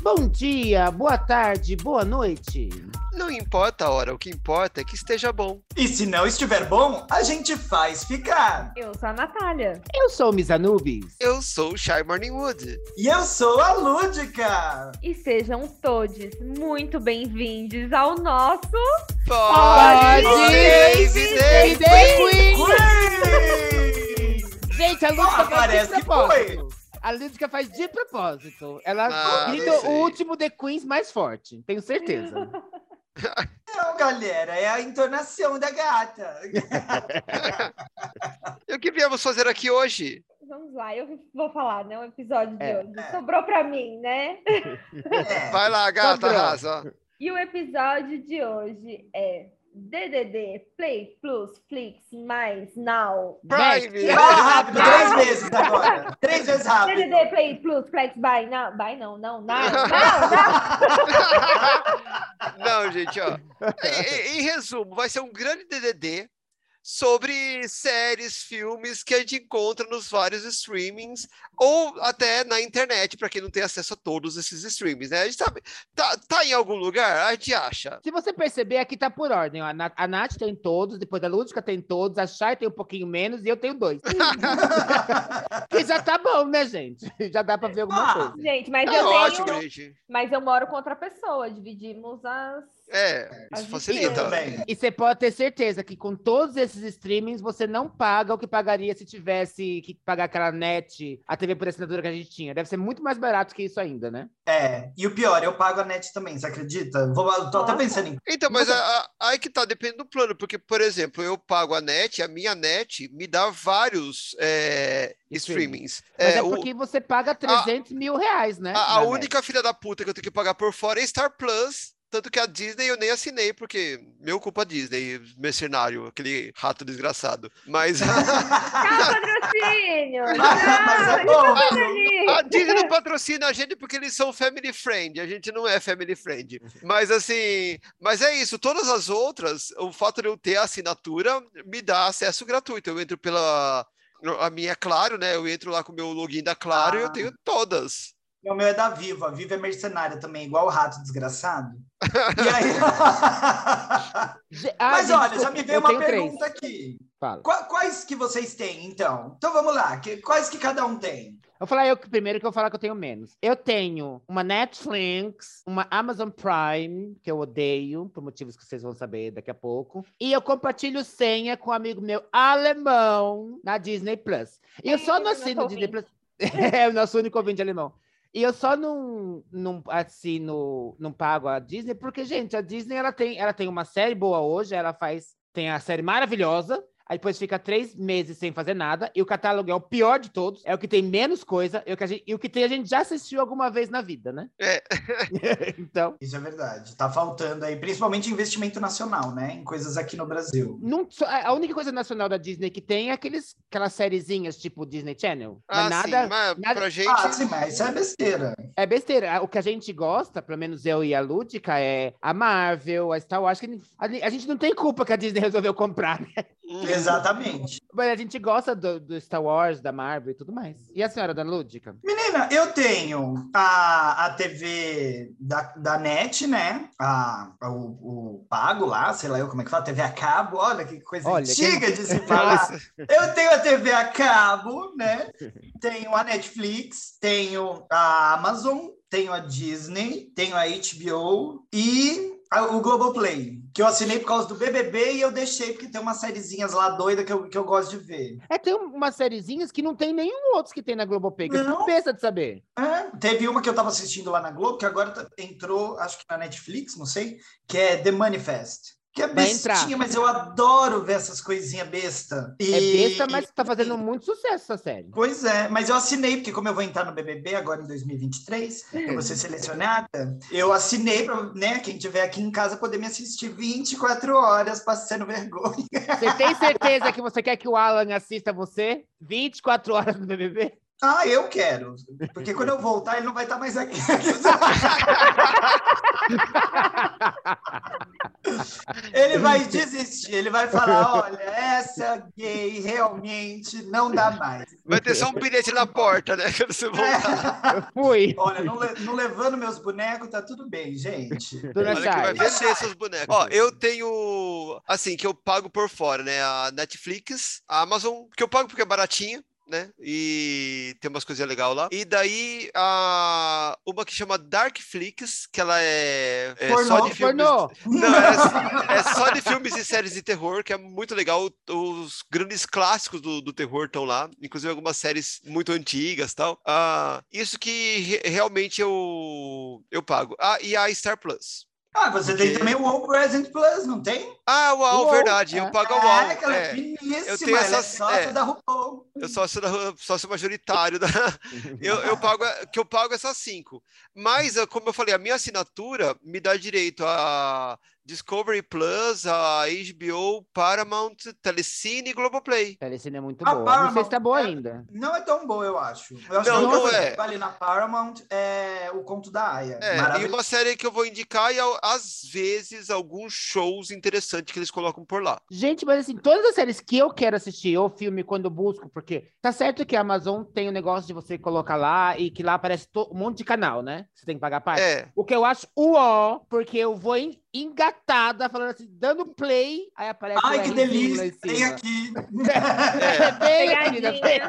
Bom dia, boa tarde, boa noite. Não importa a hora, o que importa é que esteja bom. E se não estiver bom, a gente faz ficar. Eu sou a Natália. Eu sou o Miss Anubis. Eu sou o Shy Morningwood. E eu sou a Lúdica. E sejam todos muito bem-vindos ao nosso Pode, David Queen! Ui! Gente, a Lúdica faz parece que. A Lúdica faz de propósito. Ela Ah, grita sei. o último The Queens mais forte, tenho certeza. Não, galera, é a entonação da gata. E o que viemos fazer aqui hoje? Vamos lá, eu vou falar, né? O episódio de É. hoje. Sobrou pra mim, né? É. Vai lá, gata, Sobrou. arrasa. E o episódio de hoje é DDD Play Plus Flix mais Now. Prime! Fala rápido, três vezes agora. Três vezes rápido. DDD Play Plus Flex by Now. By não, não, não, não, não. Não, gente, ó. Em, em- em resumo, vai ser um grande DDD sobre séries, filmes que a gente encontra nos vários streamings ou até na internet, para quem não tem acesso a todos esses streamings, né? A gente tá, tá, tá em algum lugar, a gente acha. Se você perceber, aqui tá por ordem. ó. A, Na- a Nath tem todos, depois a Lúdica tem todos, a Chay tem um pouquinho menos e eu tenho dois. que já tá bom, né, gente? Já dá pra ver alguma Ah, coisa. Gente, mas É eu ótimo, tenho. gente. Mas eu moro com outra pessoa. Dividimos as. É, As isso facilita. também. E você pode ter certeza que com todos esses streamings você não paga o que pagaria se tivesse que pagar aquela net, a TV por assinatura que a gente tinha. Deve ser muito mais barato que isso ainda, né? É, e o pior, eu pago a net também, você acredita? Vou, tô até Nossa. pensando em. Então, mas a- a- aí que tá, depende do plano, porque, por exemplo, eu pago a net, a minha net me dá vários é, streamings. Mas é, É, o- porque você paga 300 mil reais, né? a, a única filha da puta que eu tenho que pagar por fora é Star Plus. Tanto que a Disney eu nem assinei, porque meu culpa Disney, mercenário, aquele rato desgraçado. Mas Tchau, patrocínio! Mas é Tchau, bom. ali. a Disney não patrocina a gente porque eles são family friend. A gente não é family friend. Mas assim, mas é isso. Todas as outras, o fato de eu ter a assinatura me dá acesso gratuito. Eu entro pela. A minha é Claro, né? Eu entro lá com o meu login da Claro e eu Ah. tenho todas. O meu é da Vivo. A Vivo é mercenária também, igual o rato desgraçado. E aí. Ah, Mas olha, desculpa, já me veio eu uma tenho três. pergunta aqui. Fala. Qua- Quais que vocês têm, então? Então vamos lá. Quais que cada um tem? Vou falar eu primeiro que eu vou falar que eu tenho menos. Eu tenho uma Netflix, uma Amazon Prime, que eu odeio, por motivos que vocês vão saber daqui a pouco. E eu compartilho senha com um amigo meu alemão na Disney Plus. E eu só é não o nosso assino Disney? Plus. é o nosso único ouvinte alemão. E eu só não, não assino, não pago a Disney, porque, gente, a Disney ela tem, ela tem uma série boa hoje, ela faz, tem a série maravilhosa, aí depois fica três meses sem fazer nada, e o catálogo é o pior de todos, é o que tem menos coisa, é o que a gente, e o que tem a gente já assistiu alguma vez na vida, né? É. então, Isso é verdade. Tá faltando aí, principalmente investimento nacional, né? Em coisas aqui no Brasil. não, só- a única coisa nacional da Disney que tem é aqueles, aquelas sériezinhas tipo Disney Channel. Mas Ah, nada, sim, mas nada- pra gente. Ah, sim, mas isso é besteira. É besteira. O que a gente gosta, pelo menos eu e a Lúdica, é a Marvel, a Star Wars. A gente não tem culpa que a Disney resolveu comprar, né? Exatamente. Mas a gente gosta do, do Star Wars, da Marvel e tudo mais. E a senhora, Dona Lúdica? Menina, eu tenho a, a TV da, da NET, né? A, a- o, o pago lá, sei lá eu como é que fala, TV a cabo, olha que coisa Olha, antiga de se falar. Eu tenho a TV a cabo, né? Tenho a Netflix, tenho a Amazon, tenho a Disney, tenho a HBO e o Globoplay, que eu assinei por causa do BBB e eu deixei porque tem umas sériezinhas lá doida que eu, que eu gosto de ver. É, tem umas sériezinhas que não tem nenhum outro que tem na Globoplay. Que eu Não. fico besta de saber. É, teve uma que eu tava assistindo lá na Globo, que agora tá- entrou, acho que na Netflix, não sei, que é The Manifest. Que é bestinha, mas eu adoro ver essas coisinhas besta. E- É besta, mas tá fazendo muito sucesso essa série. Pois é, mas eu assinei, porque como eu vou entrar no BBB agora em 2023, eu vou ser selecionada, eu assinei para né, quem tiver aqui em casa poder me assistir 24 horas passando vergonha. Você tem certeza que você quer que o Alan assista você 24 horas no BBB? Ah, eu quero. Porque quando eu voltar, ele não vai estar mais aqui. ele vai desistir. Ele vai falar: olha, essa gay realmente não dá mais. Vai ter só um bilhete na porta, né? Quando você voltar. Eu fui. Olha, não, le- não levando meus bonecos, tá tudo bem, gente. Dona Olha que vai vender seus bonecos. Ó, eu tenho, assim, que eu pago por fora, né? A Netflix, a Amazon, que eu pago porque é baratinha. Né? E tem umas coisinhas legais lá. E daí, a... uma que chama Darkflix, que ela é, é Pornô, só de filmes. Pornô. Não, é, é só de filmes e séries de terror, que é muito legal. Os grandes clássicos do, do terror estão lá, inclusive algumas séries muito antigas tal. Ah, isso que re- realmente eu, eu pago. Ah, e a Star Plus. Ah, você tem Porque- também o All Present Plus, não tem? Ah, uau, Uau, verdade. é. Eu pago a É, UAU. aquela É, finíssima, eu tenho ela é sócia é. da RuPaul. eu sou sócio, da- sócio majoritário. Da, eu, eu pago, que eu pago essas cinco. Mas, ah, como eu falei, a minha assinatura me dá direito a Discovery Plus, a HBO, Paramount, Telecine e Globoplay. Telecine é muito A boa. Não sei Paramount se tá boa é- ainda. Não é tão boa, eu acho. Eu acho Não, que não é. que vale na Paramount é o conto da Aya. É, e uma série que eu vou indicar e, às vezes, alguns shows interessantes que eles colocam por lá. Gente, mas assim, todas as séries que eu quero assistir, ou filme, quando eu busco, porque tá certo que a Amazon tem o negócio de você colocar lá e que lá aparece um monte de canal, né? Você tem que pagar parte. É, O que eu acho uó, porque eu vou en- engatada, falando assim, dando play, aí aparece Ai, que delícia! em Tem cima. aqui. é. vem, querida, vem.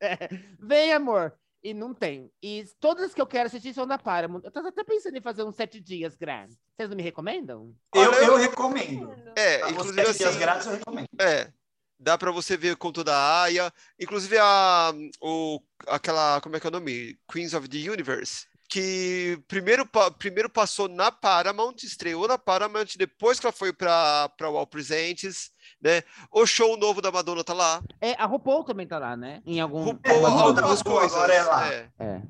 É, vem, amor. E não tem. E todas que eu quero assistir são da Paramount. Eu tava até pensando em fazer uns sete dias grátis. Vocês não me recomendam? Eu, eu eu- recomendo. é, Os inclusive sete assim. dias grátis eu recomendo. É. Dá pra você ver o conto da Aya. Inclusive a o, aquela, como é que é o nome? Queens of the Universe. Que primeiro, primeiro passou na Paramount, estreou na Paramount, depois que ela foi pra, pra Wall Presents, né? O show novo da Madonna tá lá. É, a RuPaul também tá lá, né? Em algum. RuPaul, É, algumas tá coisas. agora é lá. é. É.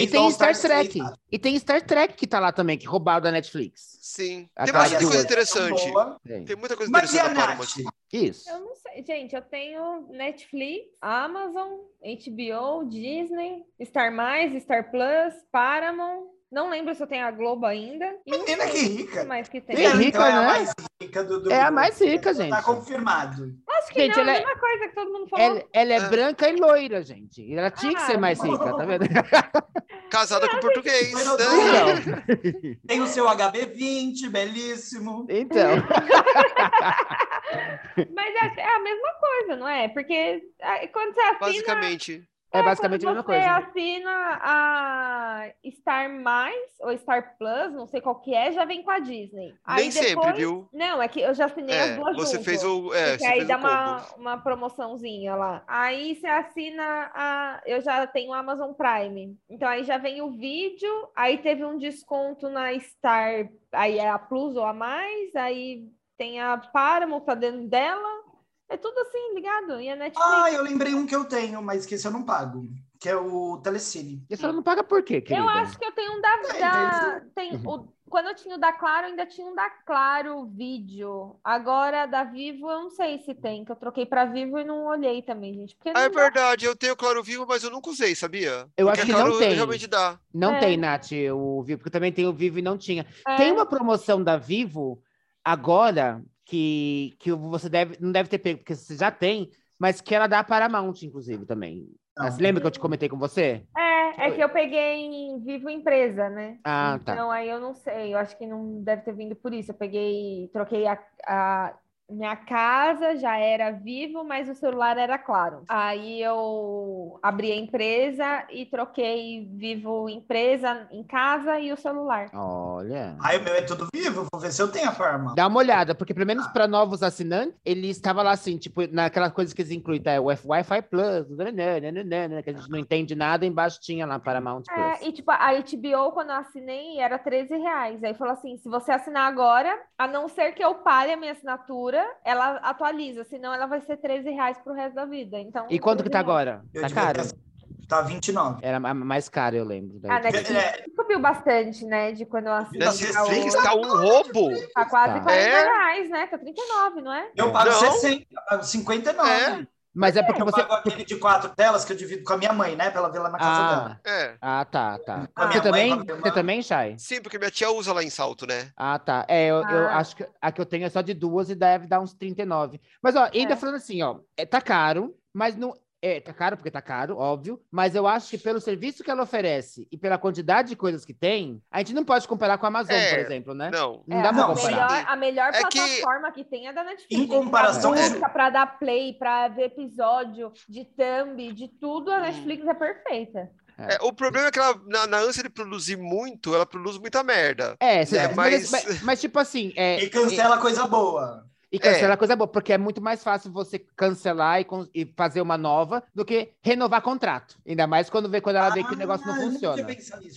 E tem Star Trek. 3? E tem Star Trek que tá lá também, que roubaram da Netflix. Sim. A Tem bastante coisa interessante. Tem. Tem muita coisa Mas e a interessante na Nath? Paramount. Isso. Eu não sei, gente, eu tenho Netflix, Amazon, HBO, Disney, Star Mais, Star Plus, Paramount. Não lembro se eu tenho a Globo ainda. E Menina, que rica. mais que tem. Ela, rica, então, é a né? mais rica do, do É a mais rica, gente. Tá confirmado. Acho que Gente, não, ela a é- mesma coisa que todo mundo falou. Ela, ela é Ah. branca e loira, gente. E Ela tinha que ser Ah, mais rica, tá vendo? Casada com português. Né? Então, Tem o seu HB20, belíssimo. então. Mas é, é a mesma coisa, não é? Porque ah, quando você assina. Basicamente. É basicamente a mesma você coisa. assina a Star Mais ou Star Plus, não sei qual que é, já vem com a Disney. Aí Nem sempre, depois- viu? Não, é que eu já assinei as É, duas você juntas. fez o. É, você aí fez dá o uma, uma promoçãozinha lá. Aí você assina a. Eu já tenho o Amazon Prime. Então aí já vem o vídeo, aí teve um desconto na Star, aí é a Plus ou a mais, aí tem a Paramount tá dentro dela. É tudo assim, ligado? E a Netflix. Ah, eu lembrei um que eu tenho, mas que esse eu não pago. Que é o Telecine. E a senhora não paga por quê, querida? Eu acho que eu tenho um da. É, da- tem o- quando eu tinha o da Claro, ainda tinha um da Claro vídeo. Agora, da Vivo, eu não sei se tem, que eu troquei pra Vivo e não olhei também, gente. Porque Ah, é dá. verdade, eu tenho Claro Vivo, mas eu nunca usei, sabia? Eu Porque acho que Claro não tem. realmente dá. Não É. tem, Nath, o Vivo, porque também tem o Vivo e não tinha. É. Tem uma promoção da Vivo agora que, que você deve, não deve ter pego, porque você já tem, mas que ela dá para Paramount, inclusive, também. Não. Você lembra que eu te comentei com você? É, é que eu peguei em Vivo Empresa, né? Ah, tá. Então aí eu não sei, eu acho que não deve ter vindo por isso. Eu peguei, troquei a, a minha casa, já era Vivo, mas o celular era Claro. Aí eu abri a empresa e troquei Vivo Empresa em casa e o celular. Olha. Ai, o meu é tudo vivo, vou ver se eu tenho a Paramount. Dá uma olhada, porque pelo menos para novos assinantes, ele estava lá assim, tipo, naquelas coisas que eles incluem, tá? O Wi-Fi Plus, nananana, que a gente não entende nada, embaixo tinha lá Paramount Plus. É, e tipo, a HBO, quando eu assinei, era 13 reais. Aí falou assim: se você assinar agora, a não ser que eu pare a minha assinatura, ela atualiza, senão ela vai ser 13 reais pro resto da vida. Então, E quanto que tá 13 reais. agora? Eu Tá caro? Tá 29. Era ma- mais caro, eu lembro. daí. A Netflix É, subiu bastante, né? De quando eu assinei. Netflix tá um roubo. Tá quase Tá. 40 É? reais, né? Tá 39, não é? eu pago Não. 60, eu pago 59. É. Mas é porque Eu você. pago aquele de quatro telas que eu divido com a minha mãe, né? Pra ela ver lá na casa dela. Ah, É. ah, tá, tá. Com a Você mãe, também? Você irmã. também, Chay? Sim, porque minha tia usa lá em salto, né? Ah, tá. É, eu, eu Ah. acho que a que eu tenho é só de duas e deve dar uns 39. Mas, ó, ainda É. falando assim, ó, é, tá caro, mas não. É, tá caro porque tá caro, óbvio. Mas eu acho que pelo serviço que ela oferece e pela quantidade de coisas que tem, a gente não pode comparar com a Amazon, É, por exemplo, né? Não. Não É, dá pra não, comparar. melhor, a melhor É que- plataforma que... tem é da Netflix. Em comparação- Pra música, pra dar play, pra ver episódio, de thumb, de tudo, a Netflix é perfeita. É, o problema é que ela, na, na ânsia de produzir muito, ela produz muita merda. É, cê- É, mas, mas- mas, mas, tipo assim. É, E cancela coisa boa. E cancelar coisa boa, porque é muito mais fácil você cancelar e, e fazer uma nova do que renovar contrato. Ainda mais quando vê quando ela vê que o negócio não Ah, funciona.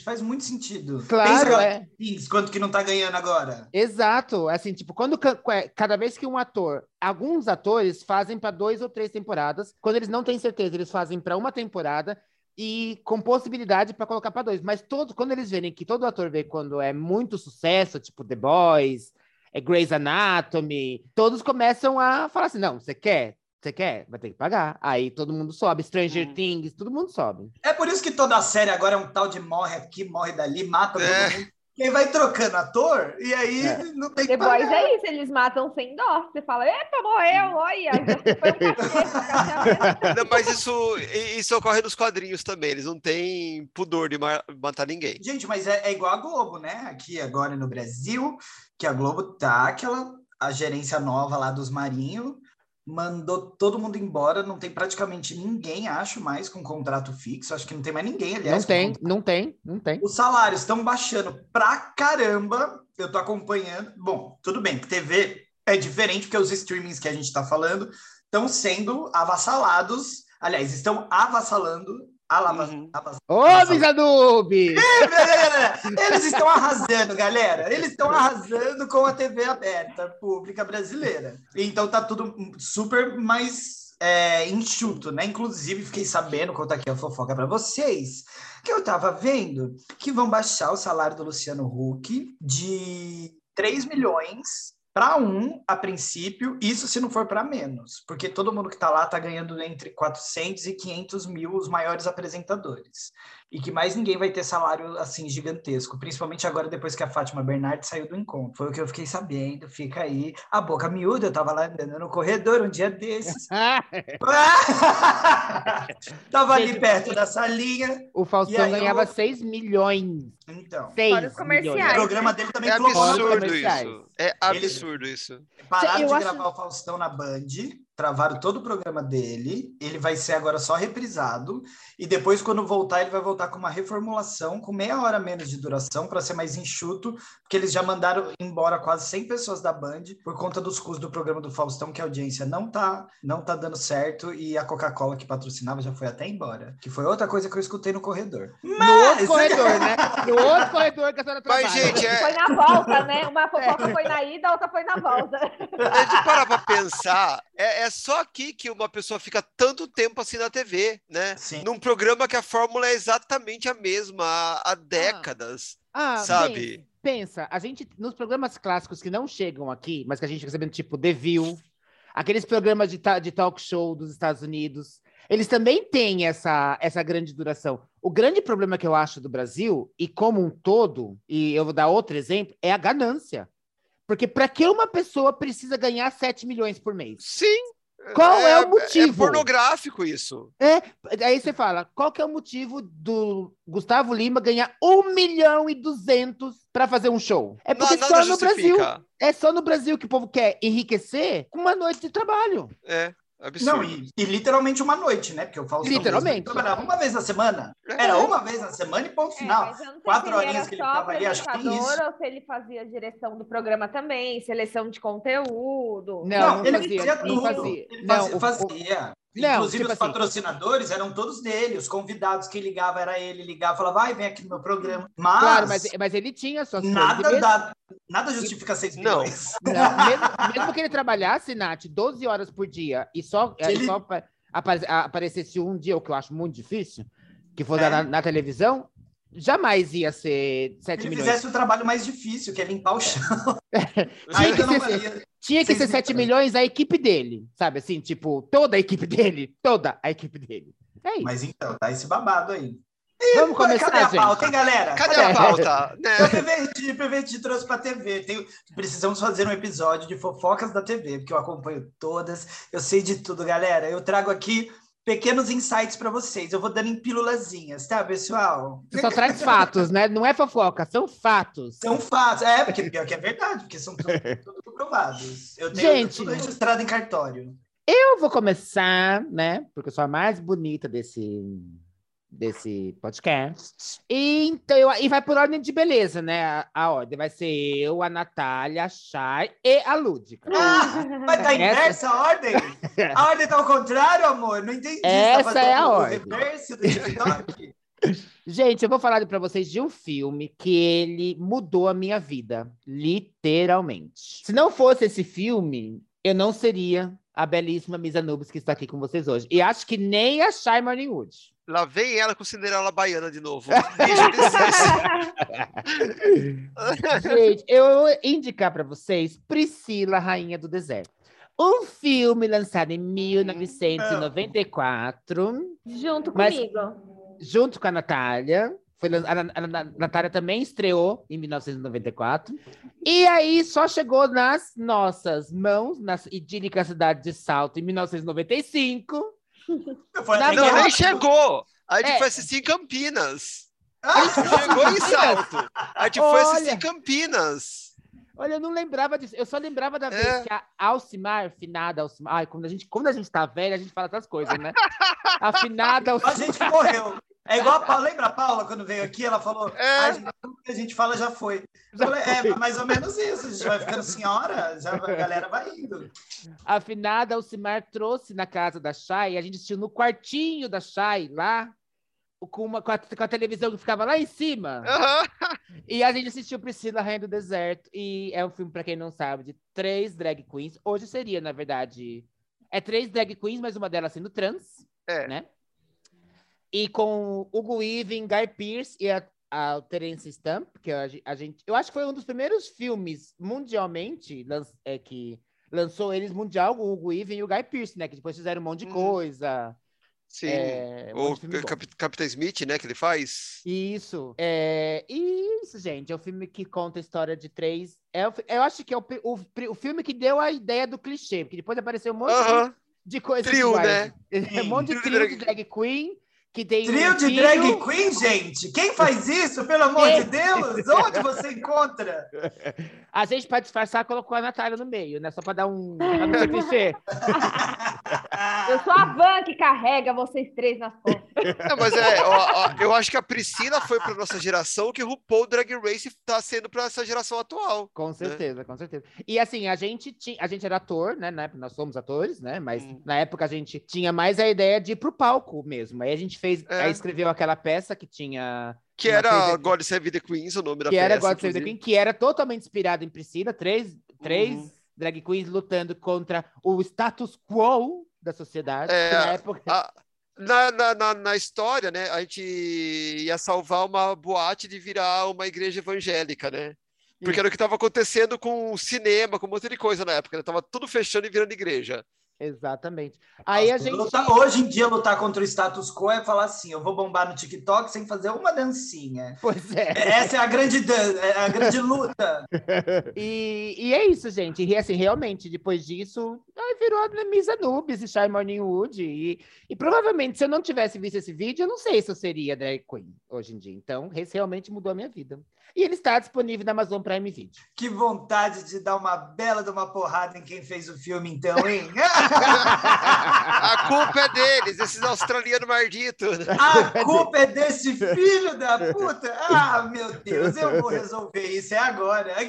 Faz muito sentido. Claro, Pensa é. Quanto que não tá ganhando agora. Exato. Assim, tipo, quando é, cada vez que um ator, alguns atores fazem para dois ou três temporadas, quando eles não têm certeza, eles fazem para uma temporada e com possibilidade para colocar para dois. Mas todo, quando eles verem que todo ator vê quando é muito sucesso, tipo The Boys, é Grey's Anatomy, todos começam a falar assim: não, você quer? Você quer? Vai ter que pagar. Aí todo mundo sobe. Stranger Hum. Things, todo mundo sobe. É por isso que toda a série agora é um tal de morre aqui, morre dali, mata É. todo mundo. Quem vai trocando ator, e aí É. não tem Boys pagar. é isso, eles matam sem dó. Você fala, epa, morreu, olha. Foi um cacete, Não, mas isso, isso ocorre nos quadrinhos também. Eles não têm pudor de ma- matar ninguém. Gente, mas é, é igual a Globo, né? Aqui agora no Brasil, que a Globo tá aquela a gerência nova lá dos Marinho mandou todo mundo embora, não tem praticamente ninguém, acho, mais com contrato fixo. Acho que não tem mais ninguém, aliás. não tem, não tem, não tem. Os salários estão baixando pra caramba. Eu tô acompanhando. Bom, tudo bem, que TV é diferente, porque os streamings que a gente tá falando estão sendo avassalados. Aliás, estão avassalando. Alava, Uhum. Ô, avassalando. Bizadubi! Eles estão arrasando, galera. Eles estão arrasando com a TV aberta pública brasileira. Então tá tudo super mais é, enxuto, né? Inclusive, fiquei sabendo, contar aqui a fofoca para vocês, que eu tava vendo que vão baixar o salário do Luciano Huck de 3 milhões para um, a princípio, isso se não for para menos, porque todo mundo que tá lá tá ganhando entre 400 e 500 mil os maiores apresentadores e que mais ninguém vai ter salário assim gigantesco, principalmente agora depois que a Fátima Bernardes saiu do encontro. Foi o que eu fiquei sabendo, fica aí. A boca miúda, eu tava lá andando no corredor um dia desses. tava ali perto da salinha. o E Faustão aí ganhava eu- 6 milhões. Então, 6 Fora os comerciais. o milhões. programa dele também É absurdo isso. É absurdo isso. Pararam Eu de acho- gravar o Faustão na Band, travaram todo o programa dele. Ele vai ser agora só reprisado. E depois, quando voltar, ele vai voltar com uma reformulação, com meia hora menos de duração, para ser mais enxuto, porque eles já mandaram embora quase 100 pessoas da Band por conta dos custos do programa do Faustão, que a audiência não tá, não tá dando certo. E a Coca-Cola que patrocinava já foi até embora. Que foi outra coisa que eu escutei no corredor. No outro Mas- corredor, né? No outro corredor que a senhora trabalha. Mas, gente, é, Foi na volta, né? Uma fofoca foi na ida, a outra foi na volta. é de parar pra pensar, é, é só aqui que uma pessoa fica tanto tempo assim na TV, né? Sim. Num programa que a fórmula é exatamente a mesma há, há décadas. Ah, sabe? Pensa, pensa, a gente, nos programas clássicos que não chegam aqui, mas que a gente fica sabendo, tipo The View, aqueles programas de, ta- de talk show dos Estados Unidos, eles também têm essa, essa grande duração. O grande problema que eu acho do Brasil, e como um todo, e eu vou dar outro exemplo, é a ganância. Porque para que uma pessoa precisa ganhar 7 milhões por mês? Sim. Qual é o motivo? É pornográfico isso. Aí você fala, qual que é o motivo do Gustavo Lima ganhar 1 milhão e 200 para fazer um show? É porque Na- só no Brasil. justifica. É só no Brasil que o povo quer enriquecer com uma noite de trabalho. É, absurdo. Não, e, e literalmente uma noite, né? Porque o Faustão Literalmente. trabalhava uma vez na semana. É. Era uma vez na semana e ponto final. É, eu não sei Quatro horinhas que ele ficava ali, acho que tem apresentador isso. Ou se ele fazia direção do programa também, seleção de conteúdo. Não, não ele fazia, fazia não tudo. fazia. Ele Não, fazia. o- fazia. Não, Inclusive, tipo os assim- patrocinadores eram todos dele. Os convidados, quem ligava era ele. Ligava, falava, vai, vem aqui no meu programa. Mas, Claro, mas, mas ele tinha suas coisas. Nada, nada justifica 6 Não. milhões. Não, mesmo, mesmo que ele trabalhasse, Nath, 12 horas por dia e só, e Ele- só apa- apare- aparecesse um dia, o que eu acho muito difícil, que for É. na, na televisão, jamais ia ser 7 Ele milhões. fizesse o trabalho mais difícil, que é limpar o chão. Tinha que ser- valia. Tinha que ser 7 milhões. a equipe dele, sabe? Assim, tipo, toda a equipe dele, toda a equipe dele. É isso. Mas então, tá esse babado aí. Vamos começar, Cadê a gente. pauta, hein, galera? Cadê a pauta? Né? Eu perverti, perverti, trouxe pra TV. Tenho- precisamos fazer um episódio de fofocas da TV, porque eu acompanho todas, eu sei de tudo, galera. Eu trago aqui pequenos insights pra vocês. Eu vou dando em pílulazinhas, tá, pessoal? Você só traz fatos, né? Não é fofoca, são fatos. São fatos. É, porque pior que é verdade, porque são tudo, tudo comprovados. Eu tenho Gente. tudo registrado em cartório. Eu vou começar, né? Porque eu sou a mais bonita desse, desse podcast. E, então, eu- e vai por ordem de beleza, né? A, a ordem vai ser eu, a Natália, a Chay e a Lúdica. Ah, vai estar Essa- inversa a ordem? A ordem tá ao contrário, amor? Não entendi. Essa tá fazendo é a ordem. do TikTok? Gente, eu vou falar para vocês de um filme que ele mudou a minha vida, literalmente. Se não fosse esse filme, eu não seria a belíssima Misa Nubes que está aqui com vocês hoje. E acho que nem a Shy Morningwood. Lá vem ela com Cinderela Baiana de novo. Gente, eu vou indicar para vocês Priscila, Rainha do Deserto. Um filme lançado em 1994, Junto comigo. junto com a Natália. Foi, lan- a, a- a Natália também estreou em 1994. E aí só chegou nas nossas mãos, na idílica cidade de Salto, em 1995. Até Não, nem chegou. A gente É. foi assistir em Campinas. Ah, Chegou em Salto. A gente foi assistir Olha. em Campinas. Olha, eu não lembrava disso. Eu só lembrava da vez É. que a Alcimar, finada Alcimar. Ai, quando a gente, quando a gente tá velha, a gente fala outras coisas, né? A finada A Alcimar. gente morreu. É igual a Paula. Lembra a Paula quando veio aqui? Ela falou: É. "Ai, gente, tudo que a gente fala já foi. Já falei, foi. é mais ou menos isso. A gente vai ficando senhora, já, a galera vai indo. A finada Alcimar trouxe na casa da Chay, a gente assistiu no quartinho da Chay, lá, com, uma, com, a, com a televisão que ficava lá em cima. Aham. E a gente assistiu Priscila, Rainha do Deserto. E é um filme, pra quem não sabe, de três drag queens. Hoje seria, na verdade, é três drag queens, mas uma delas sendo trans, É. né? E com Hugo Weaving, Guy Pearce e a, a Terence Stamp, que a, a gente... Eu acho que foi um dos primeiros filmes mundialmente lan- é, que lançou eles mundial, o Hugo Weaving e o Guy Pearce, né? Que depois fizeram um monte de Uhum. coisa. Sim. é, um o de. Cap Capitão Smith, né, que ele faz. Isso. É, isso, gente. É um filme que conta a história de três. É, eu acho que é o, o, o filme que deu a ideia do clichê, porque depois apareceu um monte de- Aham. de coisa. Trio, iguais. né? É um monte de de trio de drag queen que tem. Trio um de filho. drag queen, gente? Quem faz isso, pelo amor de Deus? Onde você encontra? A gente, para disfarçar, colocou a Natália no meio, né? Só para dar um. Pra não ser clichê. Eu sou a van que carrega vocês três nas costas. Não, mas é, ó, ó, eu acho que a Priscila foi para nossa geração o que o RuPaul Drag Race está sendo para essa geração atual. Com certeza, com certeza. E assim, a gente tinha, a gente era ator, né? Na época, nós somos atores, né? Mas Hum. na época a gente tinha mais a ideia de ir pro palco mesmo. Aí a gente fez, É. aí escreveu aquela peça que tinha. Que Uma era God Save the Queens, o nome da que peça. era God Save the inclusive. Queen, que era totalmente inspirado em Priscila, três, três Uhum. drag queens lutando contra o status quo da sociedade. É, na época... A- na, na, na, história, né, a gente ia salvar uma boate de virar uma igreja evangélica, né? Porque era o que estava acontecendo com o cinema, com um monte de coisa na época. Né? Tava tudo fechando e virando igreja. Exatamente. Aí a gente. Lutar- hoje em dia, lutar contra o status quo é falar assim: eu vou bombar no TikTok sem fazer uma dancinha. Pois é. Essa é a grande, dan- é a grande luta. E, e é isso, gente. E assim, realmente, depois disso, virou a Misa Nubes e Shy Morning Wood. E, e provavelmente, se eu não tivesse visto esse vídeo, eu não sei se eu seria drag queen hoje em dia. Então, esse realmente mudou a minha vida. E ele está disponível na Amazon Prime Video. Que vontade de dar uma bela de uma porrada em quem fez o filme, então, hein? A culpa é deles, esses australianos malditos. A culpa é desse filho da puta? Ah, meu Deus, eu vou resolver isso, é agora.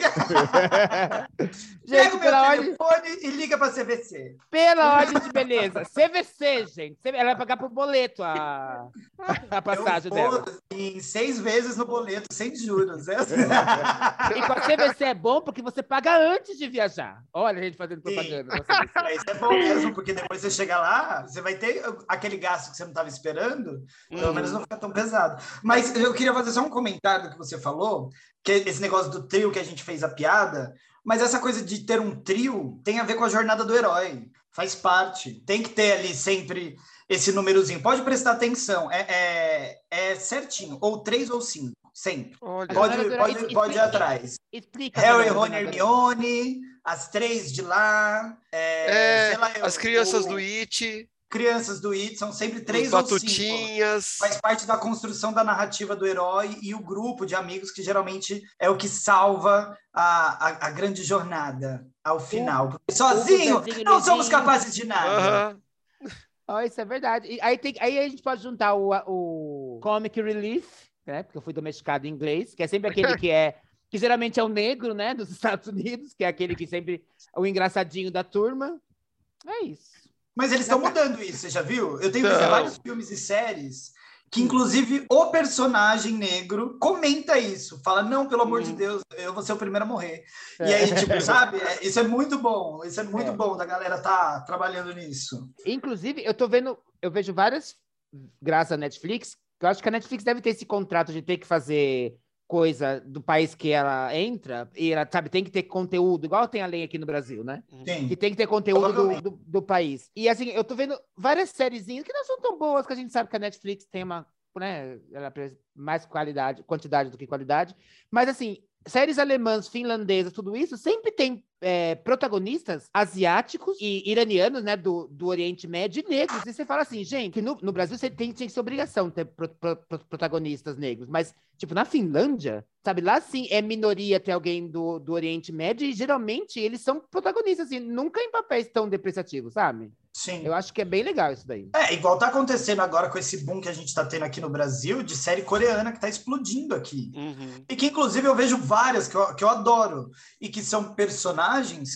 Pega gente, o meu pela ordem, telefone e liga para CVC. pela ordem de beleza. CVC, gente. Ela vai pagar por boleto a, a passagem eu vou, dela. em seis vezes no boleto, sem juros. É assim. E com a CVC é bom porque você paga antes de viajar. Olha a gente fazendo propaganda. Isso é bom mesmo, porque depois você chega lá, você vai ter aquele gasto que você não estava esperando, pelo Uhum. menos não fica tão pesado. Mas eu queria fazer só um comentário do que você falou, que é esse negócio do trio que a gente fez a piada, mas essa coisa de ter um trio tem a ver com a jornada do herói, faz parte. Tem que ter ali sempre esse númerozinho. Pode prestar atenção, é, é, é certinho, ou três ou cinco, sempre. Olha. Pode, pode, pode ir explica. atrás. Explica. Harry, Fernanda. Hermione, as três de lá, é, É, sei lá, as crianças o- do It, crianças do It são sempre os três ou cinco. Batutinhas. Faz parte da construção da narrativa do herói e o grupo de amigos que geralmente é o que salva a, a, a grande jornada ao final. Porque sozinho não somos capazes de nada. Aham. Ó, isso é verdade. E aí, tem, aí a gente pode juntar o, o Comic Relief, né? Porque eu fui domesticado em inglês, que é sempre aquele que é. Que geralmente é o negro, né? Dos Estados Unidos, que é aquele que sempre. O engraçadinho da turma. É isso. Mas eles estão mudando isso, você já viu? Eu tenho visto Não. vários filmes e séries que, inclusive, o personagem negro comenta isso. Fala, não, pelo amor de Hum. Deus, eu vou ser o primeiro a morrer. É. E aí, tipo, sabe? É, Isso é muito bom. Isso é muito É. bom da galera tá trabalhando nisso. Inclusive, eu tô vendo, eu vejo várias, graças à Netflix, eu acho que a Netflix deve ter esse contrato de ter que fazer coisa do país que ela entra, e ela, sabe, tem que ter conteúdo, igual tem a lei aqui no Brasil, né? Sim. Que tem que ter conteúdo do, do, do país. E assim, eu tô vendo várias sériezinhas que não são tão boas, que a gente sabe que a Netflix tem uma, né, ela mais qualidade, quantidade do que qualidade. Mas assim, séries alemãs, finlandesas, tudo isso, sempre tem é, protagonistas asiáticos e iranianos, né, do, do Oriente Médio e negros. E você fala assim, gente, que no, no Brasil você tem, tinha que ser obrigação ter pro- pro- protagonistas negros, mas, tipo, na Finlândia, sabe, lá sim é minoria ter alguém do, do Oriente Médio e geralmente eles são protagonistas, assim, nunca em papéis tão depreciativos, sabe? Sim. Eu acho que é bem legal isso daí. É, igual tá acontecendo agora com esse boom que a gente tá tendo aqui no Brasil de série coreana que tá explodindo aqui. Uhum. E que, inclusive, eu vejo várias que eu, que eu adoro. E que são personagens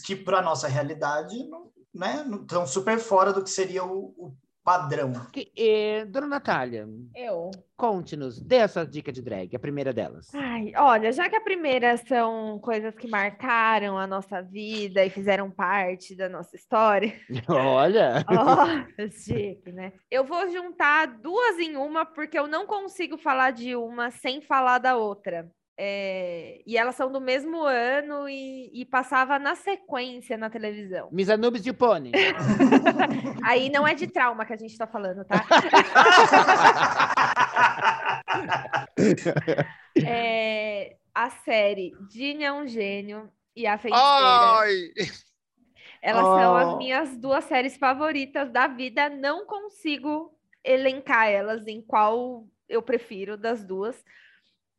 que, para nossa realidade, não, né, não estão super fora do que seria o, o padrão. Que, eh, Dona Natália, Eu. conte-nos, dê a sua dica de drag, a primeira delas. Ai, olha, já que a primeira são coisas que marcaram a nossa vida e fizeram parte da nossa história, Olha! ó, chique, né? Eu vou juntar duas em uma porque eu não consigo falar de uma sem falar da outra. É, e elas são do mesmo ano e, e passava na sequência na televisão. Miss Anubis e o Pony. Aí não é de trauma que a gente tá falando, tá? É, a série Ginny é um gênio e a feiticeira. Ai! Elas são as Oh. minhas duas séries favoritas da vida. Não consigo elencar elas em qual eu prefiro das duas.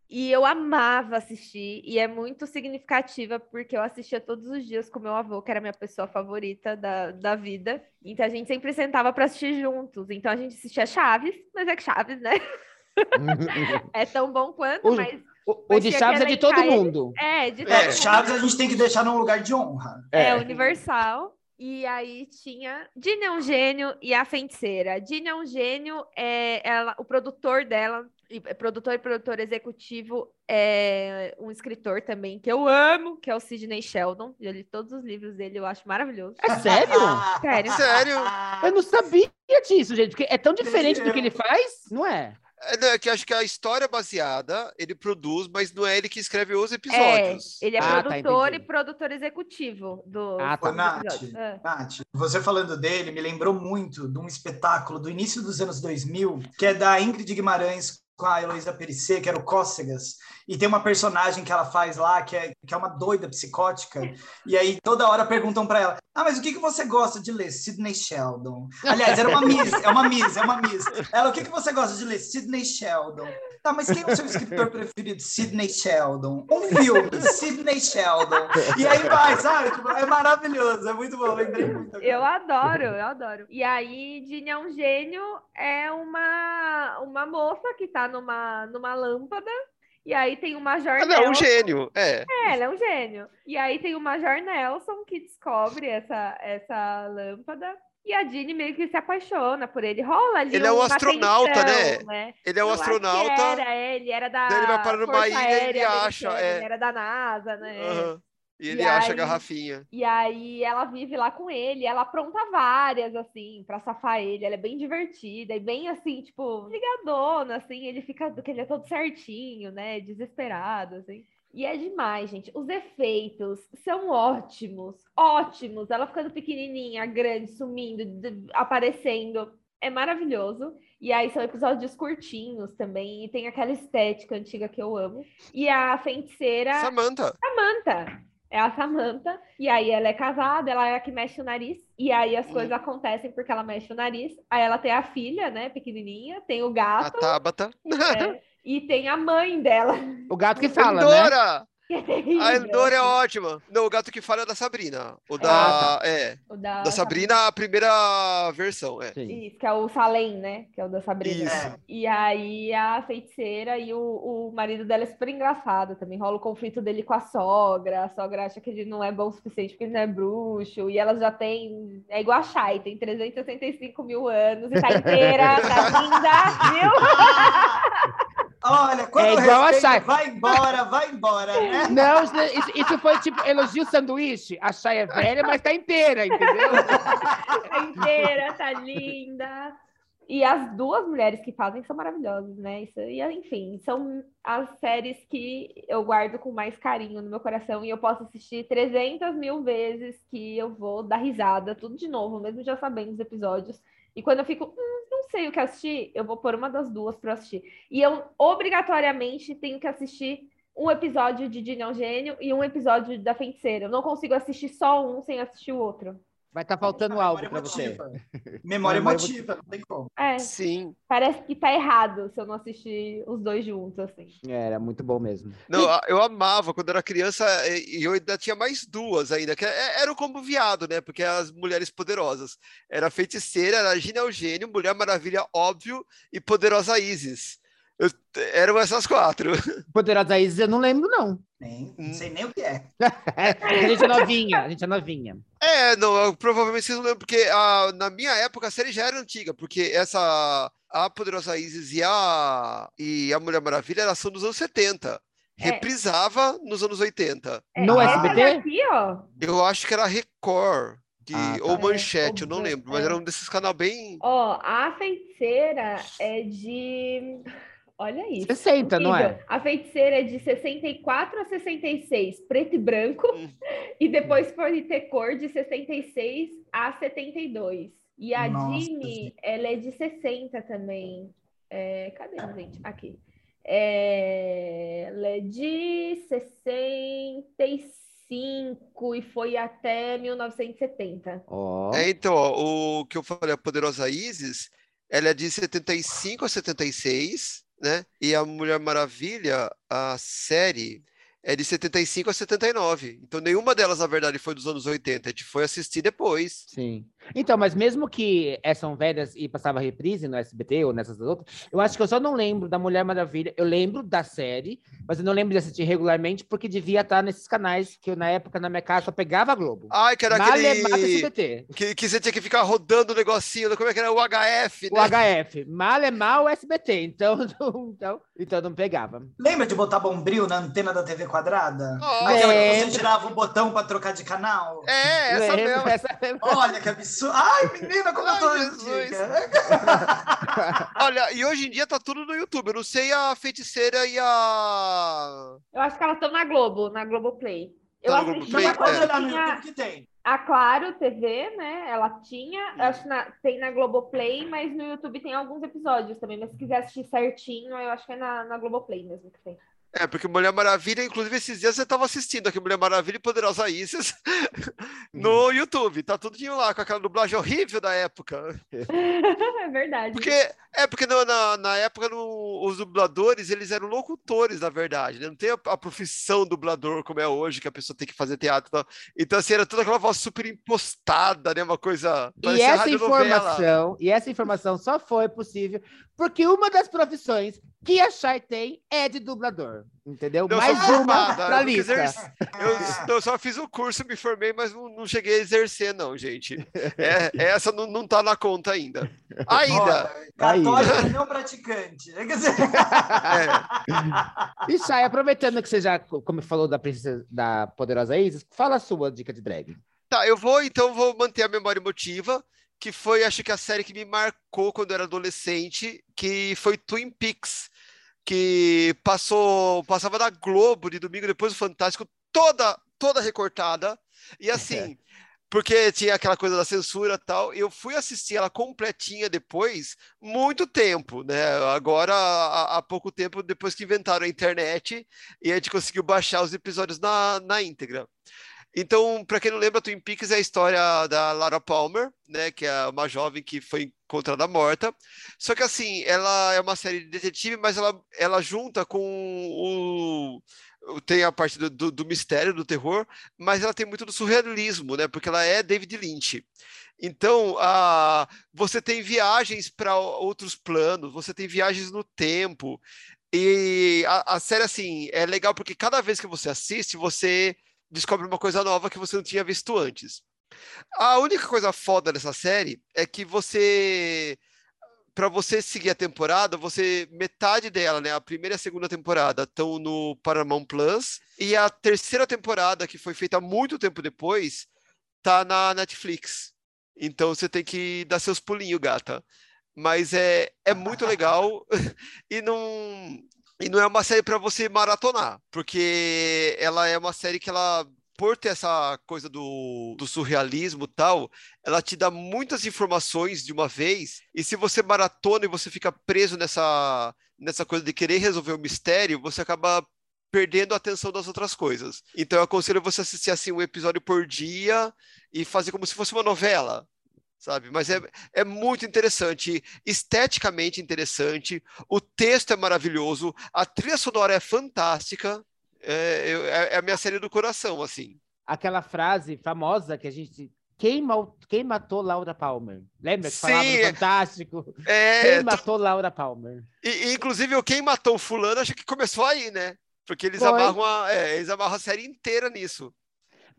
E eu amava assistir, e é muito significativa, porque eu assistia todos os dias com meu avô, que era a minha pessoa favorita da, da vida. Então a gente sempre sentava para assistir juntos. Então a gente assistia Chaves, mas é que Chaves, né? É tão bom quanto, O- mas o, o de Chaves é de todo ele. mundo. é de É, todo mundo. Chaves a gente tem que deixar num lugar de honra. É, universal. E aí tinha Dina é um gênio e a feiticeira. Dina é um gênio, é ela, o produtor dela, é produtor e produtor executivo é um escritor também que eu amo, que é o Sidney Sheldon. Já li todos os livros dele, eu acho maravilhoso. É sério? Sério. Sério? Eu não sabia disso, gente, porque é tão diferente do que ele faz, não é? É, não, é que acho que a história baseada ele produz, mas não é ele que escreve os É, episódios. ele é Ah, tá, produtor e entendi. produtor executivo do Ah, tá. Ô, Nath. É. Nath, você falando dele me lembrou muito de um espetáculo do início dos anos 2000, que é da Ingrid Guimarães com a Heloísa Perissé, que era o Cócegas, e tem uma personagem que ela faz lá, que é, que é uma doida psicótica, e aí toda hora perguntam para ela, ah, mas o que, que você gosta de ler? Sidney Sheldon. Aliás, era uma Miss, é uma Miss, é uma Miss. Ela, o que, que você gosta de ler? Sidney Sheldon. Tá, mas quem é o seu escritor preferido? Sidney Sheldon. Um filme, Sidney Sheldon. E aí vai, sabe? Tipo, é maravilhoso, é muito bom, lembrei muito. Eu adoro, eu adoro. E aí, Ginny é um gênio, é uma, uma moça que tá numa, numa lâmpada, e aí tem o Major Ah, não, um Nelson. gênio. É. É, ela é um gênio. E aí tem o Major Nelson que descobre essa, essa lâmpada. E a Dini meio que se apaixona por ele. Rola ali Ele é um astronauta, tensão, né? Ele é um Eu astronauta. Era, é, ele era da. Daí ele vai parar numa ilha e ele acha, é. Ele era da NASA, né? Aham. E ele E acha a aí- garrafinha. E aí ela vive lá com ele, ela apronta várias, assim, pra safar ele. Ela é bem divertida e bem assim, tipo, ligadona, assim, ele fica, que ele é todo certinho, né? Desesperado, assim. E é demais, gente. Os efeitos são ótimos, ótimos. Ela ficando pequenininha, grande, sumindo, aparecendo. É maravilhoso. E aí são episódios curtinhos também. E tem aquela estética antiga que eu amo. E a feiticeira. Samantha. Samantha. É a Samantha. E aí ela é casada, ela é a que mexe o nariz. E aí as Hum. coisas acontecem porque ela mexe o nariz. Aí ela tem a filha, né, pequenininha, tem o A gato Tabata. é, e tem a mãe dela. O gato que fala, né? É A Endora é assim. ótima. Não, o gato que fala é da Sabrina. O da. É. O da, Da Sabrina, a primeira versão, é. Sim. Isso, que é o Salem, né? Que é o da Sabrina. Isso. É. E aí a feiticeira e o, o marido dela é super engraçado também. Rola o conflito dele com a sogra. A sogra acha que ele não é bom o suficiente porque ele não é bruxo. E ela já tem. É igual a Shai, tem 365 mil anos e tá inteira, tá linda, viu? Olha, quando É eu igual a respeito, Chay. vai embora, vai embora, né? Não, isso, isso- foi tipo elogio sanduíche. A Chay é velha, mas tá inteira, entendeu? Tá inteira, tá linda. E as duas mulheres que fazem são maravilhosas, né? Isso, e, enfim, são as séries que eu guardo com mais carinho no meu coração e eu posso assistir 300 mil vezes que eu vou dar risada, tudo de novo, mesmo já sabendo os episódios. E quando eu fico, hum, sei o que assistir, eu vou pôr uma das duas para assistir. E eu obrigatoriamente tenho que assistir um episódio de um Gênio e um episódio da Feiticeira. Eu não consigo assistir só um sem assistir o outro. Vai estar faltando Memória algo pra você. Memória emotiva, não tem como. É. Sim. Parece que tá errado se eu não assistir os dois juntos, assim. É, Era muito bom mesmo. Não, eu amava quando era criança e eu ainda tinha mais duas ainda, que é- era o combo viado, né? Porque as mulheres poderosas. Era feiticeira, era Gina Eugênio, Mulher Maravilha, óbvio, e Poderosa Isis. Eu- eram essas quatro. Poderosa Isis, eu não lembro, não. Nem, não sei nem o que é. a gente é novinha, a gente é novinha. É, não, eu- provavelmente vocês não lembram, porque a, na minha época a série já era antiga, porque essa. A Poderosa Isis e a, e a Mulher Maravilha elas são dos anos 70. É. Reprisava nos anos 80. É, No essa SBT? ó. Eu acho que era Record. de- Ah, tá. ou É, Manchete, eu ou não Ban- lembro, mas é. era um desses canal bem. Ó, a feiticeira é de. Olha isso. 60, não é? A feiticeira é de 64 a 66, preto e branco. Hum. E depois foi ter cor de 66 a 72. E a Nossa, gente. ela é de 60 também. É, cadê, gente? Aqui. É, ela é de 65 e foi até 1970. Ó. É, então, ó, o que eu falei, a Poderosa Isis, ela é de 75 a 76, né? E a Mulher Maravilha, a série, é de 75 a 79. Então, nenhuma delas, na verdade, foi dos anos 80. A gente foi assistir depois. Sim. Então, mas mesmo que é, são velhas e passava reprise no SBT ou nessas outras, eu acho que eu só não lembro da Mulher Maravilha. Eu lembro da série, mas eu não lembro de assistir regularmente porque devia estar nesses canais que eu, na época, na minha casa, só pegava a Globo. Ai, que era aquele... SBT. Que, que você tinha que ficar rodando o negocinho, como é que era? O HF, O né? HF. Malemar o SBT. Então, não- então, então não pegava. Lembra de botar bombril na antena da TV quadrada? Ó, Aquela que você tirava o botão para trocar de canal? É, essa Lembro, mesmo. essa mesmo. Olha que absurdo. Ai, menina, como eu tô Ai, Jesus. Olha, e hoje em dia tá tudo no YouTube. Eu não sei a feiticeira e a. Eu acho que elas estão na Globo, na Globoplay. Eu Tá assisti Globoplay? uma pode coisa que tinha que tem. a Claro TV, né? Ela tinha, eu acho que na- tem na Globoplay, mas no YouTube tem alguns episódios também. Mas se quiser assistir certinho, eu acho que é na, na Globoplay mesmo que tem. É, porque Mulher Maravilha, inclusive esses dias você tava assistindo aqui Mulher Maravilha e Poderosa Isis no YouTube. Tá tudinho lá com aquela dublagem horrível da época. é verdade. Porque é porque no- na, na época no- os dubladores eles eram locutores, na verdade, né? Não tem a, a profissão dublador como é hoje, que a pessoa tem que fazer teatro. tal. Então, assim, era toda aquela voz super impostada, né? Uma coisa. E essa informação, e essa informação só foi possível porque uma das profissões que a Chay tem é de dublador. Entendeu? Não Mais uma formada, pra lista. Eu, eu só fiz o curso, me formei, mas não, não cheguei a exercer, não, gente. É, essa não, não tá na conta ainda. Ainda. Católico não praticante. Quer dizer, É. E Chay, aproveitando que você já co- como falou da princesa da poderosa Isis, fala a sua dica de drag. Tá, eu vou, então, vou manter a memória emotiva, que foi, acho que a série que me marcou quando eu era adolescente, que foi Twin Peaks, que passou, passava na Globo de domingo depois do Fantástico, toda, toda recortada, e assim, porque tinha aquela coisa da censura e tal, eu fui assistir ela completinha depois, muito tempo, né? Agora, há, há pouco tempo, depois que inventaram a internet, e a gente conseguiu baixar os episódios na, na íntegra. Então, para quem não lembra, Twin Peaks é a história da Lara Palmer, né, que é uma jovem que foi encontrada morta. Só que assim, ela é uma série de detetive, mas ela, ela junta com o tem a parte do, do, do mistério, do terror, mas ela tem muito do surrealismo, né? Porque ela é David Lynch. Então, a, você tem viagens para outros planos, você tem viagens no tempo. E a, a série, assim, é legal porque cada vez que você assiste, você descobre uma coisa nova que você não tinha visto antes. A única coisa foda dessa série é que você para você seguir a temporada, você metade dela, né, a primeira e a segunda temporada estão no Paramount Plus e a terceira temporada que foi feita muito tempo depois tá na Netflix. Então você tem que dar seus pulinhos, gata. Mas é, é muito legal e não e não é uma série para você maratonar, porque ela é uma série que ela por ter essa coisa do, do surrealismo tal, ela te dá muitas informações de uma vez, e se você maratona e você fica preso nessa, nessa coisa de querer resolver o mistério, você acaba perdendo a atenção das outras coisas. Então eu aconselho você assistir assim um episódio por dia e fazer como se fosse uma novela, sabe? Mas é, é muito interessante, esteticamente interessante, o texto é maravilhoso, a trilha sonora é fantástica, é, é- é a minha série do coração, assim. Aquela frase famosa que a gente. Quem, mal- quem matou Laura Palmer? Lembra que falava Sim, no é- Fantástico? É, Quem to- matou Laura Palmer? e, inclusive, o quem matou o fulano, acho que começou aí, né? Porque eles Foi. amarram, a, é, eles amarram a série inteira nisso.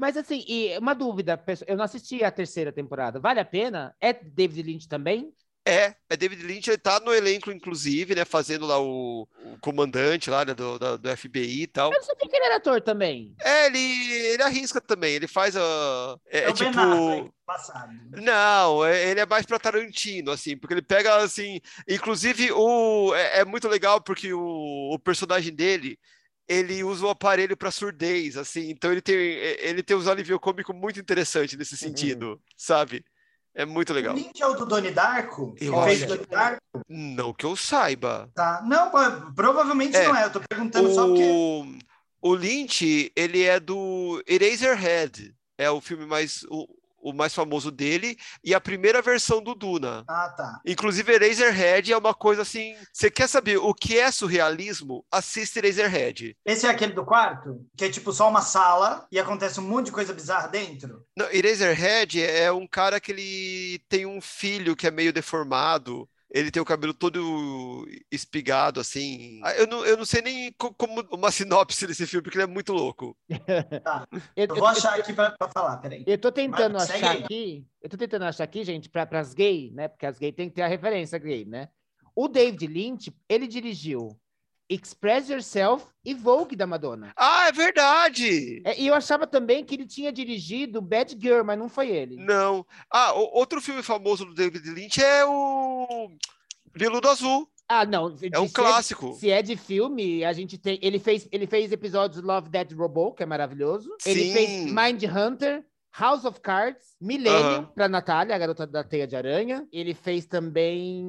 Mas assim, e uma dúvida, pessoal, eu não assisti a terceira temporada. Vale a pena? É David Lynch também? É, é David Lynch, ele tá no elenco, inclusive, né? Fazendo lá o, o comandante lá, né, do, da- do FBI e tal. Eu não sabia que ele era ator também. É, ele, ele arrisca também, ele faz a. É, É, é tipo. Passado. Não, é- ele é mais pra Tarantino, assim, porque ele pega, assim, inclusive o, é, é muito legal porque o, o personagem dele, ele usa o aparelho para surdez, assim, então ele tem, ele tem uns alívio cômico muito interessante nesse sentido, sabe? É muito legal. O Lynch é o do Donnie Darko? Eu Que fez Darko? Não que eu saiba. Tá. Não, provavelmente É, não é. Eu tô perguntando só porque. O, o Lynch, ele é do Eraserhead, é o filme mais, o, o mais famoso dele, e a primeira versão do Duna. Ah, tá. Inclusive, Eraserhead é uma coisa assim. Você quer saber o que é surrealismo? Assiste Eraserhead. Esse é aquele do quarto? Que é tipo só uma sala e acontece um monte de coisa bizarra dentro? Não, Eraserhead é um cara que ele tem um filho que é meio deformado. Ele tem o cabelo todo espigado, assim. Ah, Eu não, eu não sei nem co- como uma sinopse desse filme, porque ele é muito louco. Eu, Eu vou achar aqui pra, pra falar, peraí. eu tô tentando Mas achar aí. aqui. Eu tô tentando achar aqui, gente, para as gays, né? Porque as gays têm que ter a referência gay, né? O David Lynch, ele dirigiu Express Yourself e Vogue da Madonna. Ah, é verdade! É, e eu achava também que ele tinha dirigido Bad Girl, mas não foi ele. Não. Ah, o- outro filme famoso do David Lynch é o Veludo Azul. Ah, não. É um se clássico. se é de filme, a gente tem. Ele fez, ele fez episódios Love Dead Robot, que é maravilhoso. Ele Sim. fez Mind Hunter, House of Cards, Millennium, Aham. pra Natália, a garota da teia de aranha. Ele fez também.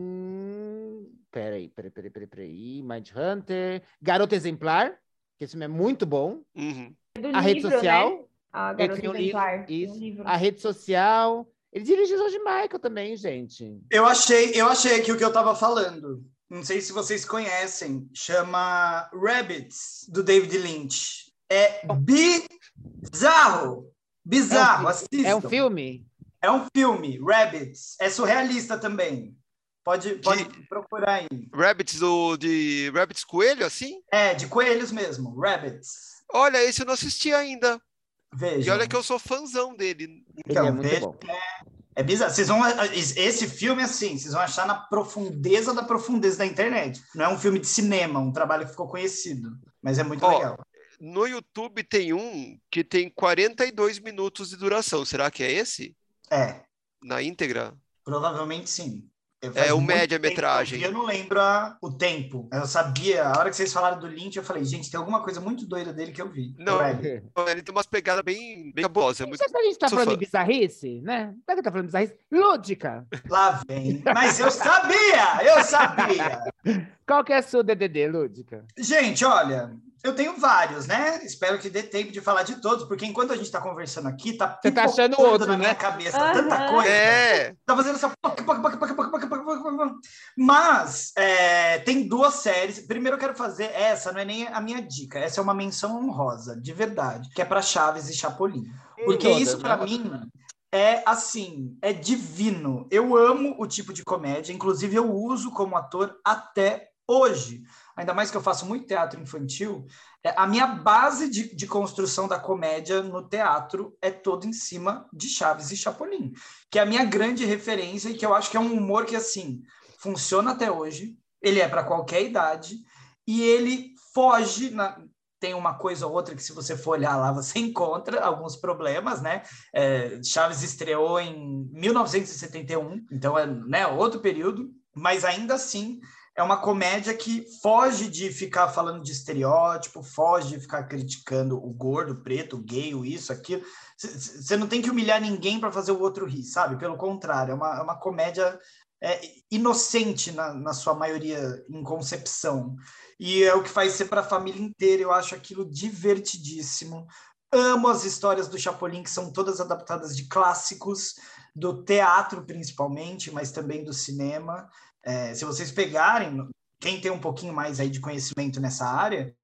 Peraí, peraí, peraí, peraí, peraí. Mind Hunter, Garota Exemplar, que esse filme é muito bom. Uhum. Do A rede livro, social. Né? A É, garota um livro, exemplar. um isso. livro. A rede social. Ele dirigiu George Michael também, gente. Eu achei, eu achei aqui o que eu tava falando. Não sei se vocês conhecem. Chama Rabbits, do David Lynch. É bizarro. Bizarro, assistam. É um filme? É um filme, Rabbits. É surrealista também. Pode, pode procurar aí. Rabbits do, de Rabbits Coelho, assim? É, de coelhos mesmo, Rabbits. Olha, esse eu não assisti ainda. Veja. E olha que eu sou fãzão dele. Então, é veja, bom. É bizarro. Vocês vão, esse filme, assim, vocês vão achar na profundeza da profundeza da internet. Não é um filme de cinema, um trabalho que ficou conhecido. Mas é muito Ó, legal. No YouTube tem um que tem 42 minutos de duração. Será que é esse? É, Na íntegra? provavelmente sim. É, o média-metragem. Eu não lembro a- o tempo. Eu sabia, a hora que vocês falaram do Lynch, eu falei, gente, tem alguma coisa muito doida dele que eu vi. Não. Ele tem umas pegadas bem, bem cabosas. É muito... Que a gente tá Sou falando fã. de bizarrice, né? Já que tá falando de bizarrice, lúdica. Lá vem. Mas eu sabia, eu sabia. Qual que é a sua DDD, lúdica? Gente, olha, eu tenho vários, né? Espero que dê tempo de falar de todos, porque enquanto a gente está conversando aqui, tá Você tá achando outro, na né? minha cabeça, uhum. tanta coisa. É. Tá fazendo essa. Mas é, tem duas séries. Primeiro eu quero fazer essa, não é nem a minha dica. Essa é uma menção honrosa, de verdade, que é para Chaves e Chapolin. Porque isso, né? para mim, é assim, é divino. Eu amo o tipo de comédia, inclusive eu uso como ator até hoje. Ainda mais que eu faço muito teatro infantil. É, a minha base de, de construção da comédia no teatro é toda em cima de Chaves e Chapolin, que é a minha grande referência e que eu acho que é um humor que assim funciona até hoje. Ele é para qualquer idade e ele foge na, tem uma coisa ou outra que, se você for olhar lá, você encontra alguns problemas, né? É, Chaves estreou em 1971, então é né, outro período, mas ainda assim é uma comédia que foge de ficar falando de estereótipo, foge de ficar criticando o gordo, o preto, o gay, o isso, aquilo. Você não tem que humilhar ninguém para fazer o outro rir, sabe? Pelo contrário, é uma, é uma comédia é, inocente na, na sua maioria em concepção. E é o que faz ser para a família inteira. Eu acho aquilo divertidíssimo. Amo as histórias do Chapolin, que são todas adaptadas de clássicos, do teatro principalmente, mas também do cinema. É, se vocês pegarem, quem tem um pouquinho mais aí de conhecimento nessa área,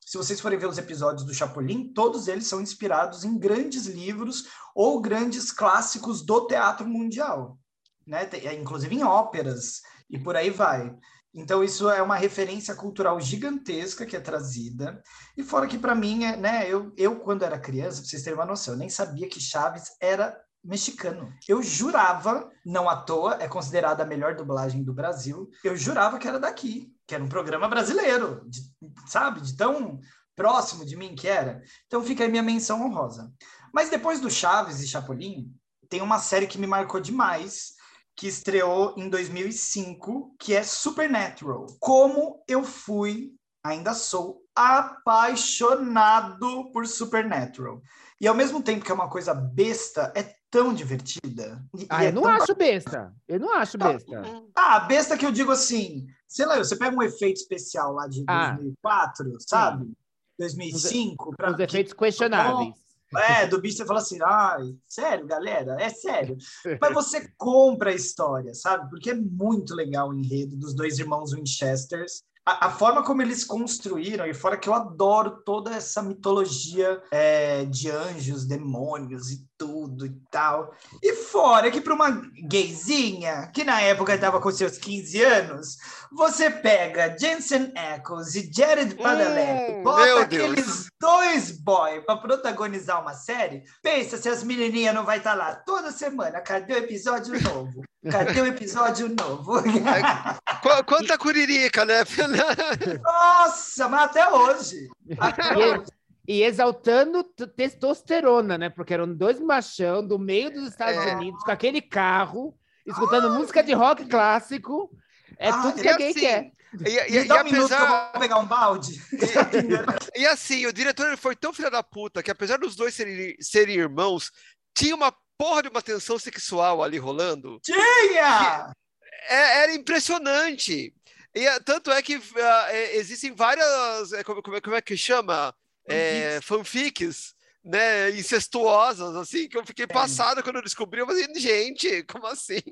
se vocês forem ver os episódios do Chapolin, todos eles são inspirados em grandes livros ou grandes clássicos do teatro mundial, né? Inclusive em óperas e por aí vai. Então, isso é uma referência cultural gigantesca que é trazida. E fora que, para mim, é, né, eu, eu, quando era criança, pra vocês terem uma noção, eu nem sabia que Chaves era mexicano. Eu jurava, não à toa, é considerada a melhor dublagem do Brasil, eu jurava que era daqui, que era um programa brasileiro, de, sabe? De tão próximo de mim que era. Então, fica aí minha menção honrosa. Mas depois do Chaves e Chapolin, tem uma série que me marcou demais, que estreou em 2005, que é Supernatural. Como eu fui, ainda sou apaixonado por Supernatural. E ao mesmo tempo que é uma coisa besta, é tão divertida. Ah, é eu não acho besta. Eu não acho besta. ah, besta que eu digo assim, sei lá, você pega um efeito especial lá de Ah. 2004, sabe? 2005, pra- Os efeitos questionáveis. é, do bicho você fala assim, ai, sério, galera, é sério. Mas você compra a história, sabe? Porque é muito legal o enredo dos dois irmãos Winchesters. A, a forma como eles construíram, e fora que eu adoro toda essa mitologia é, de anjos, demônios e tudo e tal. E fora que para uma gayzinha, que na época estava com seus 15 anos, você pega Jensen Ackles e Jared Padalecki, Hum, bota aqueles Deus. dois boy para protagonizar uma série, pensa se as menininhas não vai estar lá toda semana, cadê o episódio novo? Cadê o episódio novo? Qu- Quanta curirica, né? Nossa, mas até hoje. Até hoje. E exaltando testosterona, né? Porque eram dois machão do meio dos Estados É. Unidos, com aquele carro, escutando música de rock clássico. É Ah, tudo que e alguém assim, quer. E, e- e dá um minuto que eu apesar, vou pegar um balde. e assim, o diretor ele foi tão filho da puta que apesar dos dois serem, serem irmãos, tinha uma porra de uma tensão sexual ali rolando. Tinha! É- era impressionante. E é- tanto é que é, existem várias. é, como, como é, como é que chama? É, fanfics, né? Incestuosas, assim, que eu fiquei passado quando eu descobri. Eu falei, gente, como assim?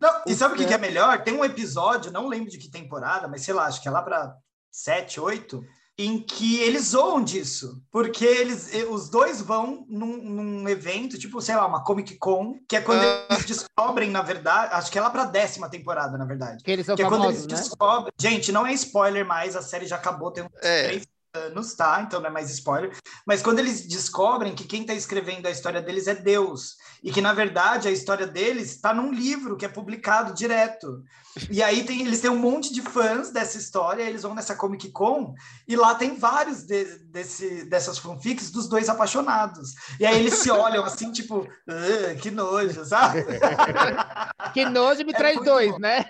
Não, e sabe o que, Os- que é melhor? Tem um episódio, não lembro de que temporada, mas sei lá, acho que é lá para 7, 8, em que eles zoam disso, porque eles, os dois vão num, num, evento, tipo, sei lá, uma Comic Con, que é quando uh... eles descobrem, na verdade, acho que é lá pra décima temporada, na verdade. Que eles são que famosos, é quando eles né? descobrem. Gente, não é spoiler mais, a série já acabou, tem uns É. três anos, tá? Então não é mais spoiler. Mas quando eles descobrem que quem tá escrevendo a história deles é Deus, e que, na verdade, a história deles está num livro que é publicado direto. E aí tem, eles têm um monte de fãs dessa história, eles vão nessa Comic Con, e lá tem vários de- desse, dessas fanfics dos dois apaixonados. E aí eles se olham assim, tipo, "Ah, que nojo, sabe? Que nojo me É traz dois, bom. né?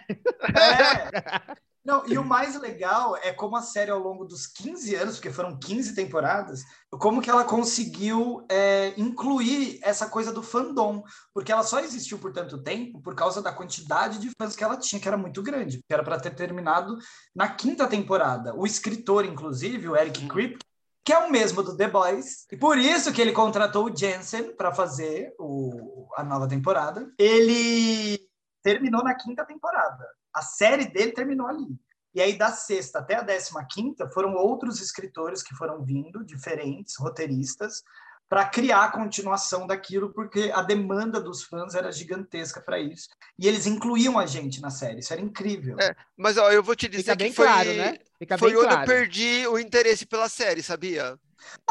É. Não, e o mais legal é como a série, ao longo dos 15 anos, porque foram 15 temporadas, como que ela conseguiu é, incluir essa coisa do fandom. Porque ela só existiu por tanto tempo por causa da quantidade de fãs que ela tinha, que era muito grande. Que era para ter terminado na quinta temporada. O escritor, inclusive, o Eric Kripke, que é o mesmo do The Boys. E por isso que ele contratou o Jensen para fazer o, a nova temporada. Ele terminou na quinta temporada. A série dele terminou ali. E aí, da sexta até a décima quinta, foram outros escritores que foram vindo, diferentes, roteiristas, para criar a continuação daquilo, porque a demanda dos fãs era gigantesca para isso. E eles incluíam a gente na série, isso era incrível. É, Mas ó, eu vou te dizer Fica bem que foi, claro, né? Fica foi bem onde eu claro. perdi o interesse pela série, sabia?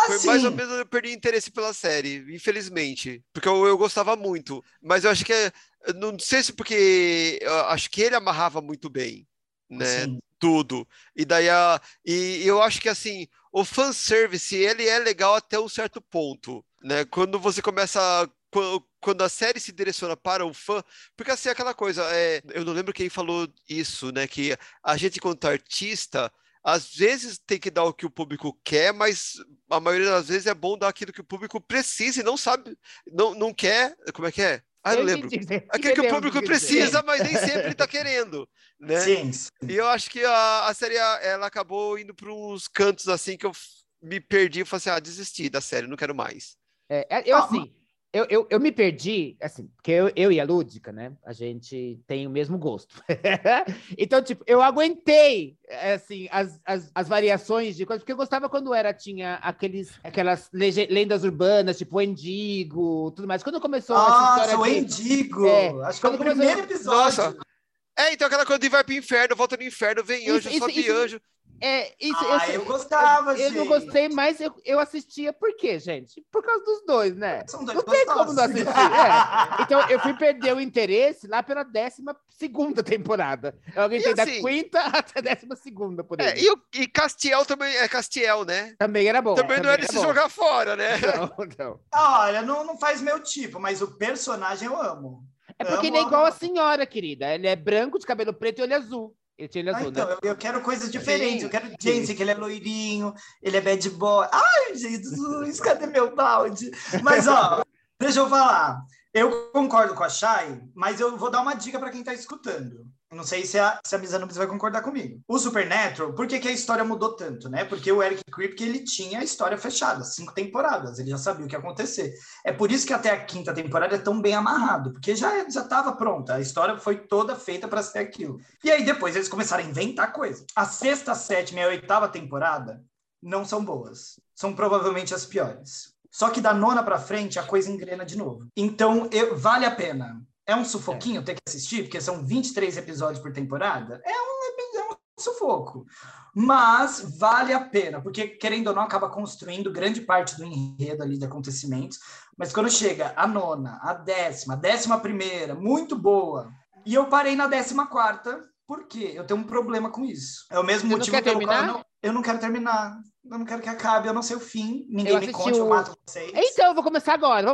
Foi mais ou Assim, menos onde eu perdi interesse pela série, infelizmente. Porque eu, eu gostava muito. Mas eu acho que é. Não sei se porque. acho que ele amarrava muito bem, né? Tudo. E daí a. E eu acho que assim, o fanservice, ele é legal até um certo ponto, né? Quando você começa. Quando, quando a série se direciona para o fã, porque assim, aquela coisa, é, eu não lembro quem falou isso, né? Que a gente, quanto artista, às vezes tem que dar o que o público quer, mas a maioria das vezes é bom dar aquilo que o público precisa e não sabe, não, não quer. Como é que é? Ah, eu lembro. entendi, você Aquilo que o entendeu público dizer. precisa, mas nem sempre está querendo, né? sim, sim. E eu acho que a, a série ela acabou indo para uns cantos assim que eu me perdi e falei assim: ah, desisti da série, não quero mais. É, é, eu Ah, assim, eu, eu, eu me perdi, assim, porque eu, eu e a Lúdica, né? A gente tem o mesmo gosto. então, tipo, eu aguentei, assim, as, as, as variações de coisas, porque eu gostava quando era, tinha aqueles, aquelas lendas urbanas, tipo o Endigo, tudo mais. Quando começou essa Nossa, história o de... Endigo! É, Acho que é o primeiro episódio. Nossa, É, então aquela coisa de vai pro inferno, volta no inferno, vem anjo, isso, sobe isso- anjo. É, isso, Ah, eu, eu gostava, eu não gente. gostei, mas eu, eu assistia por quê, gente? Por causa dos dois, né? São dois Não tem como não gostosos. assistir. é. Então eu fui perder o interesse lá pela décima segunda temporada. Eu aguentei E da assim- quinta até a décima segunda, por É, aí. e, o- e Castiel também é Castiel, né? Também era bom. também não é de se bom. jogar fora, né? Não, não. Olha, não, não faz meu tipo, mas o personagem eu amo. É porque Amo, ele é igual a amo. senhora, querida. Ele é branco, de cabelo preto e olho azul. Ele Ah, azul, então, né? eu, eu quero coisas diferentes. Sim, Eu quero. Jensen, que ele é loirinho, ele é bad boy. Ai, Jesus, cadê meu balde? Mas, ó, deixa eu falar. Eu concordo com a Shai, mas eu vou dar uma dica para quem tá escutando. Não sei se a, se a Misa Nubes vai concordar comigo. O Supernatural, por que, que a história mudou tanto, né? Porque o Eric Kripke, ele tinha a história fechada, cinco temporadas, ele já sabia o que ia acontecer. É por isso que até a quinta temporada é tão bem amarrado, porque já já estava pronta, a história foi toda feita para ser aquilo. E aí depois eles começaram a inventar coisa. A sexta, sétima e a oitava temporada não são boas, são provavelmente as piores. Só que da nona para frente a coisa engrena de novo. Então eu- vale a pena. É um sufoquinho ter que assistir, porque são 23 episódios por temporada. É um, é um sufoco. Mas vale a pena, porque querendo ou não, acaba construindo grande parte do enredo ali de acontecimentos. Mas quando chega a nona, a décima, a décima primeira, muito boa. E eu parei na décima quarta, por quê? Eu tenho um problema com isso. É o mesmo Você motivo pelo qual eu terminar? não, eu não quero terminar. Eu não quero que acabe, eu não sei o fim. Ninguém Eu me conte, eu o- mato vocês. Então, eu vou começar agora.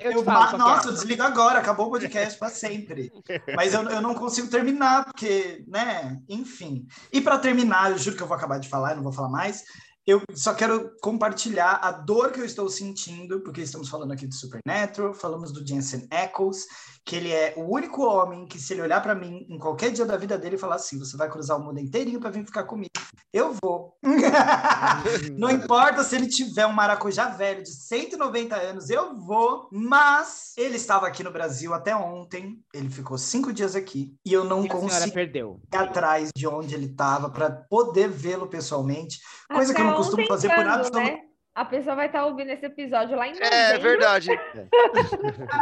Eu Eu falo. é. Nossa, eu desligo agora, acabou o podcast para sempre. Mas eu, eu não consigo terminar, porque, né? Enfim. E para terminar, eu juro que eu vou acabar de falar, eu não vou falar mais. Eu só quero compartilhar a dor que eu estou sentindo, porque estamos falando aqui do Supernatural, falamos do Jensen Ackles, que ele é o único homem que, se ele olhar para mim em qualquer dia da vida dele falar assim: você vai cruzar o mundo inteirinho para vir ficar comigo, eu vou. Não importa se ele tiver um maracujá velho de 190 anos, eu vou. Mas ele estava aqui no Brasil até ontem. Ele ficou cinco dias aqui e eu não E consegui perdeu. ir atrás de onde ele estava para poder vê-lo pessoalmente. Coisa que eu não Até costumo fazer por absoluto. né? A pessoa vai estar ouvindo esse episódio lá em novembro. É verdade.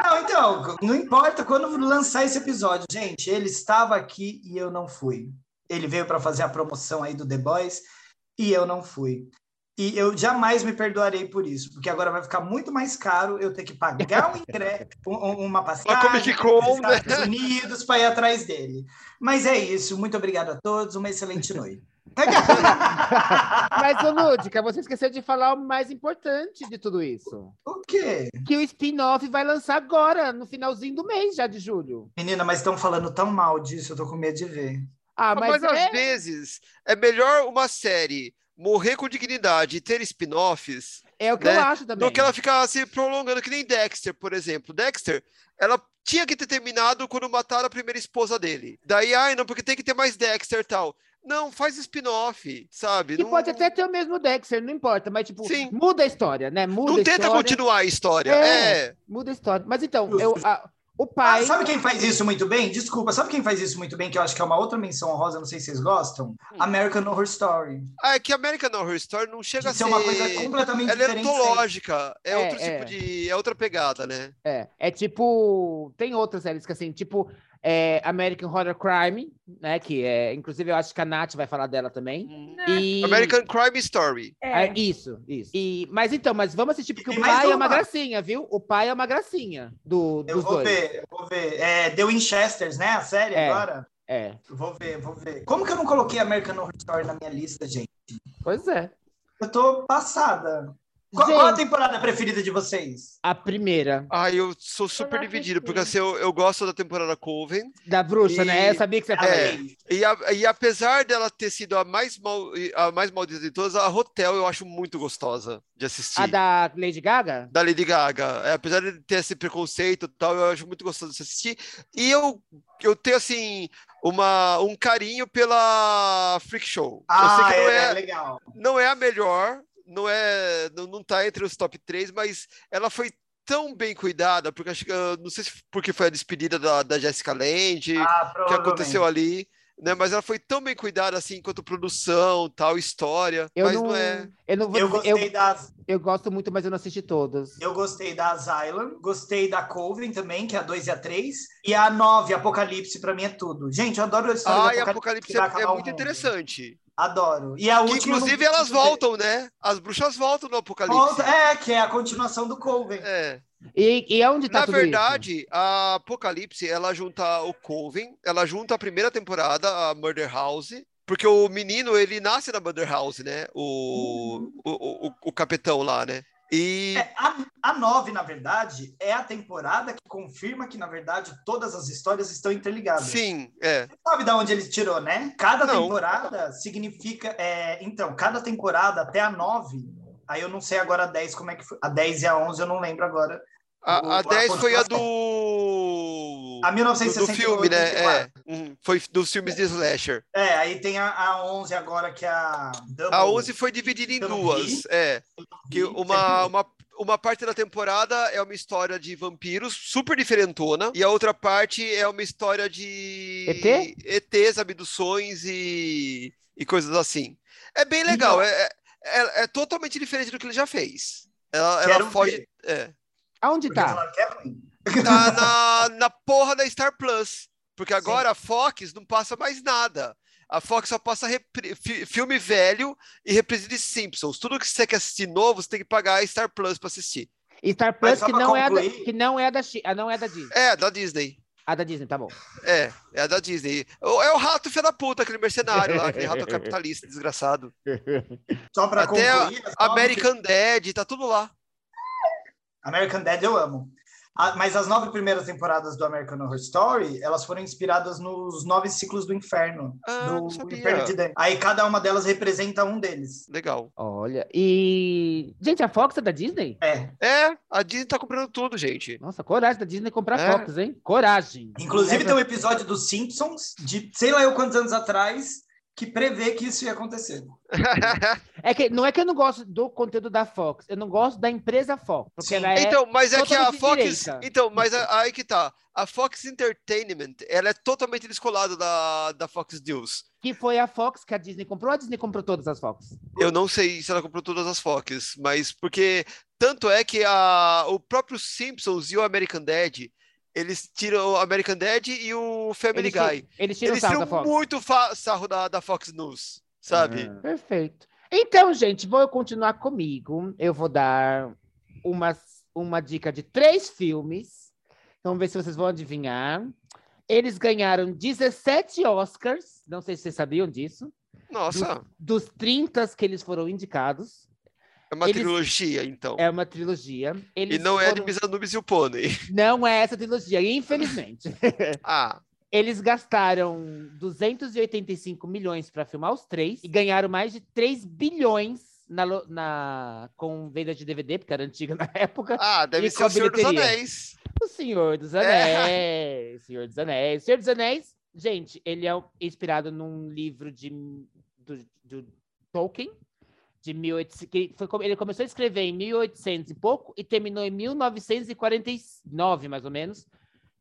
Não, então, não importa quando lançar esse episódio, gente. Ele estava aqui e eu não fui. Ele veio para fazer a promoção aí do The Boys e eu não fui. E eu jamais me perdoarei por isso, porque agora vai ficar muito mais caro eu ter que pagar um ingresso, um- um- uma passagem Comic Con, para os né? Estados Unidos para ir atrás dele. Mas é isso. Muito obrigado a todos. Uma excelente noite. Mas, ô Lúdica, você esqueceu de falar o mais importante de tudo isso. o quê? Que o spin-off vai lançar agora, no finalzinho do mês, já de julho. Menina, mas estão falando tão mal disso, eu tô com medo de ver. Ah, Mas, mas, é... às vezes é melhor uma série morrer com dignidade e ter spin-offs é o que né, eu acho também. do que ela ficar se prolongando, que nem Dexter, por exemplo. Dexter, ela tinha que ter terminado quando mataram a primeira esposa dele. Daí, ai, não, porque tem que ter mais Dexter e tal. Não, faz spin-off, sabe? Que não, pode até ter o mesmo Dexter, não importa, mas tipo, Sim. muda a história, né? Muda Não a tenta história, continuar a história. É. É. Muda a história. Mas então, eu, a- o Ah, pai. sabe quem faz isso muito bem? Desculpa, sabe quem faz isso muito bem, que eu acho que é uma outra menção honrosa, não sei se vocês gostam? American Horror Story. Ah, é que American Horror Story não chega a De ser. ser uma coisa completamente Ela é diferente. sempre. antológica. É, É, outro é. tipo de. É outra pegada, né? É, é tipo. Tem outras séries que assim, tipo é, American Horror Crime, né? Que é. Inclusive, eu acho que a Nath vai falar dela também. Né? E... American Crime Story. Ah, É. isso, isso. E, mas então, mas vamos assistir, porque o pai é uma. uma gracinha, viu? O pai é uma gracinha do, Eu dos vou dois. ver, eu vou ver. É The Winchesters, né? A série É. agora? É, Eu Vou ver, vou ver. Como que eu não coloquei American Horror Story na minha lista, gente? pois é. Eu tô passada. Qual, qual a temporada preferida de vocês? A primeira, Ah, eu sou super não dividido, porque assim, eu, eu gosto da temporada Coven. da bruxa, E- né? Eu sabia que você ia falar É. isso. E, a- e apesar dela ter sido a mais, mal, a mais maldita de todas, a Hotel eu acho muito gostosa de assistir. A da Lady Gaga? da Lady Gaga. É, apesar de ter esse preconceito e tal, eu acho muito gostoso de assistir. E eu, eu tenho, assim, uma, um carinho pela Freak Show. eu sei Ah, é, é, é legal. não é a melhor, não é, não, não tá entre os top 3, mas ela foi tão bem cuidada, porque acho que, eu não sei se porque foi a despedida da, da Jessica Lange, Ah, que aconteceu ali, né? Mas ela foi tão bem cuidada, assim, enquanto produção, tal, história, Eu mas não, não é... eu não vou Eu gostei eu, das. eu gosto muito, mas eu não assisti todas. Eu gostei da Asylum, gostei da Coven também, que é a 2 e a 3, e a 9, Apocalipse, pra mim é tudo. Gente, eu adoro a história Ah, Apocalipse. Apocalipse é, é muito mundo. interessante. Adoro. E a Que, última. inclusive elas voltam, né? As bruxas voltam no Apocalipse. Volta- É, que é a continuação do Coven. É. E, e aonde tá Na tudo isso? verdade, a Apocalipse, ela junta o Coven, ela junta a primeira temporada, a Murder House, porque o menino, ele nasce na Murder House, né? O, o, o, o capitão lá, né? E É, a, a 9, na verdade, é a temporada que confirma que, na verdade, todas as histórias estão interligadas. sim, é. Sabe de onde ele tirou, né? Cada Não. temporada significa. é, então, cada temporada até a 9. Aí eu não sei agora a 10 como é que foi. A 10 e a 11 eu não lembro agora. A, a a 10 foi a do. A Do, 1968. do filme, né? 84. É. Uhum, Foi dos filmes de Slasher. É, aí tem a, a 11 agora, que é a. Double, A 11 foi dividida em duas. vi. É. Que uma, uma, uma parte da temporada é uma história de vampiros super diferentona, e a outra parte é uma história de ET? ETs, abduções e, e coisas assim. É bem legal, Então- é, é, é totalmente diferente do que ele já fez. Ela, ela foge. É. Aonde Porque tá? que é. Tá na, na porra da Star Plus. Porque agora a Fox não passa mais nada. A Fox só passa filme velho e reprise de Simpsons. Tudo que você quer assistir novo, você tem que pagar a Star Plus pra assistir. Star Plus só que não, é da, que não é a da ah, não é da Disney. É, da Disney. A da Disney, tá bom. É, é a da Disney. É o rato filho da puta, aquele mercenário lá, aquele rato capitalista desgraçado. Só pra Até a- concluir. é só American Dad, tá tudo lá. American Dad eu amo. Ah, mas as nove primeiras temporadas do American Horror Story, elas foram inspiradas nos nove ciclos do inferno. Ah, do. Inferno de Dante. Aí cada uma delas representa um deles. Legal. Olha, e. Gente, a Fox é da Disney? É. É, a Disney tá comprando tudo, gente. Nossa, coragem da Disney comprar É. Fox, hein? Coragem. Inclusive Never- tem um episódio dos Simpsons, de sei lá eu quantos anos atrás, que prevê que isso ia acontecer. É que não é que eu não gosto do conteúdo da Fox, eu não gosto da empresa Fox, porque Sim. ela é Então, mas é que a totalmente Fox. direita. Então, mas a- aí que tá. A Fox Entertainment, ela é totalmente descolada da, da Fox News. que foi a Fox que a Disney comprou, a Disney comprou todas as Fox. Eu não sei se ela comprou todas as Fox, mas porque tanto é que a, o próprio Simpsons e o American Dad, eles tiram o American Dad e o Family Eles, Guy. eles tiram Eles sarro tiram da Fox. muito sarro da, da Fox News, sabe? Ah, Perfeito. Então, gente, vou continuar comigo. Eu vou dar uma, uma dica de três filmes. Vamos ver se vocês vão adivinhar. Eles ganharam 17 Oscars. Não sei se vocês sabiam disso. Nossa, Dos 30 que eles foram indicados. É uma eles- trilogia, então. É uma trilogia. E Eles não é de foram- Miss Anubis e o Pônei. Não é essa trilogia, infelizmente. Ah, Eles gastaram 285 milhões para filmar os três e ganharam mais de 3 bilhões na, na- com venda de DVD, porque era antiga na época. ah deve E ser o Senhor dos? Anéis. O Senhor dos É. Anéis. Senhor dos Anéis. Senhor dos Anéis, gente, ele é inspirado num livro de, do, do Tolkien, de 1800, que foi, ele começou a escrever em 1800 e pouco e terminou em 1949, mais ou menos.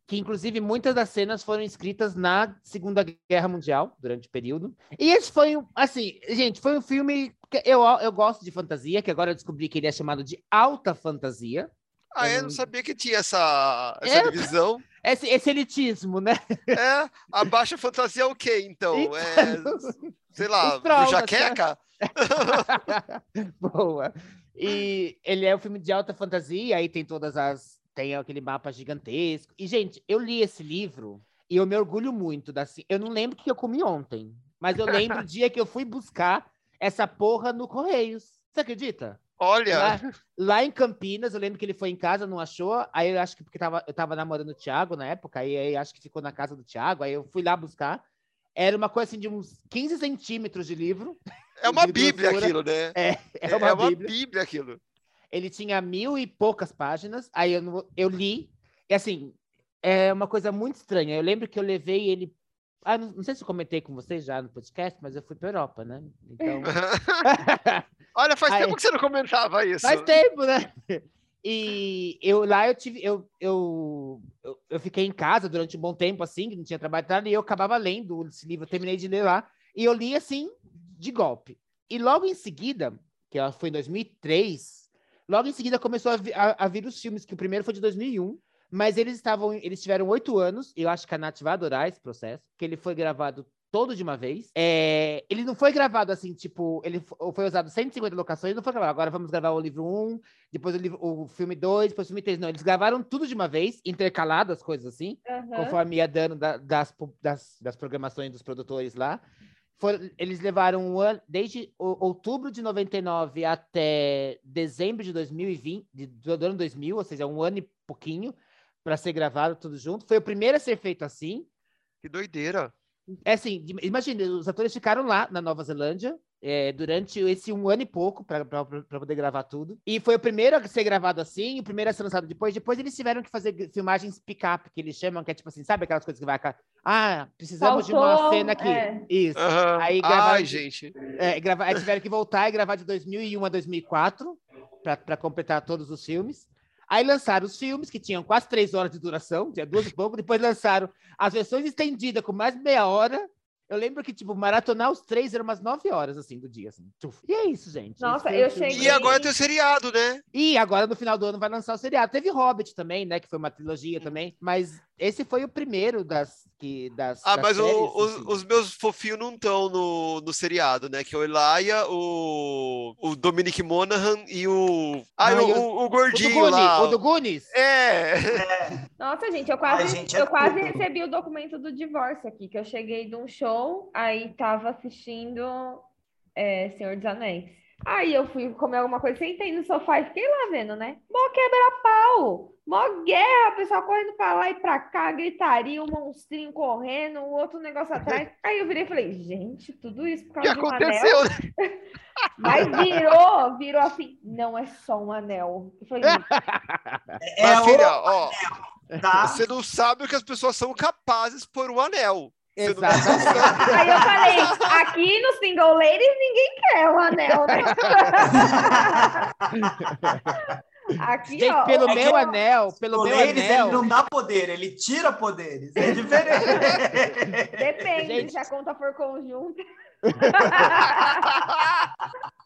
Que inclusive muitas das cenas foram escritas na Segunda Guerra Mundial, durante o período. E esse foi, assim, gente, foi um filme que eu, eu gosto de fantasia, que agora eu descobri que ele é chamado de alta fantasia. Ah, eu Eu não não- sabia que tinha essa, essa É. divisão. Esse, esse elitismo, né? É, a baixa fantasia é o quê, então? É, Então, sei lá, traumas, do jaqueca? Boa. E ele é um filme de alta fantasia, aí tem todas as. Tem aquele mapa gigantesco. E, gente, eu li esse livro e eu me orgulho muito da. Eu não lembro o que eu comi ontem, mas eu lembro o dia que eu fui buscar essa porra no Correios. Você acredita? Olha, Lá, lá em Campinas, eu lembro que ele foi em casa, não achou. Aí eu acho que porque tava, eu tava namorando o Thiago na época, aí, aí acho que ficou na casa do Thiago, aí eu fui lá buscar. Era uma coisa assim de uns 15 centímetros de livro. é uma bíblia grossura. aquilo, né? É, É é uma, uma bíblia. bíblia aquilo. Ele tinha mil e poucas páginas. Aí eu, eu li. E assim, é uma coisa muito estranha. Eu lembro que eu levei ele. Ah, não, não sei se eu comentei com vocês já no podcast, mas eu fui para Europa, né? Então. Olha, faz Aí- tempo que você não comentava isso. Faz tempo, né? E eu lá eu tive. Eu, eu, eu, eu fiquei em casa durante um bom tempo, assim, que não tinha trabalho e e eu acabava lendo esse livro, eu terminei de ler lá, e eu li assim, de golpe. E logo em seguida, que foi em 2003, logo em seguida começou a, a- a vir os filmes, que o primeiro foi de 2001, mas eles estavam, eles tiveram oito anos, e eu acho que a Nath vai adorar esse processo, que ele foi gravado todo de uma vez. É, ele não foi gravado assim, tipo, ele fo- foi usado 150 locações, não foi gravado. Agora vamos gravar o livro 1, depois o, livro, o filme 2, depois o filme 3. Não, eles gravaram tudo de uma vez, intercalado as coisas assim, Aham. conforme ia dando da- das, das, das programações dos produtores lá. Foram- eles levaram um ano, desde o- outubro de 99 até dezembro de 2020, de, do ano 2000, ou seja, um ano e pouquinho, para ser gravado tudo junto. Foi o primeiro a ser feito assim. Que doideira. É assim, imagina, os atores ficaram lá na Nova Zelândia é, durante esse um ano e pouco para poder gravar tudo. E foi o primeiro a ser gravado assim, o primeiro a ser lançado depois. Depois eles tiveram que fazer filmagens pick-up, que eles chamam, que é tipo assim, sabe aquelas coisas que vai. Ah, precisamos de uma Faltou, cena aqui. é. Isso. Aham. Aí gravaram Ai, gente. É, grava- aí tiveram que voltar e gravar de 2001 a 2004 para completar todos os filmes. Aí lançaram os filmes, que tinham quase três horas de duração, tinha duas e pouco. Depois lançaram as versões estendidas com mais meia hora. Eu lembro que, tipo, maratonar os três era umas nove horas, assim, do dia, assim. E é isso, gente. Nossa, eu filme. cheguei- E agora tem o seriado, né? E agora, no final do ano, vai lançar o seriado. Teve Hobbit também, né? Que foi uma trilogia também. Mas esse foi o primeiro das... Que, das Ah, das mas o- séries, os, assim. os meus fofinhos não estão no, no seriado, né? Que é o Elia, o, o Dominic Monaghan e o. Ah, Ah, o, o- o, o O do gordinho Goonies, lá. o do Goonies. É. Nossa, gente, eu quase, Ai, gente, é eu quase recebi o documento do divórcio aqui, que eu cheguei de um show, aí tava assistindo é, Senhor dos Anéis. Aí eu fui comer alguma coisa, sentei no sofá e fiquei lá vendo, né? Mó quebra-pau, mó guerra, o pessoal correndo pra lá e pra cá, gritaria, um monstrinho correndo, o outro negócio atrás. Aí eu virei e falei, gente, tudo isso por O que causa de um aconteceu? anel? Mas virou, virou assim, não é só um anel. Eu falei, É o filha, ó, tá? você não sabe o que as pessoas são capazes por um anel. Exatamente. Aí eu falei, aqui no Single Ladies ninguém quer o anel, né? Aqui, Gente, ó, pelo é meu anel, pelo meu Ladies, anel. ele não dá poder, ele tira poderes. É diferente. depende, Gente. se a conta for conjunta.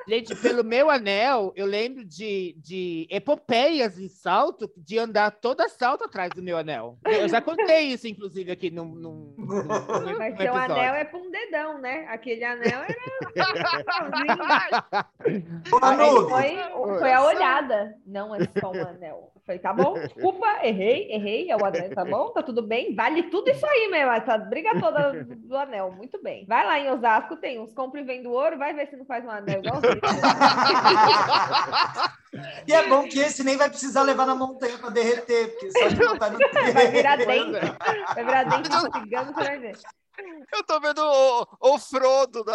Gente, pelo meu anel, eu lembro de, de epopeias em salto, de andar toda salto atrás do meu anel. Eu já contei isso, inclusive, aqui num, num, num- num Mas seu episódio. anel é pra um dedão, né? Aquele anel era. Foi, foi a olhada, não é só um anel. Eu Falei, tá bom, desculpa, errei, errei, é o anel, tá bom, tá tudo bem, vale tudo isso aí mesmo, essa briga toda do, anel, muito bem. Vai lá em Osasco, tem uns compra e vende ouro, vai ver se não faz um anel igualzinho. E é bom que esse nem vai precisar levar na montanha para derreter, porque só de botar no Vai virar dente, é. vai virar dente de cigano, você vai ver. Eu tô vendo o, o Frodo com,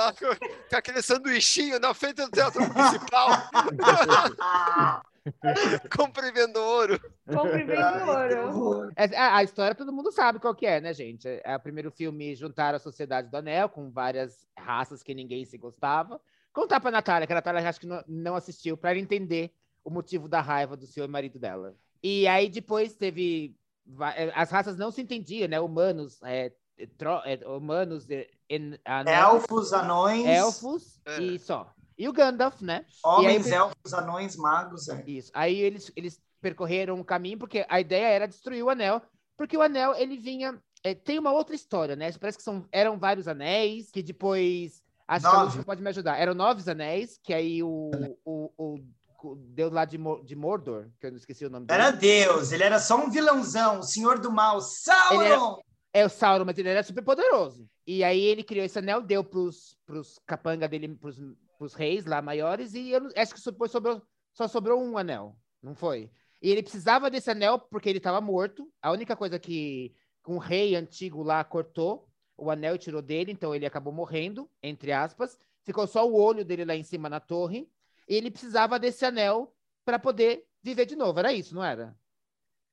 com aquele sanduichinho na frente do teatro municipal, comprimendo ouro. Compra e vende ouro. É, A, história todo mundo sabe qual que é, né, gente? É o primeiro filme juntaram a Sociedade do Anel com várias raças que ninguém se gostava. Contar pra Natália, que a Natália acho que não, não assistiu, para ela entender o motivo da raiva do senhor marido dela. E aí depois teve. é, As raças não se entendiam, né? Humanos, é, tro- é, humanos, é, en- anões, Elfos, anões, elfos É. e só. E o Gandalf, né? homens, aí- elfos, anões, magos. É. Isso. Aí eles, eles percorreram um caminho, porque a ideia era destruir o anel, porque o anel, ele vinha. é, tem uma outra história, né? Parece que são, eram vários anéis, que depois. Acho que a Nove. Lúcia pode me ajudar. Eram nove anéis, que aí o, o, o, o Deus lá de, de Mordor, que eu não esqueci o nome dele. Era Deus, ele era só um vilãozão, o senhor do mal, Sauron! É o Sauron, mas ele era super poderoso. E aí ele criou esse anel, deu pros, pros capanga dele, pros, pros reis lá maiores, e eu acho que depois sobrou, só sobrou um anel, não foi? E ele precisava desse anel porque ele estava morto. A única coisa que um rei antigo lá cortou o anel e tirou dele, então ele acabou morrendo, entre aspas. Ficou só o olho dele lá em cima na torre. E ele precisava desse anel para poder viver de novo. Era isso, não era?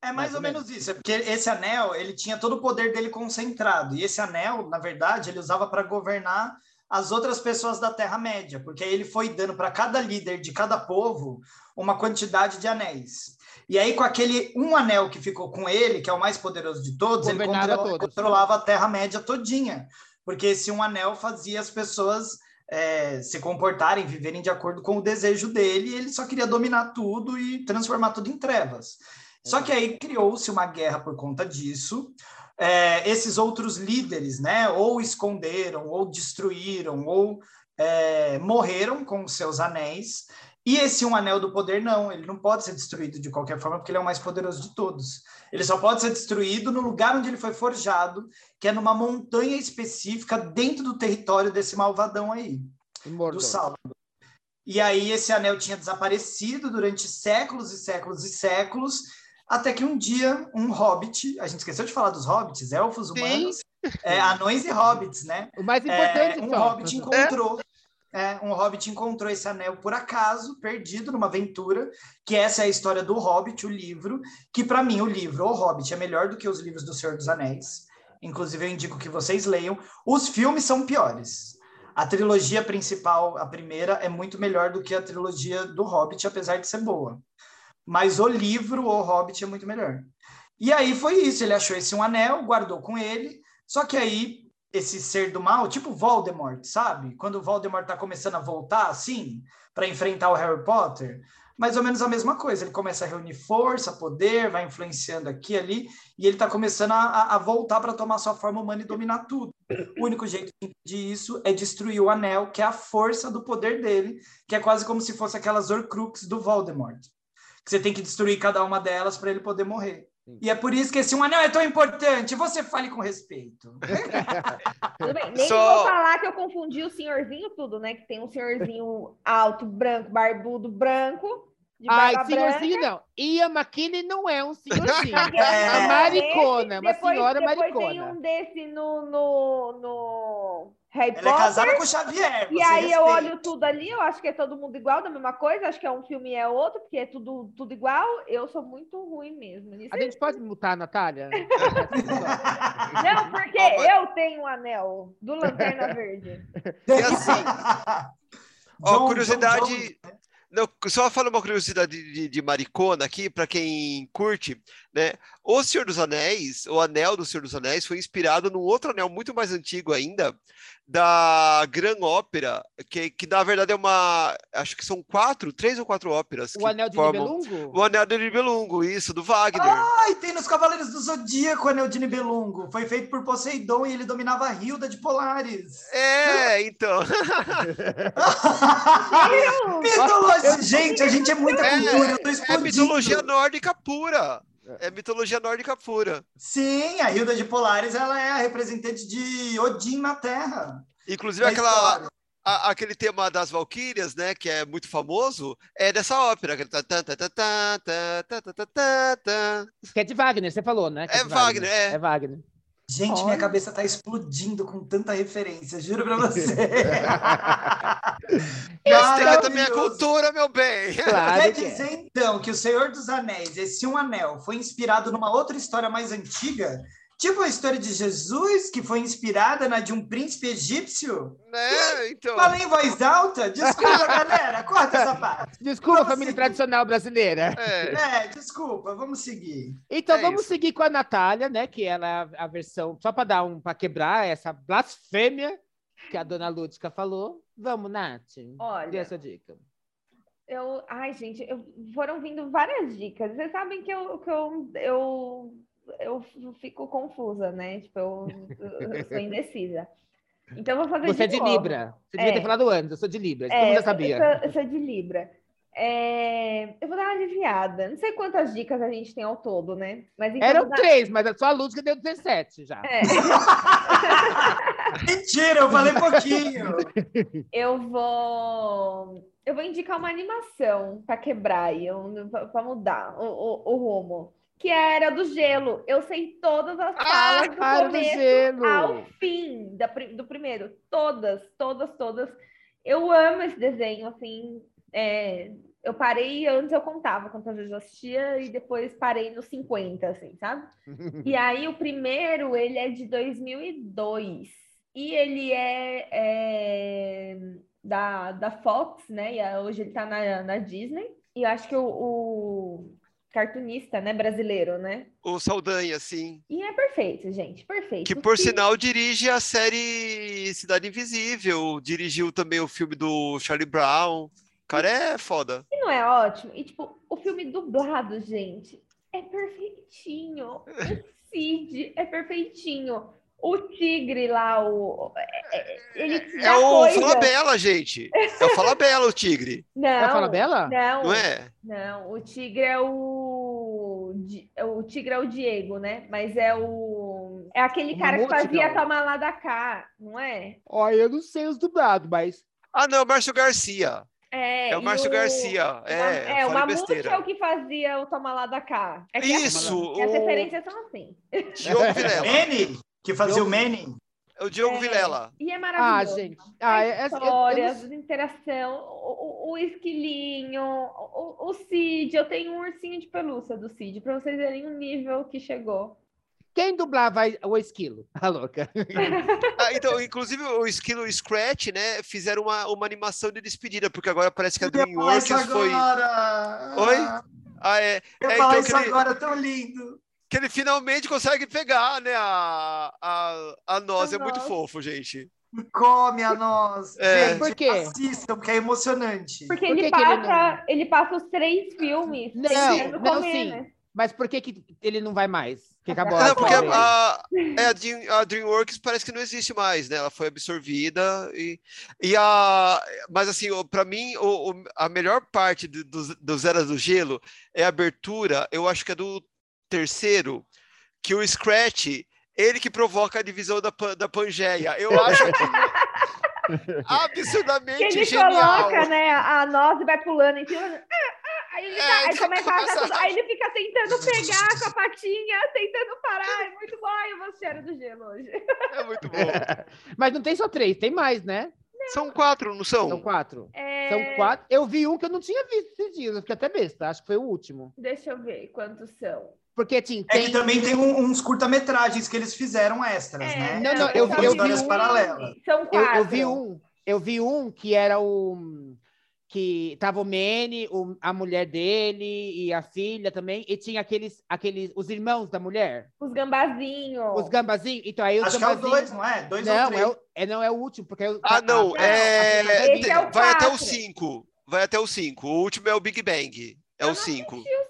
É mais, Mais ou ou menos isso, é porque esse anel, ele tinha todo o poder dele concentrado, e esse anel, na verdade, ele usava para governar as outras pessoas da Terra-média, porque aí ele foi dando para cada líder de cada povo uma quantidade de anéis. E aí, com aquele um anel que ficou com ele, que é o mais poderoso de todos, ele Governava controla- todos. controlava a Terra-média todinha, porque esse um anel fazia as pessoas é, se comportarem, viverem de acordo com o desejo dele, e ele só queria dominar tudo e transformar tudo em trevas. Só que aí criou-se uma guerra por conta disso. É, esses outros líderes, né, ou esconderam, ou destruíram, ou é, morreram com os seus anéis. E esse um anel do poder, não, ele não pode ser destruído de qualquer forma, porque ele é o mais poderoso de todos. Ele só pode ser destruído no lugar onde ele foi forjado, que é numa montanha específica dentro do território desse malvadão aí do. Sauron. E aí esse anel tinha desaparecido durante séculos e séculos e séculos, até que um dia um hobbit, a gente esqueceu de falar dos hobbits, elfos, humanos, é, anões e hobbits, né? O mais É, importante um só. hobbit encontrou, é, um hobbit encontrou esse anel por acaso, perdido numa aventura, que essa é a história do Hobbit, o livro, que para mim o livro O Hobbit é melhor do que os livros do Senhor dos Anéis. Inclusive eu indico que vocês leiam. Os filmes são piores. A trilogia principal, a primeira, é muito melhor do que a trilogia do Hobbit, apesar de ser boa. Mas o livro O Hobbit é muito melhor. E aí foi isso, ele achou esse um anel, guardou com ele, só que aí esse ser do mal, tipo Voldemort, sabe? Quando o Voldemort tá começando a voltar assim, para enfrentar o Harry Potter, mais ou menos a mesma coisa. Ele começa a reunir força, poder, vai influenciando aqui e ali, e ele tá começando a, a- voltar para tomar sua forma humana e dominar tudo. O único jeito de isso é destruir o anel, que é a força do poder dele, que é quase como se fosse aquelas Horcrux do Voldemort. Que você tem que destruir cada uma delas para ele poder morrer. E é por isso que esse um anel é tão importante. Você fale com respeito. Tudo bem. Nem Só- vou falar que eu confundi o senhorzinho tudo, né? Que tem um senhorzinho alto, branco, barbudo, branco, Ai, senhorzinho branca. não. Ian McKinney não é um senhorzinho. É. É uma maricona, é uma Depois- senhora depois maricona. tem um desse no, no, no Harry Ela é Potter. casada com o Xavier. E aí eu respeita. olho tudo ali, eu acho que é todo mundo igual, da mesma coisa, acho que é um filme e é outro, porque é tudo, tudo igual. Eu sou muito ruim mesmo nisso. A gente pode mutar a Natália? Não, porque eu tenho um anel do Lanterna Verde. E assim, ó, John- curiosidade. John Jones, né? Não, só falar uma curiosidade de, de maricona aqui, para quem curte, né? O Senhor dos Anéis, o anel do Senhor dos Anéis, foi inspirado num outro anel muito mais antigo ainda, da Gran Ópera, que, que na verdade é uma. Acho que são quatro, três ou quatro óperas. O que Anel de formam- Nibelungo? O Anel de Nibelungo, isso, do Wagner. Ai, tem nos Cavaleiros do Zodíaco, Anel de Nibelungo. Foi feito por Poseidon e ele dominava a Hilda de Polares. É, então. Mitologia! Gente, a gente é muita É, cultura, eu tô É mitologia nórdica pura. É mitologia nórdica pura. Sim, a Hilda de Polaris ela é a representante de Odin na Terra. Inclusive na aquela, a, aquele tema das Valquírias, né, que é muito famoso, é dessa ópera. Que é de Wagner, você falou, né? É, é Wagner, Wagner, é. É Wagner. Gente, Olha. minha cabeça tá explodindo com tanta referência, juro pra você. Respeita a minha Maravilhoso. cultura, meu bem. Claro Quer que é. dizer, então, que o Senhor dos Anéis, esse um anel, foi inspirado numa outra história mais antiga? Tipo a história de Jesus, que foi inspirada na de um príncipe egípcio? Né? Então, Falei em voz alta? Desculpa, galera, corta essa parte. Desculpa, Vamos família seguir. tradicional brasileira. é. É, desculpa, vamos seguir. Então É vamos isso. seguir com a Natália, né? Que ela é a versão, só para dar um, para quebrar essa blasfêmia que a dona Lúdica falou. Vamos, Nath. Olha. Dê essa dica. Eu, ai, gente, eu- foram vindo várias dicas. Vocês sabem que eu, que eu, eu, eu fico confusa, né? Tipo, eu, eu sou indecisa. Então, eu vou fazer Você é de novo. Libra. Você devia É. ter falado antes, eu sou de Libra. Todo É, mundo já sabia. eu sou, eu sou de Libra. É, eu vou dar uma aliviada. Não sei quantas dicas a gente tem ao todo, né? Mas então Eram dar- três, mas a sua Lúdica deu 17 já. É, Mentira, eu falei pouquinho. eu vou. Eu vou indicar uma animação para quebrar e para mudar o, o, o rumo. Que é a Era do Gelo. Eu sei todas as falas do Cara do começo gelo. ao fim da do primeiro. Todas, todas, todas. Eu amo esse desenho, assim. é, eu parei, antes eu contava quantas vezes eu assistia e depois parei nos 50, assim, sabe? E aí o primeiro, ele é de 2002. E ele é, é, da, da Fox, né? E a- hoje ele tá na, na Disney. E eu acho que o, o cartunista, né, brasileiro, né? O Saldanha, sim. E é perfeito, gente, perfeito. Que, por sinal, dirige a série Cidade Invisível. Dirigiu também o filme do Charlie Brown. O cara é foda. E não é ótimo? E, tipo, o filme dublado, gente, é perfeitinho. O Cid é perfeitinho. O tigre lá, o... é- é- ele É o coisa. Falabella, gente. É o Falabella, o tigre. Não, É a Falabella? Não, Não é? não, o tigre é o... Di- O tigre é o Diego, né? Mas é o... É aquele O cara que fazia não. Toma lá da cá, não é? Olha, eu não sei os dublados, mas. Ah, não, Márcio Garcia. É, É o Márcio Garcia. o- É, é, o Mamute besteira. é o que fazia o Toma lá da cá. É as- Isso, E as o- referências são assim. Diogo Vilela. Manny, que fazia o Manny. É o Diogo É. Vilela. E é Ah, maravilhoso. gente. Ah, é, é, eu- eu Histórias, interação, o, o, esquilinho, o, o Cid. Eu tenho um ursinho de pelúcia do Cid, para vocês verem o nível que chegou. Quem dublava o esquilo? A louca. Ah, então, inclusive, o Esquilo e o Scratch, né, fizeram uma, uma animação de despedida, porque agora parece que a DreamWorks foi... agora. Oi? Ah, Ah, é, Eu É, então isso agora, tão lindo. Que ele finalmente consegue pegar, né, a, a, a nós. A É muito noz. fofo, gente. Come a nós. É. Gente, Por quê? assistam, que é emocionante. Porque Por ele, que que ele passa, ele, passa os três filmes Não, tentando não, comer, sim. né? Mas por que, que ele não vai mais? Que acabou Não, porque a, é, a, Dream- a DreamWorks parece que não existe mais, né? Ela foi absorvida e, e a... Mas assim, para mim, o, o- a melhor parte do, dos dos Eras do Gelo é a abertura, eu acho que é do terceiro, que o Scratch, ele que provoca a divisão da, da Pangeia. Eu acho Que absurdamente ele genial. coloca, né, a noz e vai pulando em cima. Aí ele, É, aí começa a a- aí ele fica tentando pegar com a patinha, tentando parar. É muito bom. Ai, eu vou ser do gelo hoje. É muito bom. Mas não tem só três, tem mais, né? São quatro, não são? São quatro. É, São quatro. Eu vi um que eu não tinha visto esses dias, eu fiquei até besta. Acho que foi o último. Deixa eu ver quantos são. Porque, assim, tem... É que também tem um, uns curta-metragens que eles fizeram extras, é, né? Não, não, eu, eu, vi um, paralelas. São quatro. Eu, eu, vi um, eu vi um que era o... Que tava o Manny, o, a mulher dele e a filha também, e tinha aqueles, aqueles os irmãos da mulher. Os gambazinhos. Os gambazinhos. Então, aí os Acho gambazinhos... que é o dois, não é? Dois não, ou três. É, o, é, não, é o último, porque... É eu, ah, tá, não, tá, tá, é... É vai quatro. até o cinco. Vai até o cinco. O último é o Big Bang. É eu o cinco. O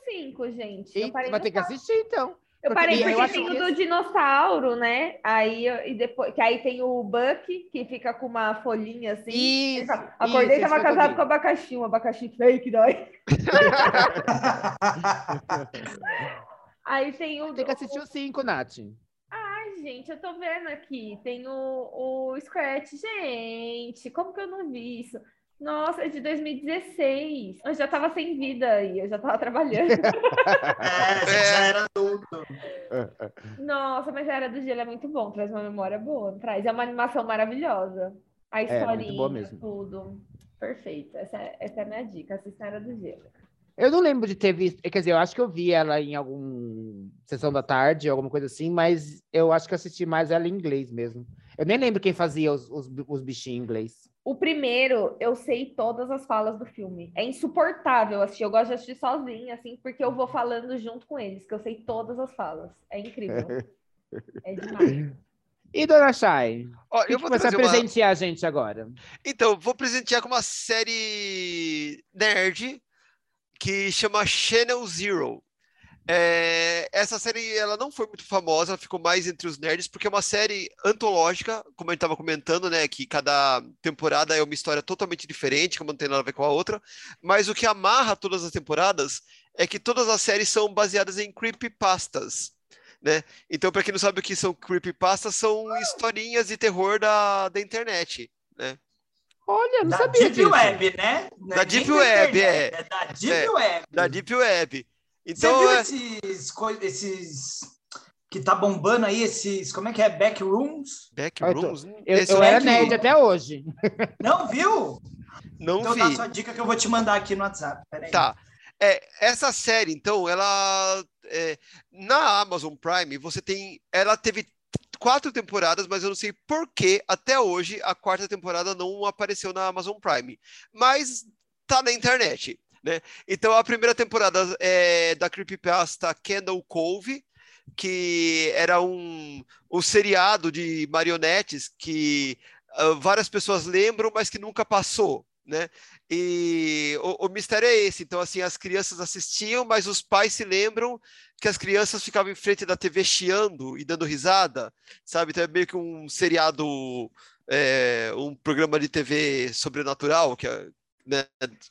gente. E, vai ter que assistir, então. Eu parei porque, porque tem o do dinossauro, né? Aí e depois que aí tem o Buck que fica com uma folhinha assim. Isso, Acordei e tava casado com abacaxi, um abacaxi fake, dói. aí tem o. Tem que assistir o cinco, Nath. Ai, gente, eu tô vendo aqui. Tem o, o Scratch. Gente, como que eu não vi isso? Nossa, é de 2016. Eu já tava sem vida aí, eu já tava trabalhando. É, É. já era adulto. Nossa, mas a Era do Gelo é muito bom, traz uma memória boa, traz. É uma animação maravilhosa. A É, muito boa historinha, mesmo. tudo. Perfeito. Essa, é- essa é a minha dica, assista a Era do Gelo. Eu não lembro de ter visto, quer dizer, eu acho que eu vi ela em algum sessão da tarde, alguma coisa assim, mas eu acho que eu assisti mais ela em inglês mesmo. Eu nem lembro quem fazia os, os, os bichinhos em inglês. O primeiro, eu sei todas as falas do filme. É insuportável assistir. Eu gosto de assistir sozinha, assim, porque eu vou falando junto com eles, que eu sei todas as falas. É incrível. É demais. E Dona Chay, Ó, eu vou você vai trazer uma... presentear a gente agora? Então, vou presentear com uma série nerd que chama Channel Zero. É, essa série ela não foi muito famosa, ela ficou mais entre os nerds, porque é uma série antológica, como a gente estava comentando, né? Que cada temporada é uma história totalmente diferente, que não tem nada a ver com a outra. Mas o que amarra todas as temporadas é que todas as séries são baseadas em creepypastas. Né? Então, para quem não sabe o que são creepypastas, são historinhas de terror da, da internet. Olha, eu não Da sabia Deep disso. Web, né? Da Deep nem Web, internet, é. É da Deep É, Web. Da Deep Web. Você Então, viu é- esses, esses que tá bombando aí, esses, como é que é? Backrooms? Backrooms? Eu, Esse eu eu era que- nerd até hoje. Não viu? não Então vi. dá sua dica que eu vou te mandar aqui no WhatsApp. Peraí. Tá. É, essa série, então, ela. é, na Amazon Prime, você tem. Ela teve quatro temporadas, mas eu não sei por que até hoje a quarta temporada não apareceu na Amazon Prime. Mas tá na internet. Né? Então a primeira temporada é da Creepypasta Candle Cove, que era um, um seriado de marionetes que ah, várias pessoas lembram, mas que nunca passou. Né? E o, o mistério é esse. Então, assim, as crianças assistiam, mas os pais se lembram que as crianças ficavam em frente da TV chiando e dando risada, sabe? Então é meio que um seriado, é, um programa de TV sobrenatural que, é, né,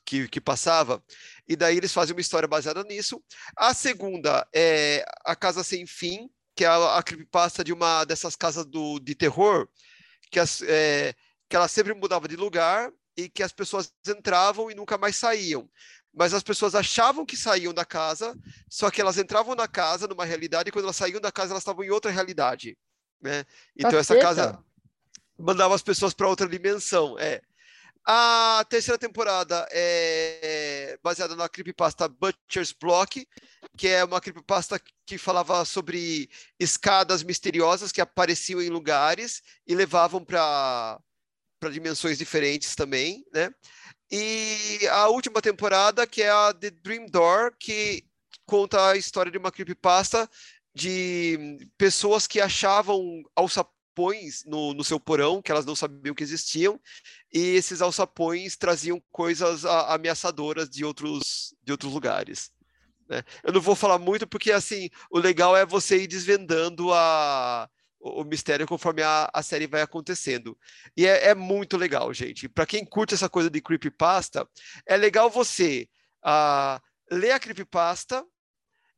que, que passava. E daí eles fazem uma história baseada nisso. A segunda é A Casa Sem Fim, que é a, a creepypasta de uma dessas casas do, de terror, que, as, é, que ela sempre mudava de lugar e que as pessoas entravam e nunca mais saíam. Mas as pessoas achavam que saíam da casa, só que elas entravam na casa numa realidade e quando elas saíam da casa elas estavam em outra realidade, né? Então essa Caceta. casa mandava as pessoas para outra dimensão, é. A terceira temporada é baseada na creepypasta Butcher's Block, que é uma creepypasta que falava sobre escadas misteriosas que apareciam em lugares e levavam para para dimensões diferentes também, né? E a última temporada, que é a The Dream Door, que conta a história de uma creepypasta de pessoas que achavam alçapões no, no seu porão, que elas não sabiam que existiam, e esses alçapões traziam coisas ameaçadoras de outros, de outros lugares. né? Eu não vou falar muito, porque assim, o legal é você ir desvendando a, o, mistério conforme a, a série vai acontecendo. E é, é muito legal, gente. Para quem curte essa coisa de creepypasta, é legal você ah, ler a creepypasta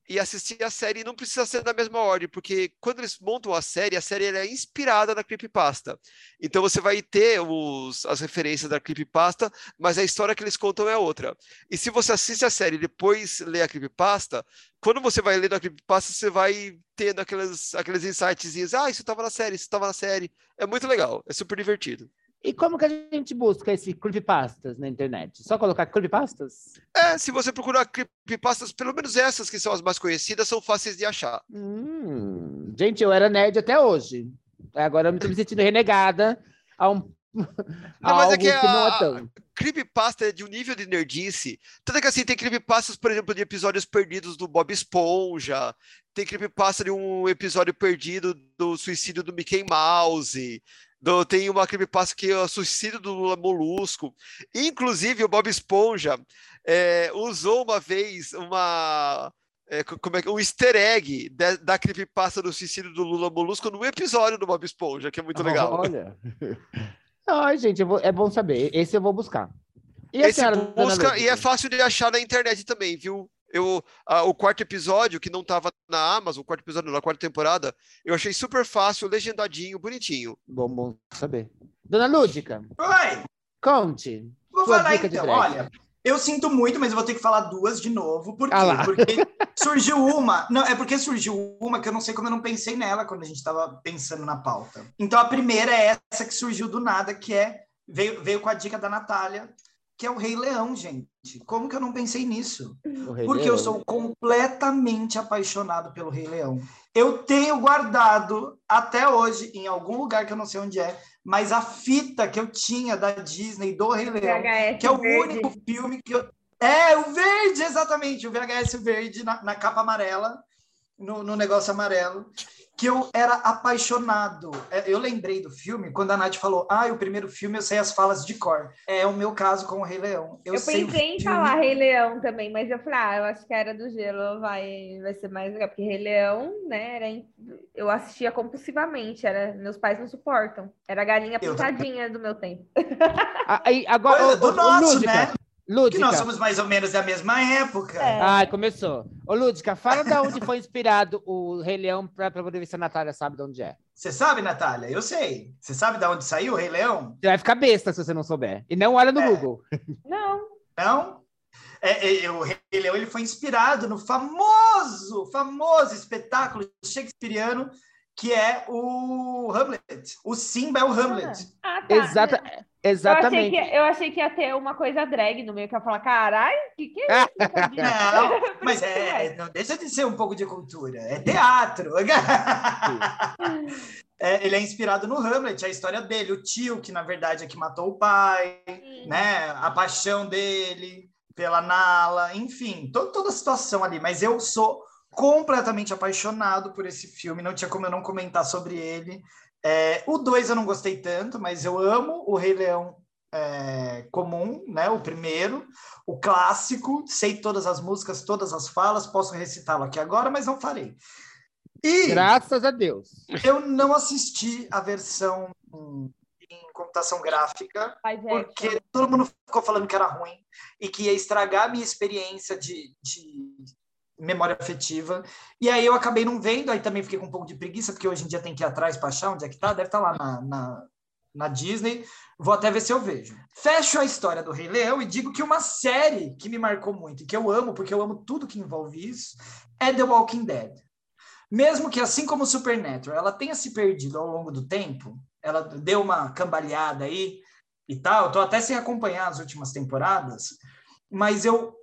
e assistir a série. Não precisa ser na mesma ordem, porque quando eles montam a série, a série é inspirada na creepypasta. Então você vai ter os, as referências da creepypasta, mas a história que eles contam é outra. E se você assiste a série e depois lê a creepypasta, quando você vai lendo a creepypasta, você vai tendo aqueles, aqueles insightzinhos. Ah, isso estava na série, isso estava na série. É muito legal, é super divertido. E como que a gente busca esse creepypastas na internet? Só colocar creepypastas? É, se você procurar creepypastas, pelo menos essas que são as mais conhecidas, são fáceis de achar. Hum, gente, eu era nerd até hoje. Agora eu me estou me sentindo renegada a um não, mas é que, que não é tão. creepypasta é de um nível de nerdice. Tanto é que assim, tem creepypastas, por exemplo, de episódios perdidos do Bob Esponja, tem creepypasta de um episódio perdido do suicídio do Mickey Mouse, do, tem uma creepypasta que é o suicídio do Lula Molusco. Inclusive, o Bob Esponja é, usou uma vez uma. É, como é, um easter egg de, da creepypasta do suicídio do Lula Molusco no episódio do Bob Esponja, que é muito legal. Olha. Ai, gente, vou, é bom saber. Esse eu vou buscar. E Esse busca e é fácil de achar na internet também, viu? Eu, a, o quarto episódio, que não estava na Amazon, o quarto episódio da quarta temporada, eu achei super fácil, legendadinho, bonitinho. Bom, bom saber. Dona Lúdica. Oi! Conte. Vou falar então, olha. Eu sinto muito, mas eu vou ter que falar duas de novo. Por quê? Ah porque surgiu uma. Não, é porque surgiu uma que eu não sei como eu não pensei nela quando a gente estava pensando na pauta. Então a primeira é essa que surgiu do nada, que é. Veio, veio com a dica da Natália, que é o Rei Leão, gente. Como que eu não pensei nisso? Porque Leão. eu sou completamente apaixonado pelo Rei Leão. Eu tenho guardado até hoje, em algum lugar que eu não sei onde é, mas a fita que eu tinha da Disney do Rei Leão, VHS que é o verde. único filme que eu. É, o verde, exatamente, o VHS verde na, na capa amarela, no, no negócio amarelo que eu era apaixonado. É, eu lembrei do filme quando a Nath falou: Ah, o primeiro filme eu sei as falas de cor. É o meu caso com o Rei Leão. Eu, eu pensei em falar Rei Leão também, mas eu falei: Ah, eu acho que era do gelo, vai, vai ser mais legal, porque Rei Leão, né, era, eu assistia compulsivamente, era, meus pais não suportam. Era a galinha pintadinha do meu tempo. Aí, agora, do nosso, né? Lúdica. Que nós somos mais ou menos da mesma época. É. Ai, começou. Ô, Lúdica, fala de onde foi inspirado o Rei Leão para poder ver se a Natália sabe de onde é. Você sabe, Natália? Eu sei. Você sabe de onde saiu o Rei Leão? Você vai ficar besta se você não souber. E não olha no é. Google. Não. Não? É, é, o Rei Leão ele foi inspirado no famoso, famoso espetáculo shakespeariano que é o Hamlet. O Simba é o Hamlet. Ah, tá. Exata, exatamente. Eu achei, que, eu achei, que, ia ter uma coisa drag no meio, que ia falar, caralho, o que, que é isso? não, mas é, não deixa de ser um pouco de cultura. É teatro. é, ele é inspirado no Hamlet, a história dele, o tio, que na verdade é que matou o pai, né? A paixão dele pela Nala, enfim, to toda a situação ali. Mas eu sou completamente apaixonado por esse filme, não tinha como eu não comentar sobre ele. É, o 2 eu não gostei tanto, mas eu amo o Rei Leão é, comum, né? O primeiro, o clássico, sei todas as músicas, todas as falas, posso recitá-lo aqui agora, mas não farei. E graças a Deus. Eu não assisti a versão em computação gráfica, porque todo mundo ficou falando que era ruim e que ia estragar a minha experiência de, de memória afetiva. E aí eu acabei não vendo, aí também fiquei com um pouco de preguiça, porque hoje em dia tem que ir atrás para achar onde é que tá, deve estar tá lá na, na, na, Disney. Vou até ver se eu vejo. Fecho a história do Rei Leão e digo que uma série que me marcou muito e que eu amo, porque eu amo tudo que envolve isso, é The Walking Dead. Mesmo que, assim como Supernatural, ela tenha se perdido ao longo do tempo, ela deu uma cambaleada aí e tal, tô até sem acompanhar as últimas temporadas, mas eu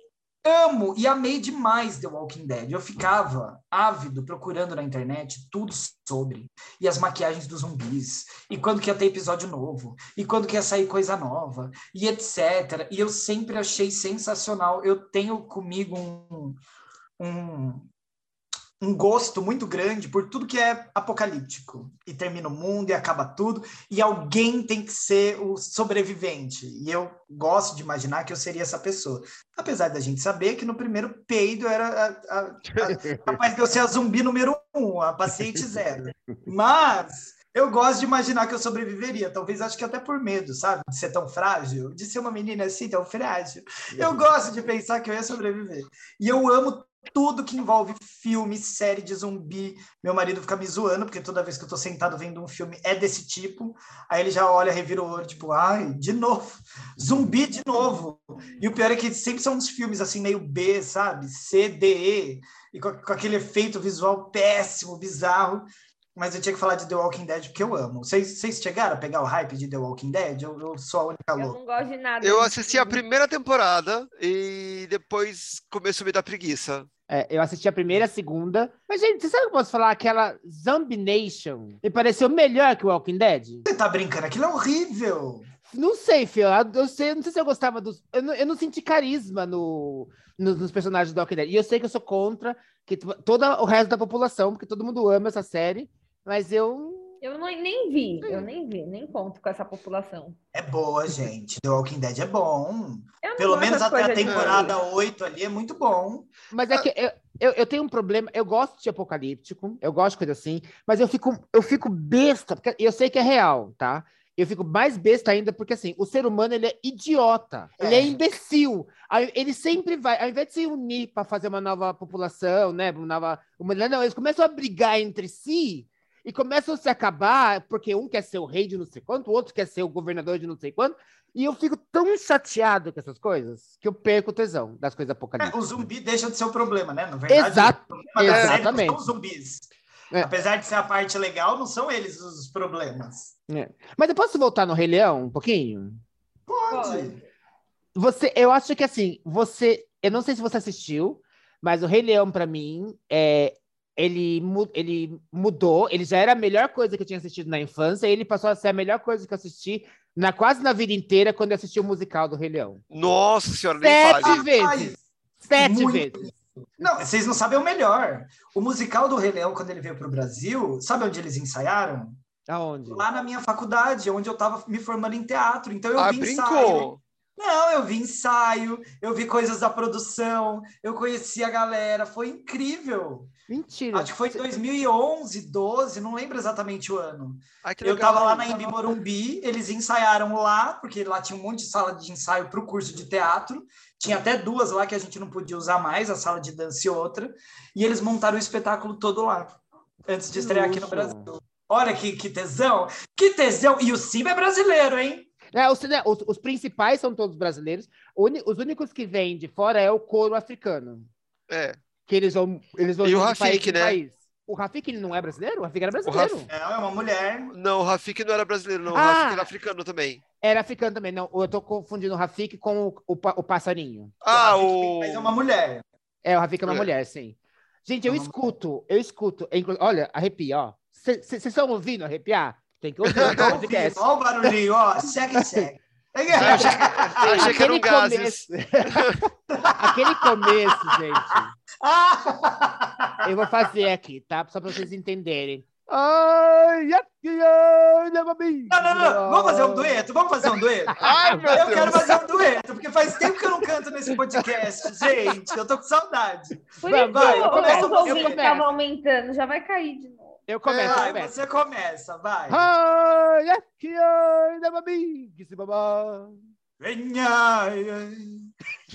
amo e amei demais The Walking Dead. Eu ficava ávido procurando na internet tudo sobre. E as maquiagens dos zumbis. E quando que ia ter episódio novo. E quando que ia sair coisa nova. E etc. E eu sempre achei sensacional. Eu tenho comigo um, um um gosto muito grande por tudo que é apocalíptico e termina o mundo e acaba tudo e alguém tem que ser o sobrevivente e eu gosto de imaginar que eu seria essa pessoa apesar da gente saber que no primeiro peido era a, a, a, capaz de eu ser a zumbi número um a paciente zero mas eu gosto de imaginar que eu sobreviveria, talvez acho que até por medo, sabe? De ser tão frágil, de ser uma menina assim tão frágil. Eu gosto de pensar que eu ia sobreviver. E eu amo tudo que envolve filme, série de zumbi. Meu marido fica me zoando, porque toda vez que eu tô sentado vendo um filme é desse tipo. Aí ele já olha, revira o olho, tipo, ai, de novo, zumbi de novo. E o pior é que sempre são uns filmes assim, meio B, sabe? C, D, E, e com, com aquele efeito visual péssimo, bizarro. Mas eu tinha que falar de The Walking Dead porque eu amo. Vocês, vocês chegaram a pegar o hype de The Walking Dead? Eu, eu sou a única Eu louca. não gosto de nada. Eu assisti a primeira temporada e depois começou a me dar preguiça. É, eu assisti a primeira e a segunda. Mas, gente, você sabe o que eu posso falar? Aquela Zombie Nation me pareceu melhor que o Walking Dead? Você tá brincando? Aquilo é horrível. Não sei, Fio. Eu, sei, não sei se eu gostava dos. Eu não, eu não senti carisma no, no- nos personagens do Walking Dead. E eu sei que eu sou contra que todo o resto da população, porque todo mundo ama essa série. Mas eu. Eu não, nem vi, eu nem vi, nem conto com essa população. É boa, gente. The Walking Dead é bom. Eu não Pelo menos até a coisas de temporada 8 ali é muito bom. Mas é que eu, eu, eu tenho um problema. Eu gosto de apocalíptico, eu gosto de coisa assim, mas eu fico, eu fico besta, porque eu sei que é real, tá? Eu fico mais besta ainda porque, assim, o ser humano, ele é idiota. Ele é É. imbecil. Aí Ele sempre vai, ao invés de se unir para fazer uma nova população, né? Uma nova humanidade, não, eles começam a brigar entre si e começam a se acabar, porque um quer ser o rei de não sei quanto, o outro quer ser o governador de não sei quanto. E eu fico tão chateado com essas coisas que eu perco o tesão das coisas É, apocalípticas. o zumbi deixa de ser o problema, né? Na verdade, Exato, não exatamente. são os zumbis. É. Apesar de ser a parte legal, não são eles os problemas. Mas eu posso voltar no Rei Leão um pouquinho? Pode. Você, eu acho que assim, você, eu não sei se você assistiu, mas o Rei Leão para mim é ele, ele mudou, ele já era a melhor coisa que eu tinha assistido na infância, e ele passou a ser a melhor coisa que eu assisti na quase na vida inteira quando eu assisti o musical do Rei Leão. Nossa senhora, nem Sete fale. vezes. Sete muito. vezes. Não, vocês não sabem o melhor. O musical do Rei Leão, quando ele veio para o Brasil, sabe onde eles ensaiaram? Aonde? Lá na minha faculdade, onde eu estava me formando em teatro. Então eu Ah, vi ensaio. Não, eu vi ensaio, eu vi coisas da produção, eu conheci a galera, foi incrível. Mentira. Acho que foi em 2011, 12, não lembro exatamente o ano. Ai, Eu estava lá na Embi Morumbi, eles ensaiaram lá, porque lá tinha um monte de sala de ensaio para o curso de teatro. Tinha até duas lá que a gente não podia usar mais, a sala de dança e outra. E eles montaram o espetáculo todo lá, antes de estrear aqui no. Brasil. Olha que, que tesão! Que tesão! E o Simba é brasileiro, hein? É, os, né, os- os principais são todos brasileiros. O uni- os únicos que vêm de fora é o couro africano. É. Que eles vão, eles vão E o Rafik, né? país. O Rafik ele não é brasileiro? O Rafik era brasileiro. Raf- Não, é uma mulher. Não, o Rafik não era brasileiro, não. O Ah! Rafik era africano também. Era africano também. Não, eu tô confundindo o Rafik com o, o, o passarinho. Ah, Rafik o. Mas é uma mulher. É, o Rafik é uma É. mulher, sim. Gente, eu É escuto, eu escuto. inclu- Olha, arrepia, ó. Vocês estão ouvindo arrepiar? Tem que ouvir o Tô ouvindo, podcast. Olha o barulhinho, ó. Segue, segue. Achei, achei que eram Aquele gases. começo- Aquele começo, gente. Ah! Eu vou fazer aqui, tá? Só para vocês entenderem. Ai, aqui, ai, leva bem. Não, não, não. Vamos fazer um dueto? Vamos fazer um dueto? Ai, meu Eu quero Deus. fazer um dueto, porque faz tempo que eu não canto nesse podcast, gente. Eu tô com saudade. Por Vai, vai, que eu o- começo, eu começo. aumentando, já vai cair de novo. Eu começo, eu Vai, começo. você começa, vai. Ai, aqui, ai, leva bem. Que se babá. Venha,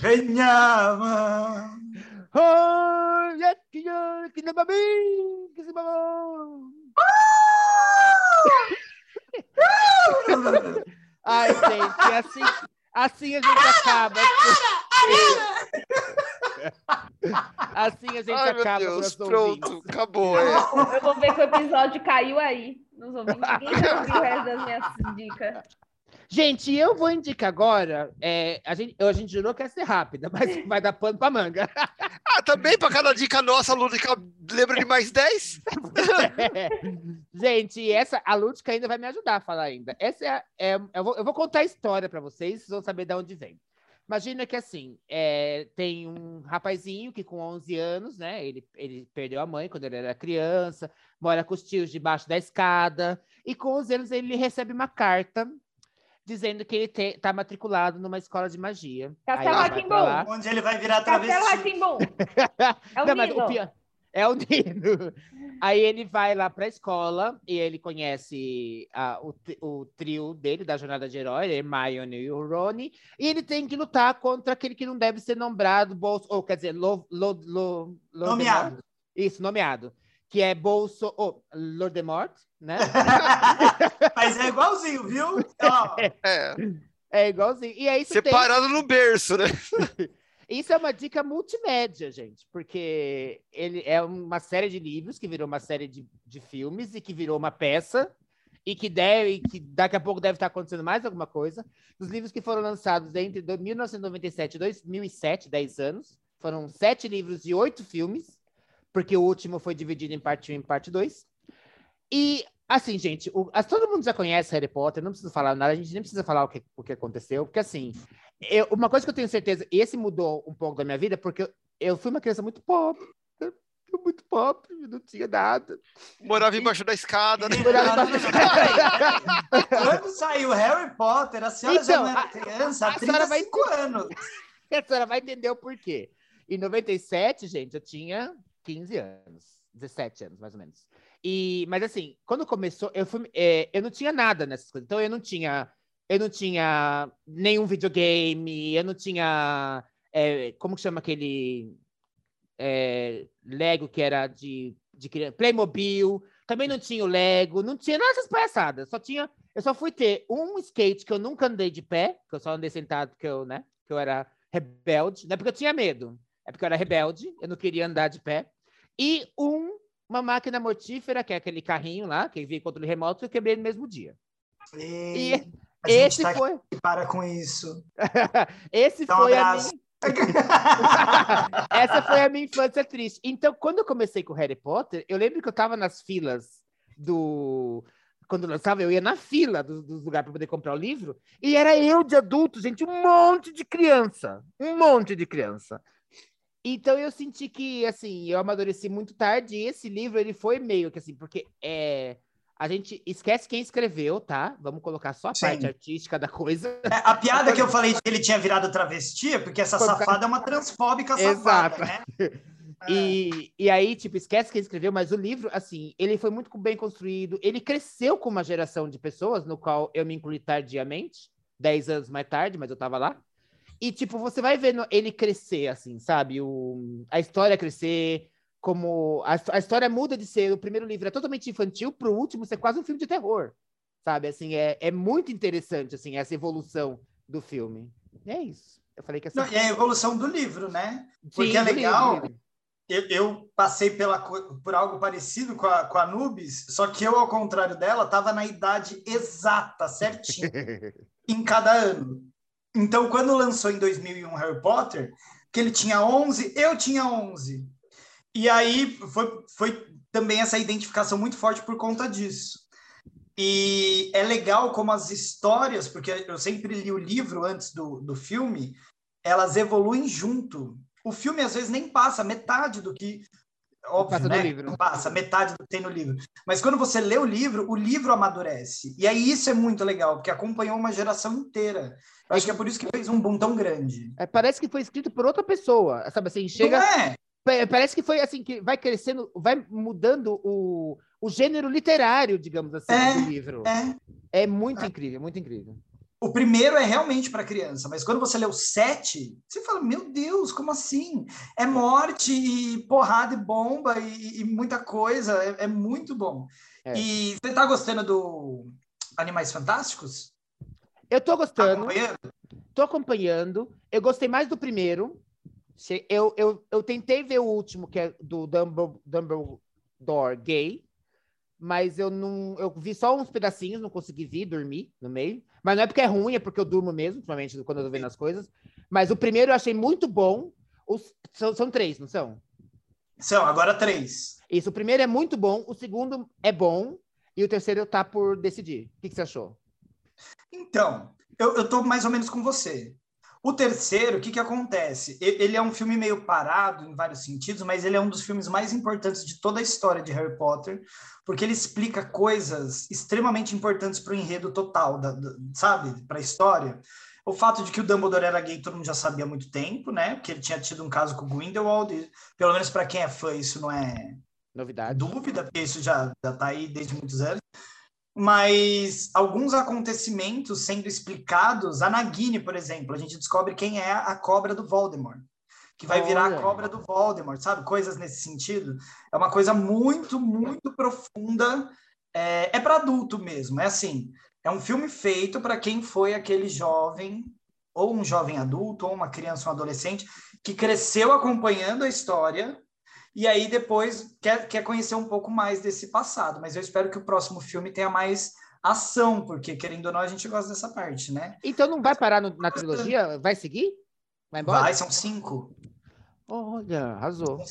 venha. Ai, aqui, ai, que bem. Que se babá. Ai, gente, assim, assim a gente acaba. Assim a gente Ai, meu acaba com Deus. os ouvintes. Pronto, acabou. É. Eu vou ver que o episódio caiu aí. Nos ouvintes. Ninguém já ouviu o resto das minhas dicas. Gente, eu vou indicar agora. é, a, gente, a gente jurou que ia ser rápida, mas vai dar pano pra manga. Ah, também para cada dica nossa, a Lúdica lembra de mais 10? gente, essa, a Lúdica ainda vai me ajudar a falar ainda. Essa é, a- é- eu, vou, eu vou contar a história para vocês, vocês vão saber de onde vem. Imagina que assim, é, tem um rapazinho que com 11 anos, né, ele, ele perdeu a mãe quando ele era criança, mora com os tios debaixo da escada, e com 11 anos ele recebe uma carta dizendo que ele está matriculado numa escola de magia. Castelo lá. Onde ele vai virar Castelo travesti. Ratimbum. É o Não, mas o pior- É o Nino. Aí ele vai lá para a escola e ele conhece a, o, o, trio dele, da Jornada de Herói, Hermione e o Rony, e ele tem que lutar contra aquele que não deve ser nombrado, bolso, ou quer dizer, lo, lo, lo, nomeado. Isso, nomeado. Que é Bolso. Oh, Lordemort, né? Mas é igualzinho, viu? É. É igualzinho. E aí Separado tem... no berço, né? Isso é uma dica multimédia, gente, porque ele é uma série de livros que virou uma série de, de filmes e que virou uma peça e que deve, que daqui a pouco deve estar acontecendo mais alguma coisa. Os livros que foram lançados entre 1997 e 2007, 10 anos, foram sete livros e oito filmes, porque o último foi dividido em parte 1 e parte 2. E, assim, gente, o, as, todo mundo já conhece Harry Potter, não precisa falar nada, a gente nem precisa falar o que, o que aconteceu, porque, assim, eu, uma coisa que eu tenho certeza, e esse mudou um pouco da minha vida, porque eu, eu fui uma criança muito pobre. Muito pobre, não tinha nada. Morava embaixo da escada, né? Quando saiu Harry Potter, a senhora então, já não era criança, há 35 vai... anos. A senhora vai entender o porquê. Em 97, gente, eu tinha 15 anos, 17 anos, mais ou menos. E, mas assim, quando começou, eu, fui, é, eu não tinha nada nessas coisas. Então, eu não tinha eu não tinha nenhum videogame, eu não tinha. É, como que chama aquele é, Lego que era de, de Playmobil, também não tinha o Lego, não tinha nada dessas palhaçadas, só tinha, eu só fui ter um skate que eu nunca andei de pé, que eu só andei sentado porque eu, né, que eu era rebelde, não é porque eu tinha medo, é porque eu era rebelde, eu não queria andar de pé, e um, uma máquina mortífera, que é aquele carrinho lá, que veio controle remoto, que eu quebrei no mesmo dia. E a Esse tá foi. Para com isso. Esse então, foi um a minha. Essa foi a minha infância triste. Então, quando eu comecei com Harry Potter, eu lembro que eu tava nas filas do. Quando lançava, eu ia na fila dos, dos lugares para poder comprar o livro, e era eu de adulto, gente, um monte de criança. Um monte de criança. Então eu senti que, assim, eu amadureci muito tarde, e esse livro, ele foi meio que assim, porque é a gente esquece quem escreveu, tá? Vamos colocar só a Sim. parte artística da coisa. É, a piada que eu falei de que ele tinha virado travesti é porque essa safada é uma transfóbica safada, Exato. né? E, e aí, tipo, esquece quem escreveu, mas o livro, assim, ele foi muito bem construído. Ele cresceu com uma geração de pessoas, no qual eu me incluí tardiamente, 10 anos mais tarde, mas eu tava lá. E, tipo, você vai vendo ele crescer, assim, sabe? O, a história crescer, como a, a, história muda de ser o primeiro livro é totalmente infantil para o último ser quase um filme de terror, sabe? Assim é, é muito interessante assim essa evolução do filme. E é isso. Eu falei que assim, Não, e a evolução do livro, né? Porque Sim, é legal. Livro, eu, eu, passei pela, por algo parecido com a, com a Nubis, só que eu, ao contrário dela, estava na idade exata, certinho, em cada ano. Então, quando lançou em 2001 Harry Potter, que ele tinha 11, eu tinha 11. E aí foi, foi também essa identificação muito forte por conta disso. E é legal como as histórias, porque eu sempre li o livro antes do, do filme, elas evoluem junto. O filme às vezes nem passa metade do que óbvio, passa né? Não passa metade do que tem no livro. Mas quando você lê o livro, o livro amadurece. E aí isso é muito legal, porque acompanhou uma geração inteira. Eu acho que é por isso que fez um boom tão grande. É, parece que foi escrito por outra pessoa, sabe assim, chega Não é? Parece que foi assim, que vai crescendo, vai mudando o, o gênero literário, digamos assim, é, do livro. É, é muito é. incrível, muito incrível. O primeiro é realmente para criança, mas quando você lê o sete, você fala, meu Deus, como assim? É morte e porrada e bomba e, e muita coisa, é, é muito bom. É. E você está gostando do Animais Fantásticos? Eu estou gostando. Acompanhando? Tô acompanhando. Eu gostei mais do primeiro. Eu, eu, eu tentei ver o último, que é do Dumbledore gay, mas eu não. Eu vi só uns pedacinhos, não consegui ver, dormi no meio. Mas não é porque é ruim, é porque eu durmo mesmo, principalmente quando eu tô vendo as coisas. Mas o primeiro eu achei muito bom. Os, são, são três, não são? São, agora três. Isso, o primeiro é muito bom, o segundo é bom, e o terceiro tá por decidir. O que, que você achou? Então, eu, eu tô mais ou menos com você. O terceiro, o que, que acontece? Ele é um filme meio parado em vários sentidos, mas ele é um dos filmes mais importantes de toda a história de Harry Potter, porque ele explica coisas extremamente importantes para o enredo total, da, da, sabe? Para a história. O fato de que o Dumbledore era gay, todo mundo já sabia há muito tempo, né? Porque ele tinha tido um caso com o Grindelwald, e, pelo menos para quem é fã, isso não é Novidade. dúvida, porque isso já está aí desde muitos anos. Mas alguns acontecimentos sendo explicados, a Nagini, por exemplo, a gente descobre quem é a cobra do Voldemort, que vai virar a cobra do Voldemort, sabe? Coisas nesse sentido. É uma coisa muito, muito profunda. É, é para adulto mesmo. É assim, é um filme feito para quem foi aquele jovem, ou um jovem adulto, ou uma criança, um adolescente, que cresceu acompanhando a história e aí depois quer, quer conhecer um pouco mais desse passado. Mas eu espero que o próximo filme tenha mais ação, porque querendo ou não, a gente gosta dessa parte, né? Então não vai parar no- na trilogia? Vai seguir? Vai embora? Vai, são cinco. Olha, arrasou.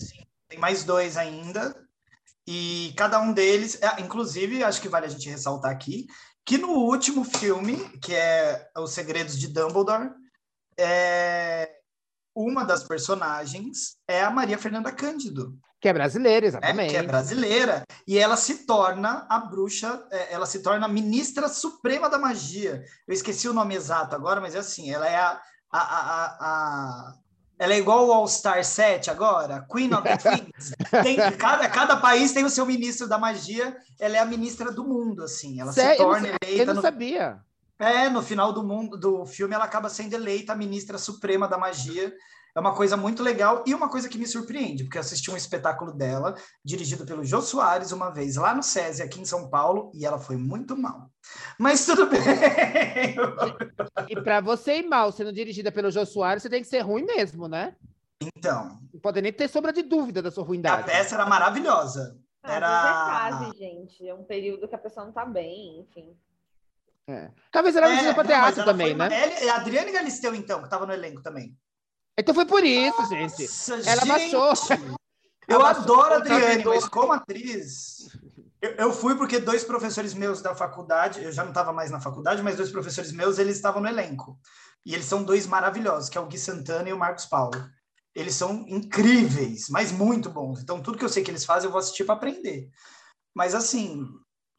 Tem mais dois ainda. E cada um deles, é, inclusive, acho que vale a gente ressaltar aqui, que no último filme, que é Os Segredos de Dumbledore, é, uma das personagens é a Maria Fernanda Cândido. Que é brasileira, exatamente. que é brasileira, e ela se torna a bruxa, é, ela se torna a ministra suprema da magia. Eu esqueci o nome exato agora, mas é assim, ela é a, a, a, a- ela é igual o All Star 7 agora, Queen of the Queens. Tem, cada, cada país tem o seu ministro da magia, ela é a ministra do mundo, assim, ela Sério? se torna Eu eleita não no, sabia. É, no final do mundo do filme, ela acaba sendo eleita a ministra suprema da magia. É uma coisa muito legal e uma coisa que me surpreende, porque eu assisti um espetáculo dela, dirigido pelo Jô Soares, uma vez lá no SESI, aqui em São Paulo, e ela foi muito mal. Mas tudo bem. E pra você ir mal sendo dirigida pelo Jô Soares, você tem que ser ruim mesmo, né? Então, Não pode nem ter sombra de dúvida da sua a ruindade. peça era maravilhosa. Ah, Era- Era... é fase, gente. É um período que a pessoa não tá bem, enfim. É. Talvez ela não seja pra não, teatro ela também, né? Ela- a Adriane Galisteu, então, que estava no elenco também. Então foi por isso, gente. Nossa, Ela gente! baixou. Eu Abaixou adoro a o Adriane, mas como atriz. Eu, eu fui porque dois professores meus da faculdade, eu já não estava mais na faculdade, mas dois professores meus, eles estavam no elenco. E eles são dois maravilhosos, que é o Gui Santana e o Marcos Paulo. Eles são incríveis, mas muito bons. Então, tudo que eu sei que eles fazem, eu vou assistir para aprender. Mas, assim,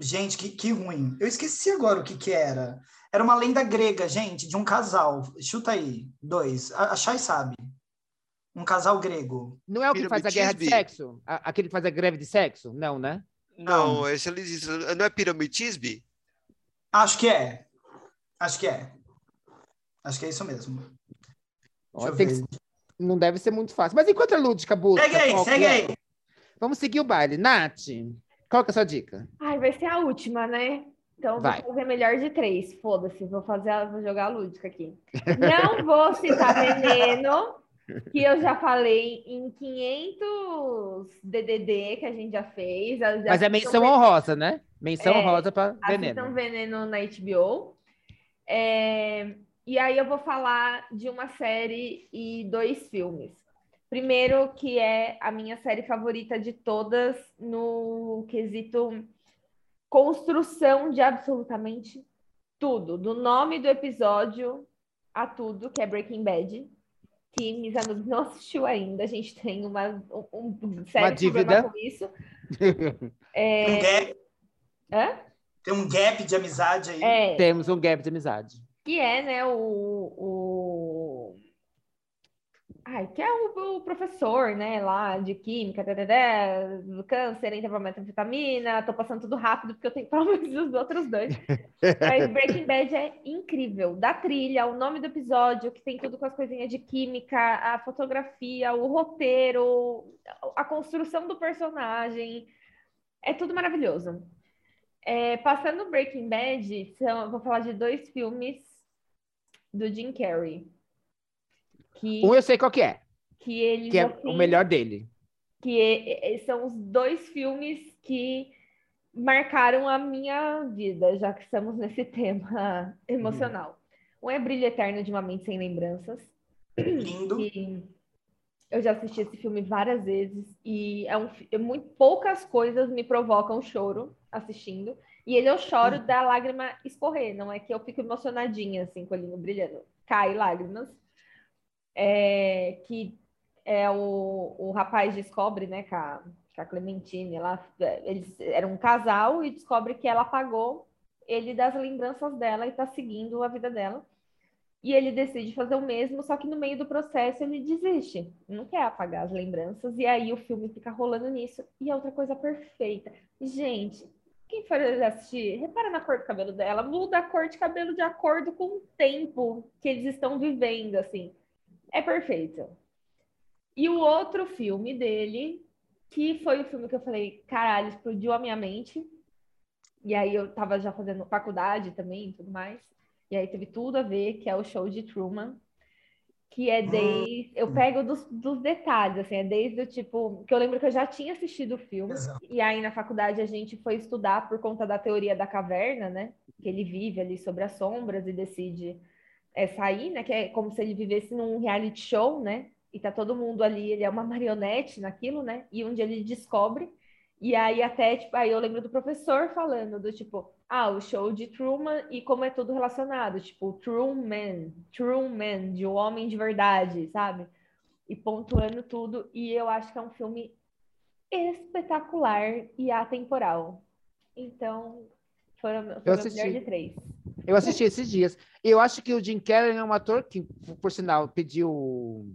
gente, que, que ruim. Eu esqueci agora o que, que era. Era uma lenda grega, gente, de um casal. Chuta aí, dois. A, a Chay sabe. Um casal grego. Não é o que faz a guerra de sexo? A- Aquele que faz a greve de sexo? Não, né? Não, esse eles dizem, não é piramitisbe? Acho que é. Acho que é. Acho que é isso mesmo. Deixa Ó, eu tem que-. Não deve ser muito fácil. Mas enquanto a Lúdica busca... Segue aí, segue é, aí. Vamos seguir o baile. Nath, qual que é a sua dica? Ai, vai ser a última, né? Então Vai. vou fazer melhor de três. Foda-se, vou fazer, vou jogar a lúdica aqui. Não vou citar veneno, que eu já falei em 500 DDD que a gente já fez. Já Mas é menção Veneno- honrosa, né? Menção É, honrosa para Assistam veneno. Veneno na HBO. É, E aí eu vou falar de uma série e dois filmes. Primeiro, que é a minha série favorita de todas no quesito construção de absolutamente tudo, do nome do episódio a tudo, que é Breaking Bad. Que Misanudos não assistiu ainda, a gente tem uma, um, um sério dívida. problema com isso. Um gap, Hã? tem um gap de amizade aí. É, Temos um gap de amizade. que é, né, o, o... Ai, que é o, o professor, né, lá de química, tadadá, câncer, entra pra metanfetamina, tô passando tudo rápido porque eu tenho provas dos outros dois. Mas Breaking Bad é incrível, da trilha, o nome do episódio, que tem tudo com as coisinhas de química, a fotografia, o roteiro, a construção do personagem, é tudo maravilhoso. É, passando Breaking Bad, são- vou falar de dois filmes do Jim Carrey. Que, Um eu sei qual que é, que eles, que é assim, o melhor dele. que é- é- são os dois filmes que marcaram a minha vida, já que estamos nesse tema emocional. Um é Brilho Eterno de uma Mente Sem Lembranças, Lindo. que eu já assisti esse filme várias vezes e é um, é muito poucas coisas me provocam choro assistindo. E ele eu choro Hum. da lágrima escorrer, não é que eu fico emocionadinha assim com o olhinho brilhando, cai lágrimas. É, que é o, o rapaz descobre, né, com a, a Clementine, ela, eles eram um casal e descobre que ela apagou ele das lembranças dela e tá seguindo a vida dela. E ele decide fazer o mesmo, só que no meio do processo ele desiste, não quer apagar as lembranças, e aí o filme fica rolando nisso. E é outra coisa perfeita. Gente, quem for assistir, repara na cor do cabelo dela, muda a cor de cabelo de acordo com o tempo que eles estão vivendo, assim. É perfeito. E o outro filme dele, que foi o filme que eu falei, caralho, explodiu a minha mente. E aí eu tava já fazendo faculdade também e tudo mais. E aí teve tudo a ver, que é o show de Truman, que é desde. Eu hum. pego dos, dos detalhes, assim, é desde o tipo. Que eu lembro que eu já tinha assistido o filme, Exato. e aí na faculdade a gente foi estudar por conta da teoria da caverna, né? Que ele vive ali sobre as sombras e decide é, sair, né? Que é como se ele vivesse num reality show, né? E tá todo mundo ali, ele é uma marionete naquilo, né? E onde ele descobre. E aí até, tipo, aí eu lembro do professor falando do tipo, ah, o show de Truman e como é tudo relacionado, tipo, Truman, Truman, de um homem de verdade, sabe? E pontuando tudo. E eu acho que é um filme espetacular e atemporal. Então, foi, foi a melhor de três. Eu assisti esses dias. Eu acho que o Jim Carrey é um ator que, por sinal, pediu.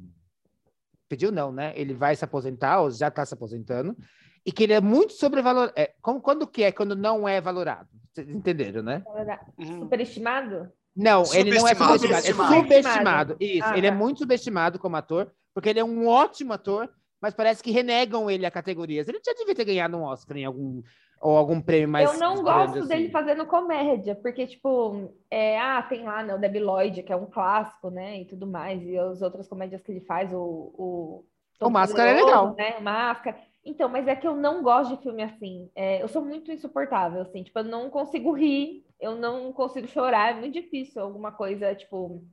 Pediu não, né? Ele vai se aposentar, ou já está se aposentando e que ele é muito sobrevalorado. É, como, quando que é quando não é valorado? Vocês entenderam, né? Uhum. Superestimado? Não, ele não é superestimado, é subestimado. Isso, ah, ele é tá. é muito subestimado como ator, porque ele é um ótimo ator, mas parece que renegam ele a categorias. Ele já devia ter ganhado um Oscar em algum ou algum prêmio mais. Eu não gosto assim. dele fazendo comédia, porque, tipo, é, ah, tem lá, né, o Debbie Lloyd, que é um clássico, né, e tudo mais, e as outras comédias que ele faz, o. O, o Máscara é legal. Né, Máscara. Então, mas é que eu não gosto de filme assim. É, eu sou muito insuportável, assim. Tipo, eu não consigo rir, eu não consigo chorar. É muito difícil alguma coisa, tipo,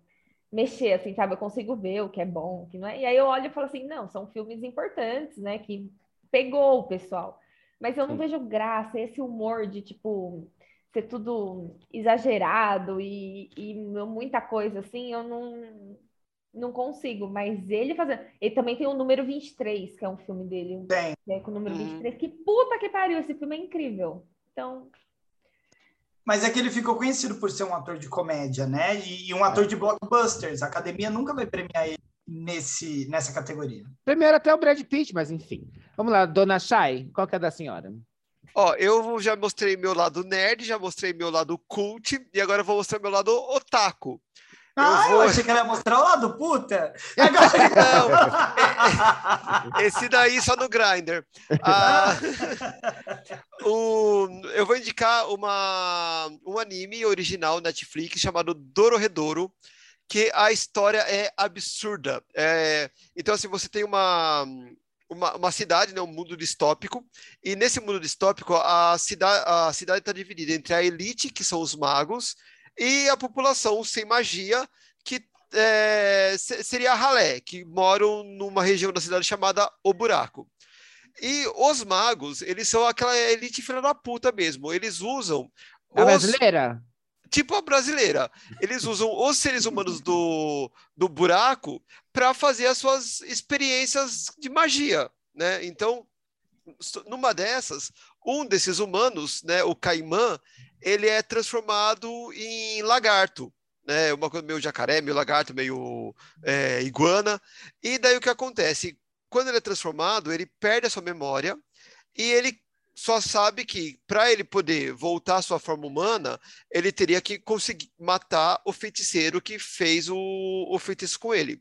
mexer, assim, sabe? Eu consigo ver o que é bom, o que não é. E aí eu olho e falo assim, não, são filmes importantes, né? Que pegou o pessoal. Mas eu não vejo graça, esse humor de, tipo, ser tudo exagerado e, e muita coisa, assim, eu não não consigo, mas ele fazendo. Ele também tem o número 23, que é um filme dele. Tem. Né, com o número uhum. 23. Que puta que pariu, esse filme é incrível. Então. Mas é que ele ficou conhecido por ser um ator de comédia, né? E, e um ator de blockbusters. A academia nunca vai premiar ele nesse, nessa categoria. Primeiro até o Brad Pitt, mas enfim. Vamos lá, Dona Shai, qual que é da senhora? Ó, eu já mostrei meu lado nerd, já mostrei meu lado cult, e agora eu vou mostrar meu lado otaku. Ah, eu, vou... eu, achei que ela ia mostrar o lado puta. Não, esse daí só no Grindr. Ah, o, eu vou indicar uma, um anime original Netflix chamado Dororedoro, que a história é absurda. É, então, assim, você tem uma, uma, uma, cidade, né, um mundo distópico, e nesse mundo distópico a, cida, a cidade está dividida entre a elite, que são os magos, e a população sem magia, que é, seria a ralé, que moram numa região da cidade chamada O Buraco. E os magos, eles são aquela elite filha da puta mesmo. Eles usam. A os... brasileira? Tipo a brasileira. Eles usam os seres humanos do, do buraco para fazer as suas experiências de magia. Né? Então, numa dessas, um desses humanos, né, o Caimã, ele é transformado em lagarto. Né, uma coisa meio jacaré, meio lagarto, meio é, iguana. E daí o que acontece? Quando ele é transformado, ele perde a sua memória e ele só sabe que para ele poder voltar à sua forma humana, ele teria que conseguir matar o feiticeiro que fez o, o feitiço com ele.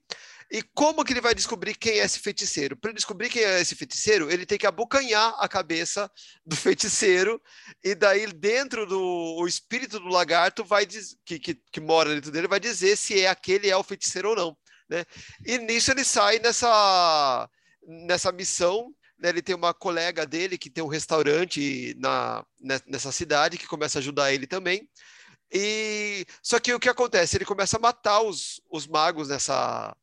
E como que ele vai descobrir quem é esse feiticeiro? Para descobrir quem é esse feiticeiro, ele tem que abocanhar a cabeça do feiticeiro, e daí dentro do o espírito do lagarto vai diz, que, que, que mora dentro dele vai dizer se é aquele é o feiticeiro ou não. Né? E nisso ele sai nessa, nessa missão. Né? Ele tem uma colega dele que tem um restaurante na, nessa cidade que começa a ajudar ele também. E só que o que acontece? Ele começa a matar os, os magos nessa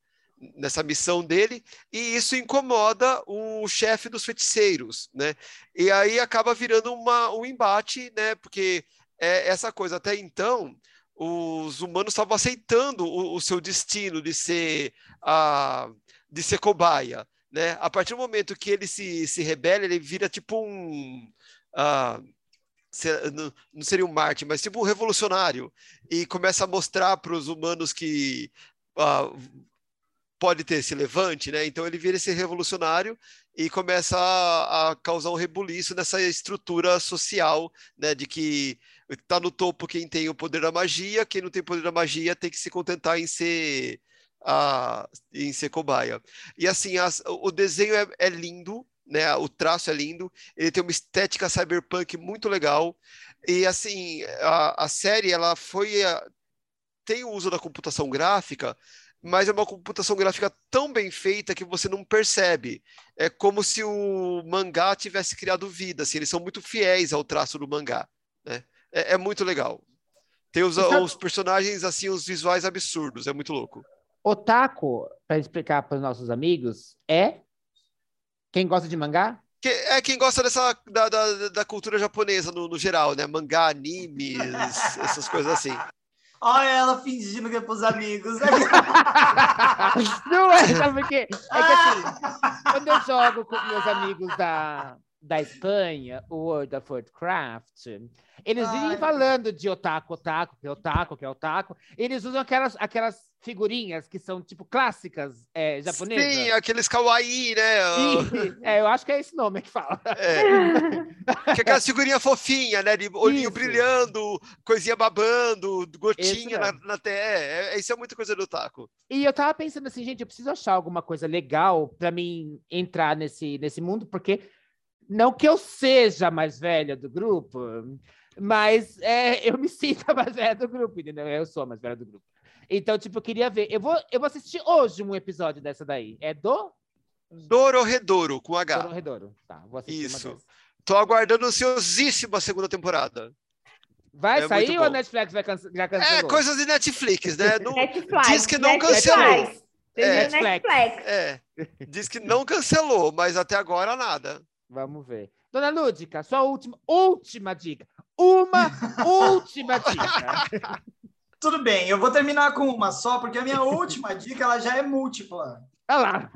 nessa missão dele, e isso incomoda o chefe dos feiticeiros, né? E aí acaba virando uma, um embate, né? Porque é essa coisa, até então, os humanos estavam aceitando o, o, seu destino de ser, a, de ser cobaia, né? A partir do momento que ele se, se rebela, ele vira tipo um... Uh, não seria um Marte, mas tipo um revolucionário, e começa a mostrar para os humanos que uh, pode ter esse levante, né? Então ele vira esse revolucionário e começa a, a causar um rebuliço nessa estrutura social, né? De que está no topo quem tem o poder da magia, quem não tem poder da magia tem que se contentar em ser a, em ser cobaia. E assim, as, o desenho é, é lindo, né? O traço é lindo, ele tem uma estética cyberpunk muito legal. E assim, a, a série ela foi a, tem o uso da computação gráfica, mas é uma computação gráfica tão bem feita que você não percebe. É como se o mangá tivesse criado vida, assim, eles são muito fiéis ao traço do mangá, né? É, é muito legal. Tem os, os personagens, assim, os visuais absurdos, é muito louco. Otaku, para explicar para os nossos amigos, é quem gosta de mangá? Que, é quem gosta dessa da, da, da cultura japonesa no, no, geral, né? Mangá, animes, essas coisas assim. Olha ela fingindo que é pros amigos. Não é, sabe por quê? É que assim, quando eu jogo com meus amigos da, da Espanha, o World of Warcraft, eles vivem falando de otaku, otaku, que é otaku, que é otaku. Eles usam aquelas, aquelas figurinhas que são, tipo, clássicas é, japonesas. Sim, aqueles kawaii, né? E, é, eu acho que é esse nome que fala. É. que é aquela figurinha fofinha, né? De olhinho isso. brilhando, coisinha babando, gotinha na, na é, é, Isso é muita coisa do otaku. E eu tava pensando assim, gente, eu preciso achar alguma coisa legal para mim entrar nesse, nesse mundo, porque não que eu seja mais velha do grupo, mas é, eu me sinto a mais velha do grupo, entendeu? Eu sou a mais velha do grupo. Então, tipo, eu queria ver. Eu vou, eu vou assistir hoje um episódio dessa daí. É do? Dororedoro, com H. Dororedoro. Tá, vou assistir Isso. Tô aguardando ansiosíssimo a segunda temporada. Vai é sair ou a Netflix vai cancelar? já cancelou? É, coisas de Netflix, né? Não, Netflix, diz que não Netflix. cancelou. É, Netflix. É, diz que não cancelou, mas até agora nada. Vamos ver. Dona Lúdica, sua última, última dica. Uma última dica. Tudo bem, eu vou terminar com uma só, porque a minha última dica ela já é múltipla. Olha lá.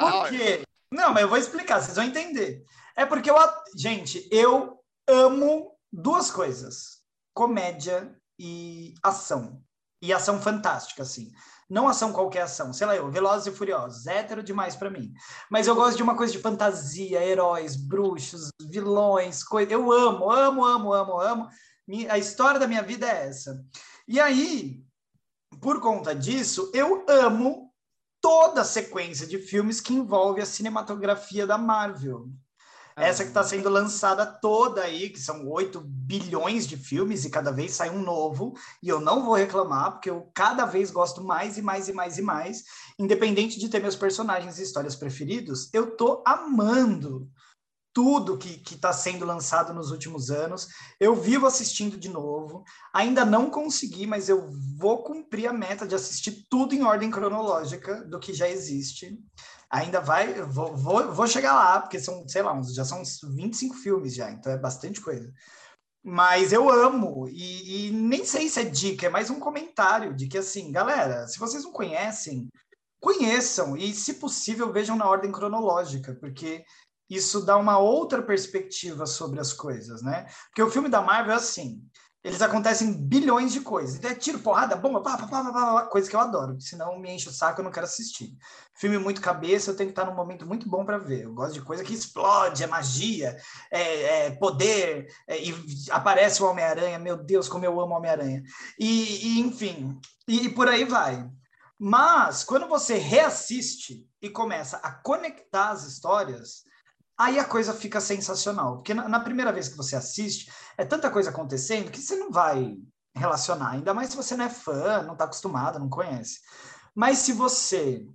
Por quê? Não, mas eu vou explicar, vocês vão entender. É porque eu. Gente, eu amo duas coisas: comédia e ação. E ação fantástica, assim. Não ação qualquer ação, sei lá, eu, Velozes e Furiosos, hétero demais para mim. Mas eu gosto de uma coisa de fantasia, heróis, bruxos, vilões, coisa. Eu amo, amo, amo, amo, amo. A história da minha vida é essa. E aí, por conta disso, eu amo toda a sequência de filmes que envolve a cinematografia da Marvel. Essa que está sendo lançada toda aí, que são 8 bilhões de filmes e cada vez sai um novo. E eu não vou reclamar, porque eu cada vez gosto mais e mais e mais e mais. Independente de ter meus personagens e histórias preferidos, eu tô amando tudo que está sendo lançado nos últimos anos. Eu vivo assistindo de novo. Ainda não consegui, mas eu vou cumprir a meta de assistir tudo em ordem cronológica do que já existe ainda vai, vou, vou, vou chegar lá, porque são, sei lá, já são uns 25 filmes já, então é bastante coisa. Mas eu amo, e, e, nem sei se é dica, é mais um comentário de que, assim, galera, se vocês não conhecem, conheçam, e se possível, vejam na ordem cronológica, porque isso dá uma outra perspectiva sobre as coisas, né? Porque o filme da Marvel é assim, eles acontecem bilhões de coisas. Então é tiro, porrada, bomba, pá, pá, pá, pá, coisa que eu adoro. Senão me enche o saco, eu não quero assistir. Filme muito cabeça, eu tenho que estar num momento muito bom para ver. Eu gosto de coisa que explode, é magia, é, é poder, é, e aparece o Homem-Aranha. Meu Deus, como eu amo Homem-Aranha. E, e, enfim, e, e por aí vai. Mas quando você reassiste e começa a conectar as histórias, aí a coisa fica sensacional. Porque na, na, primeira vez que você assiste, é tanta coisa acontecendo que você não vai relacionar, ainda mais se você não é fã, não está acostumado, não conhece. Mas se você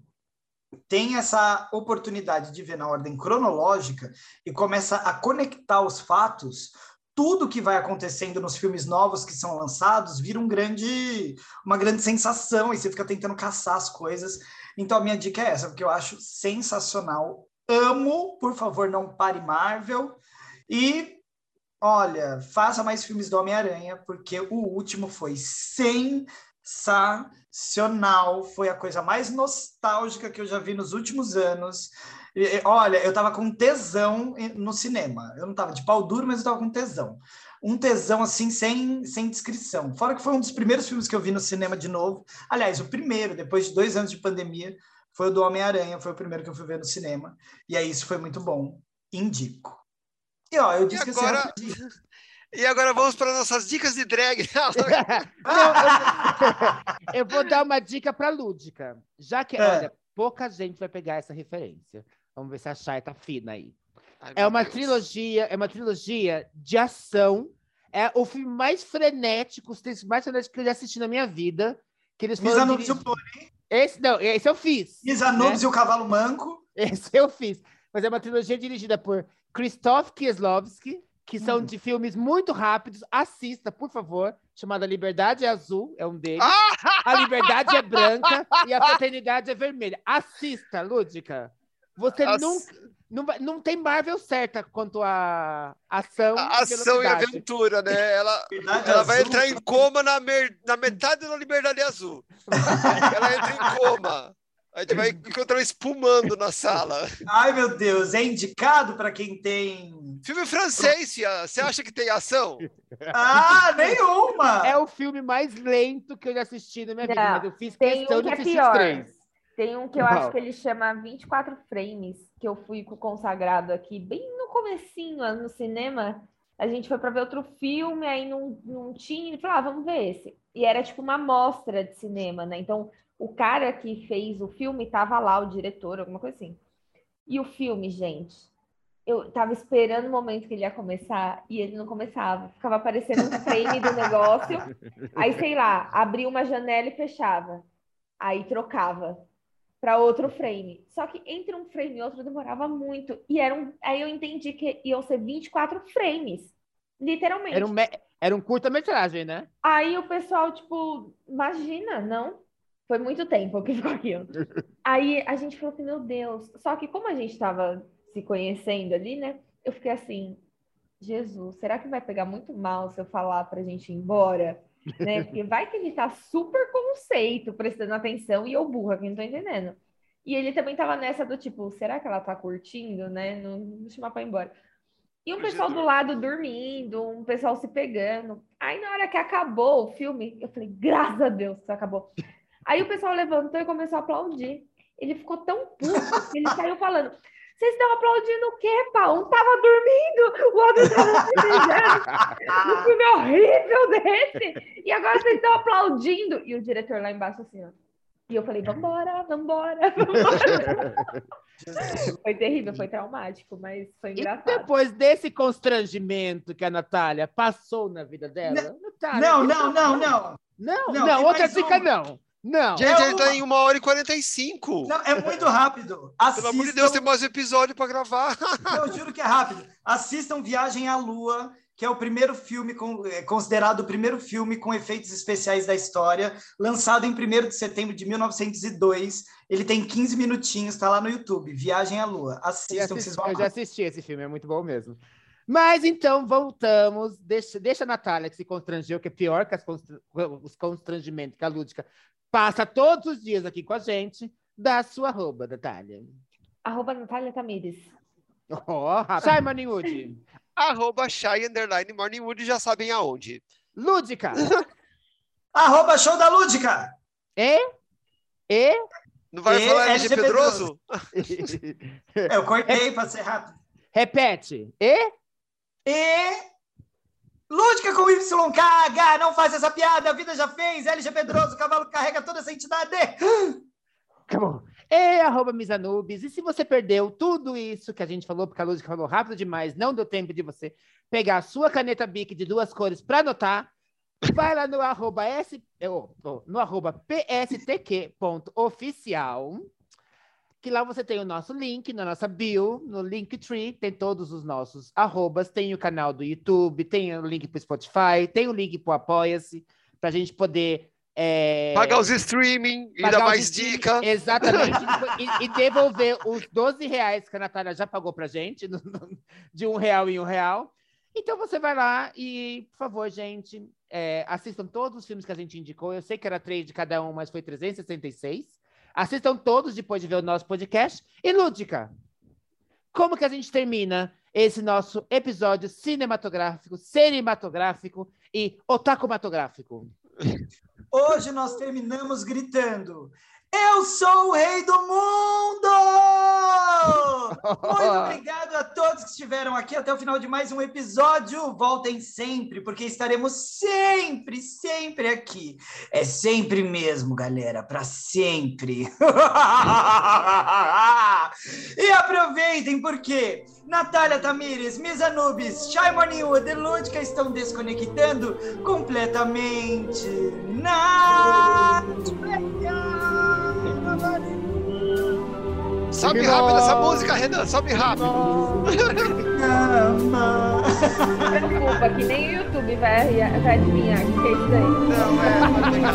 tem essa oportunidade de ver na ordem cronológica e começa a conectar os fatos, tudo que vai acontecendo nos filmes novos que são lançados vira um grande, uma grande sensação e você fica tentando caçar as coisas. Então a minha dica é essa, porque eu acho sensacional amo, por favor, não pare Marvel. E olha, faça mais filmes do Homem-Aranha, porque o último foi sensacional. Foi a coisa mais nostálgica que eu já vi nos últimos anos. E, Olha, eu tava com tesão no cinema. Eu não tava de pau duro, mas eu tava com tesão. Um tesão, assim, sem, sem descrição. Fora que foi um dos primeiros filmes que eu vi no cinema de novo. Aliás, o primeiro, depois de dois anos de pandemia, foi o do Homem-Aranha. Foi o primeiro que eu fui ver no cinema. E aí, isso foi muito bom. Indico. E, ó, eu disse E que agora- assim, E agora vamos para nossas dicas de drag. Não, eu, eu vou dar uma dica pra Lúdica. Já que, É. olha, pouca gente vai pegar essa referência. Vamos ver se a Chay tá fina aí. Ai, É uma Deus. trilogia, é uma trilogia de ação. É o filme mais frenético, os textos mais frenéticos que eu já assisti na minha vida. Que eles foram Anubis e o dirigi- Pônei, Esse não, esse eu fiz. Miss Anubis e o Cavalo Manco. Esse eu fiz. Mas é uma trilogia dirigida por Krzysztof Kieslowski, que são Hum. de filmes muito rápidos. Assista, por favor. Chamada Liberdade é Azul, é um deles. Ah! A Liberdade é branca e a Fraternidade é vermelha. Assista, Lúdica. Você Ass- nunca. Não, não tem Marvel certa quanto a ação. A e ação e aventura, né? Ela, ela vai entrar em coma na, mer- na metade da Liberdade Azul. Ela entra em coma. A gente vai encontrar espumando na sala. Ai, meu Deus, é indicado para quem tem. Filme francês, Fia. Você acha que tem ação? Ah, nenhuma! É o filme mais lento que eu já assisti na minha vida, Não, eu fiz questão um de é assistir pior. os três. Tem um que eu Qual? acho que ele chama 24 frames, que eu fui com o consagrado aqui, bem no comecinho, no cinema. A gente foi para ver outro filme, aí não, não tinha, ele falou, ah, vamos ver esse. E era tipo uma mostra de cinema, né? Então, o cara que fez o filme tava lá, o diretor, alguma coisa assim. E o filme, gente, eu tava esperando o momento que ele ia começar e ele não começava. Ficava aparecendo um frame do negócio. Aí, sei lá, abria uma janela e fechava. Aí trocava para outro frame. Só que entre um frame e outro demorava muito. E era um... aí eu entendi que iam ser 24 frames. Literalmente. Era um, me- era um curta-metragem, né? Aí o pessoal, tipo, imagina, não? Foi muito tempo que ficou aquilo. Aí a gente falou assim, meu Deus. Só que como a gente tava se conhecendo ali, né? Eu fiquei assim, Jesus, será que vai pegar muito mal se eu falar pra gente ir embora? Né? Porque vai que ele tá super conceito, prestando atenção, e eu burra, que não tô entendendo. E ele também tava nessa do tipo, será que ela tá curtindo, né? Não não chamar pra ir embora. E um pessoal do lado dormindo, um pessoal se pegando. Aí na hora que acabou o filme, eu falei, graças a Deus acabou. Aí o pessoal levantou e começou a aplaudir. Ele ficou tão puto que ele saiu falando: vocês estão aplaudindo o quê, pá? Um tava dormindo, o outro tava se beijando. Um filme horrível desse. E agora vocês estão aplaudindo. E o diretor lá embaixo assim, ó. E eu falei, vambora, vambora, vambora. Foi terrível, foi traumático, mas foi E engraçado. depois desse constrangimento que a Natália passou na vida dela. Natália, Não, deixa- não, não, não. Não, Não, não, tem outra dica uma. não. Não. Gente, É ele tá uma. em uma hora e 45. Não, é muito rápido. Pelo amor de Deus, tem Assistam, mais um episódio pra gravar. eu juro que é rápido. Assistam Viagem à Lua, que é o primeiro filme, com- é considerado o primeiro filme com efeitos especiais da história, lançado em 1 de setembro de 1902. Ele tem 15 minutinhos, tá lá no YouTube. Viagem à Lua. Assistam, que vocês assisti, vão eu já assisti esse filme, é muito bom mesmo. Mas então, voltamos. Deixa, deixa a Natália que se constrangeu, que é pior que as constra- os constrangimentos que a Lúdica passa todos os dias aqui com a gente. Dá a sua arroba, Natália. Arroba Natália Tamires. Oh, Simon Wood. Arroba Shy Underline Morningwood, já sabem aonde. Lúdica. Arroba Show da Lúdica! E? E? Não vai E falar LG Pedroso? Eu cortei para ser rápido. Repete. E? E. Lúdica com YKH, não faz essa piada, a vida já fez. LG Pedroso, o cavalo carrega toda essa entidade. Acabou. E arroba Misanubis. E se você perdeu tudo isso que a gente falou, porque a Lúdica falou rápido demais, não deu tempo de você pegar a sua caneta Bic de duas cores para anotar, vai lá no arroba, S, no arroba pstq.oficial, que lá você tem o nosso link na nossa bio, no Linktree, tem todos os nossos arrobas, tem o canal do YouTube, tem o link para o Spotify, tem o link para o Apoia-se, para a gente poder... é, Pagar os streaming e pagar dar os mais streaming, dica. Exatamente. e, e devolver os 12 reais que a Natália já pagou pra gente, de um real em um real. Então você vai lá e, por favor, gente, é, assistam todos os filmes que a gente indicou. Eu sei que era três de cada um, mas foi 366. Assistam todos depois de ver o nosso podcast. E Lúdica, como que a gente termina esse nosso episódio cinematográfico, cinematográfico e otakumatográfico? Hoje nós terminamos gritando: Eu sou o rei do mundo! Muito obrigado a todos que estiveram aqui até o final de mais um episódio. Voltem sempre, porque estaremos sempre, sempre aqui. É sempre mesmo, galera, para sempre. e aproveitem, porque Natália Tamires, Misa Nubes, Shai Morningwood e Lúdica estão desconectando completamente. Na... Sobe rápido essa música, Renan, sobe rápido. Desculpa, que nem o YouTube vai, vai adivinhar o que é isso daí. Não, é, mas legal.